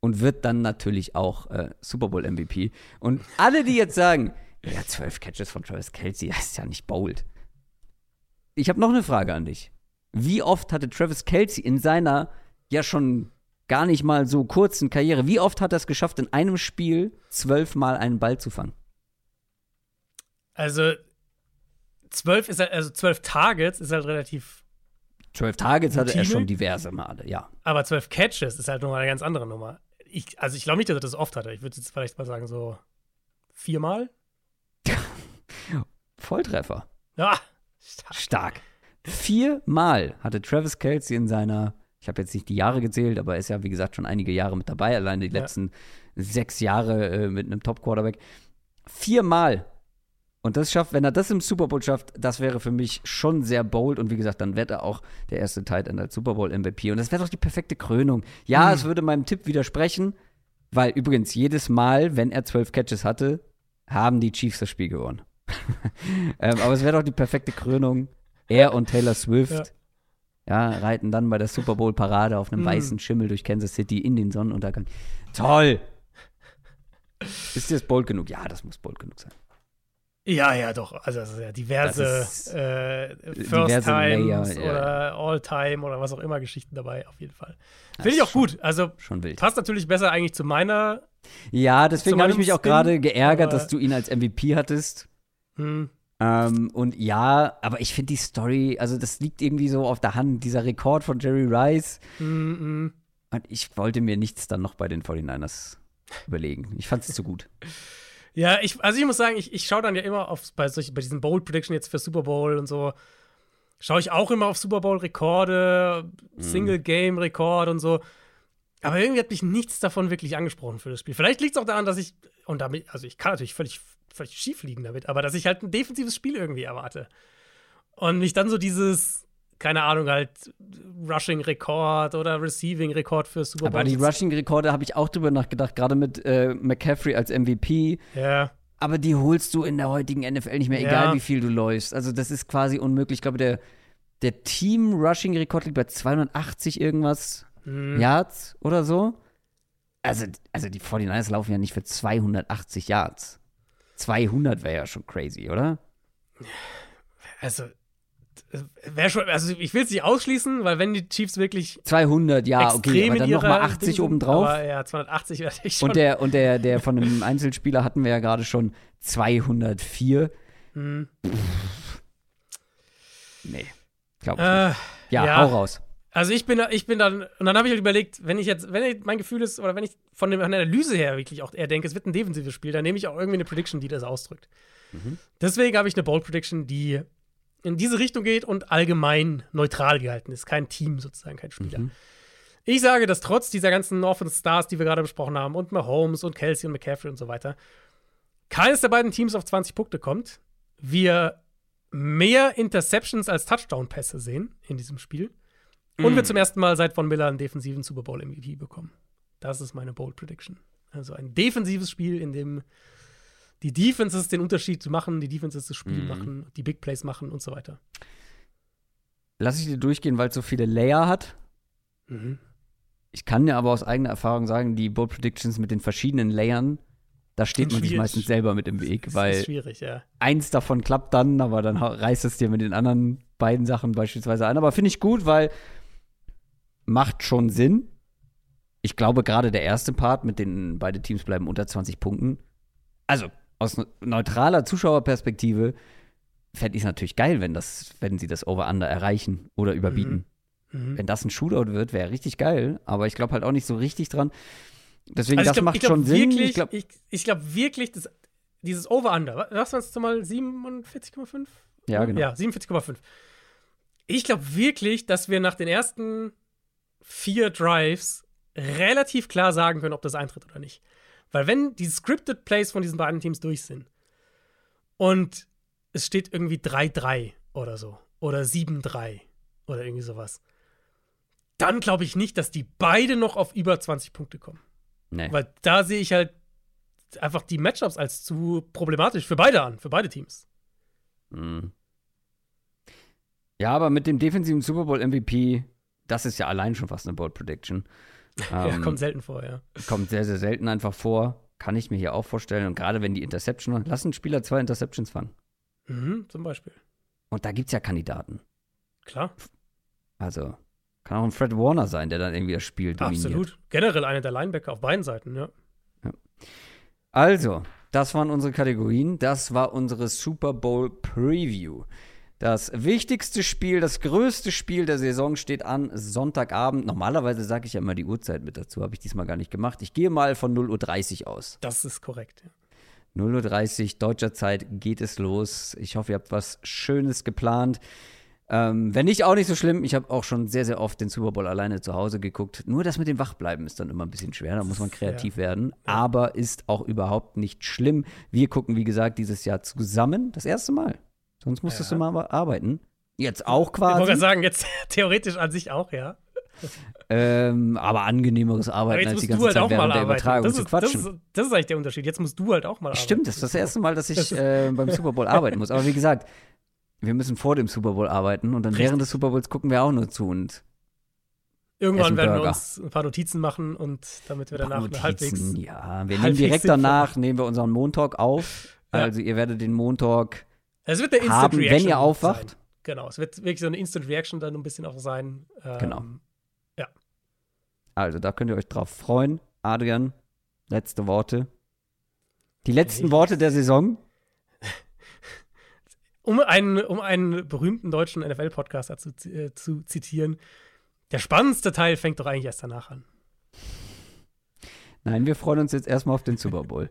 A: und wird dann natürlich auch äh, Super Bowl MVP. Und alle, die jetzt sagen, ja, zwölf Catches von Travis Kelsey, das ist ja nicht bold. Ich habe noch eine Frage an dich. Wie oft hatte Travis Kelsey in seiner ja schon gar nicht mal so kurzen Karriere, wie oft hat er es geschafft, in einem Spiel zwölfmal einen Ball zu fangen?
B: Also, zwölf ist halt, also zwölf Targets ist halt relativ.
A: Zwölf Targets hatte er schon diverse Male, ja.
B: Aber zwölf Catches ist halt nochmal eine ganz andere Nummer. Ich, also ich glaube nicht, dass er das oft hatte. Ich würde jetzt vielleicht mal sagen, so viermal. [laughs]
A: Volltreffer.
B: Ja,
A: stark. stark. Viermal hatte Travis Kelsey in seiner, ich habe jetzt nicht die Jahre gezählt, aber er ist ja, wie gesagt, schon einige Jahre mit dabei, allein die ja. letzten sechs Jahre äh, mit einem Top-Quarterback. Viermal und das schafft, wenn er das im Super Bowl schafft, das wäre für mich schon sehr bold. Und wie gesagt, dann wird er auch der erste Tight End als Super Bowl MVP. Und das wäre doch die perfekte Krönung. Ja, mhm. es würde meinem Tipp widersprechen, weil übrigens jedes Mal, wenn er zwölf Catches hatte, haben die Chiefs das Spiel gewonnen. [laughs] ähm, aber es wäre doch die perfekte Krönung. Er und Taylor Swift. Ja. Ja, reiten dann bei der Super Bowl-Parade auf einem mhm. weißen Schimmel durch Kansas City in den Sonnenuntergang. Toll! Ist das bold genug? Ja, das muss bold genug sein.
B: Ja, ja, doch. Also, also ja, diverse äh, First Times oder All Time oder was auch immer Geschichten dabei, auf jeden Fall. Finde ich auch schon, gut. Also schon wild. passt natürlich besser eigentlich zu meiner.
A: Ja, deswegen habe ich mich auch gerade geärgert, dass du ihn als MVP hattest. Hm. Ähm, und ja, aber ich finde die Story, also das liegt irgendwie so auf der Hand, dieser Rekord von Jerry Rice. Mm -mm. Und ich wollte mir nichts dann noch bei den 49ers überlegen. Ich fand es zu gut. [laughs]
B: Ja, ich, also ich muss sagen, ich, ich schaue dann ja immer auf, bei, solch, bei diesen Bold Prediction jetzt für Super Bowl und so, schaue ich auch immer auf Super Bowl-Rekorde, mhm. Single-Game-Rekord und so. Aber irgendwie hat mich nichts davon wirklich angesprochen für das Spiel. Vielleicht liegt es auch daran, dass ich, und damit, also ich kann natürlich völlig, völlig schief liegen damit, aber dass ich halt ein defensives Spiel irgendwie erwarte. Und mich dann so dieses, keine Ahnung, halt Rushing-Rekord oder Receiving-Rekord für Super Bowl.
A: Aber die Rushing-Rekorde habe ich auch drüber nachgedacht, gerade mit äh, McCaffrey als MVP.
B: Ja.
A: Aber die holst du in der heutigen NFL nicht mehr, ja. egal wie viel du läufst. Also, das ist quasi unmöglich. Ich glaube, der, der Team-Rushing-Rekord liegt bei 280 irgendwas mhm. Yards oder so. Also, also, die 49ers laufen ja nicht für 280 Yards. 200 wäre ja schon crazy, oder?
B: Also, Wäre schon, also ich will es nicht ausschließen, weil wenn die Chiefs wirklich
A: 200, ja, okay, aber dann nochmal 80 obendrauf.
B: Aber ja, 280 werde ich schon.
A: Und der, und der, der von einem Einzelspieler hatten wir ja gerade schon 204. Hm. Nee, glaube ich äh, nicht. Ja, ja, hau raus.
B: Also ich bin, ich bin dann, und dann habe ich halt überlegt, wenn ich jetzt, wenn ich, mein Gefühl ist, oder wenn ich von der Analyse her wirklich auch eher denke, es wird ein defensives Spiel, dann nehme ich auch irgendwie eine Prediction, die das ausdrückt. Mhm. Deswegen habe ich eine Bold Prediction, die in diese Richtung geht und allgemein neutral gehalten ist. Kein Team sozusagen, kein Spieler. Mhm. Ich sage, dass trotz dieser ganzen Offense Stars, die wir gerade besprochen haben, und Mahomes und Kelsey und McCaffrey und so weiter, keines der beiden Teams auf 20 Punkte kommt. Wir mehr Interceptions als Touchdown-Pässe sehen in diesem Spiel. Und mm. wir zum ersten Mal seit Von Miller einen defensiven Super Bowl MVP bekommen. Das ist meine Bold Prediction. Also ein defensives Spiel, in dem die Defenses den Unterschied machen, die Defenses das Spiel mhm. machen, die Big Plays machen und so weiter.
A: Lass ich dir durchgehen, weil es so viele Layer hat. Mhm. Ich kann dir aber aus eigener Erfahrung sagen, die Bold Predictions mit den verschiedenen Layern, da steht man sich meistens selber mit im Weg, weil
B: ja.
A: eins davon klappt dann, aber dann reißt es dir mit den anderen beiden Sachen beispielsweise ein. Aber finde ich gut, weil macht schon Sinn. Ich glaube, gerade der erste Part mit den beide Teams bleiben unter 20 Punkten. Also, aus neutraler Zuschauerperspektive fände ich es natürlich geil, wenn, das, wenn sie das Over-Under erreichen oder überbieten. Mhm. Mhm. Wenn das ein Shootout wird, wäre richtig geil, aber ich glaube halt auch nicht so richtig dran. Deswegen, also das glaub, macht schon Sinn.
B: Wirklich, ich glaube ich, ich glaub wirklich, das, dieses Over-Under, was war es mal 47,5?
A: Ja, genau.
B: Ja, 47,5. Ich glaube wirklich, dass wir nach den ersten vier Drives relativ klar sagen können, ob das eintritt oder nicht. Weil wenn die Scripted Plays von diesen beiden Teams durch sind und es steht irgendwie 3-3 oder so oder 7-3 oder irgendwie sowas, dann glaube ich nicht, dass die beide noch auf über 20 Punkte kommen. Nee. Weil da sehe ich halt einfach die Matchups als zu problematisch für beide an, für beide Teams. Mhm.
A: Ja, aber mit dem defensiven Super Bowl MVP, das ist ja allein schon fast eine Bold Prediction. [laughs]
B: ja, ähm, kommt selten vor, ja.
A: Kommt sehr, sehr selten einfach vor. Kann ich mir hier auch vorstellen. Und gerade wenn die Interception, lassen Spieler zwei Interceptions fangen.
B: Mhm, zum Beispiel.
A: Und da gibt es ja Kandidaten.
B: Klar.
A: Also, kann auch ein Fred Warner sein, der dann irgendwie das Spiel dominiert.
B: Absolut. Generell einer der Linebacker auf beiden Seiten, ja. ja.
A: Also, Das waren unsere Kategorien. Das war unsere Super Bowl Preview. Das wichtigste Spiel, das größte Spiel der Saison steht an Sonntagabend. Normalerweise sage ich ja immer die Uhrzeit mit dazu, habe ich diesmal gar nicht gemacht. Ich gehe mal von 0.30 Uhr aus.
B: Das ist korrekt.
A: Ja. 0.30 Uhr deutscher Zeit geht es los. Ich hoffe, ihr habt was Schönes geplant. Ähm, wenn nicht, auch nicht so schlimm. Ich habe auch schon sehr, sehr oft den Super Bowl alleine zu Hause geguckt. Nur das mit dem Wachbleiben ist dann immer ein bisschen schwer. Da muss man kreativ ja. werden. Aber ist auch überhaupt nicht schlimm. Wir gucken, wie gesagt, dieses Jahr zusammen. Das erste Mal. Sonst musstest ja. du mal arbeiten. Jetzt auch quasi.
B: Ich wollte sagen, jetzt [laughs] theoretisch an sich auch, ja.
A: ähm, aber angenehmeres Arbeiten als die ganze
B: halt
A: Zeit während der Übertragung
B: das
A: zu quatschen.
B: Das ist, das ist, eigentlich der Unterschied. Jetzt musst du halt auch mal arbeiten.
A: Stimmt, das ist das erste Mal, dass ich äh, beim Super Bowl arbeiten muss. Aber wie gesagt, wir müssen vor dem Super Bowl arbeiten und dann Richtig. während des Super Bowls gucken wir auch nur zu und
B: Irgendwann werden wir uns ein paar Notizen machen und damit wir danach
A: Notizen,
B: halbwegs.
A: Ja, wir nehmen direkt danach, nehmen wir unseren Montag auf. Ja. Also ihr werdet den Montag
B: es wird der Instant
A: haben,
B: Reaction
A: wenn ihr aufwacht.
B: Sein. Genau, es wird wirklich so eine Instant Reaction dann ein bisschen auch sein.
A: Ähm, genau.
B: Ja.
A: Also da könnt ihr euch drauf freuen. Adrian, letzte Worte. Die letzten hey. Worte der Saison. [laughs]
B: Um einen, um einen berühmten deutschen NFL-Podcaster zu, äh, zu zitieren, der spannendste Teil fängt doch eigentlich erst danach an.
A: Nein, wir freuen uns jetzt erstmal auf den Super Bowl.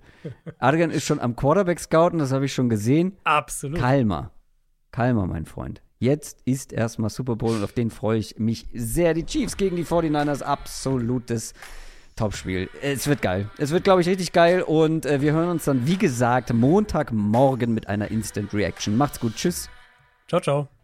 A: Adrian ist schon am Quarterback scouten, das habe ich schon gesehen.
B: Absolut.
A: Kalmer. Kalmer, mein Freund. Jetzt ist erstmal Super Bowl und auf den freue ich mich sehr. Die Chiefs gegen die 49ers, absolutes Topspiel. Es wird geil. Es wird, glaube ich, richtig geil und äh, wir hören uns dann, wie gesagt, Montagmorgen mit einer Instant Reaction. Macht's gut. Tschüss.
B: Ciao, ciao.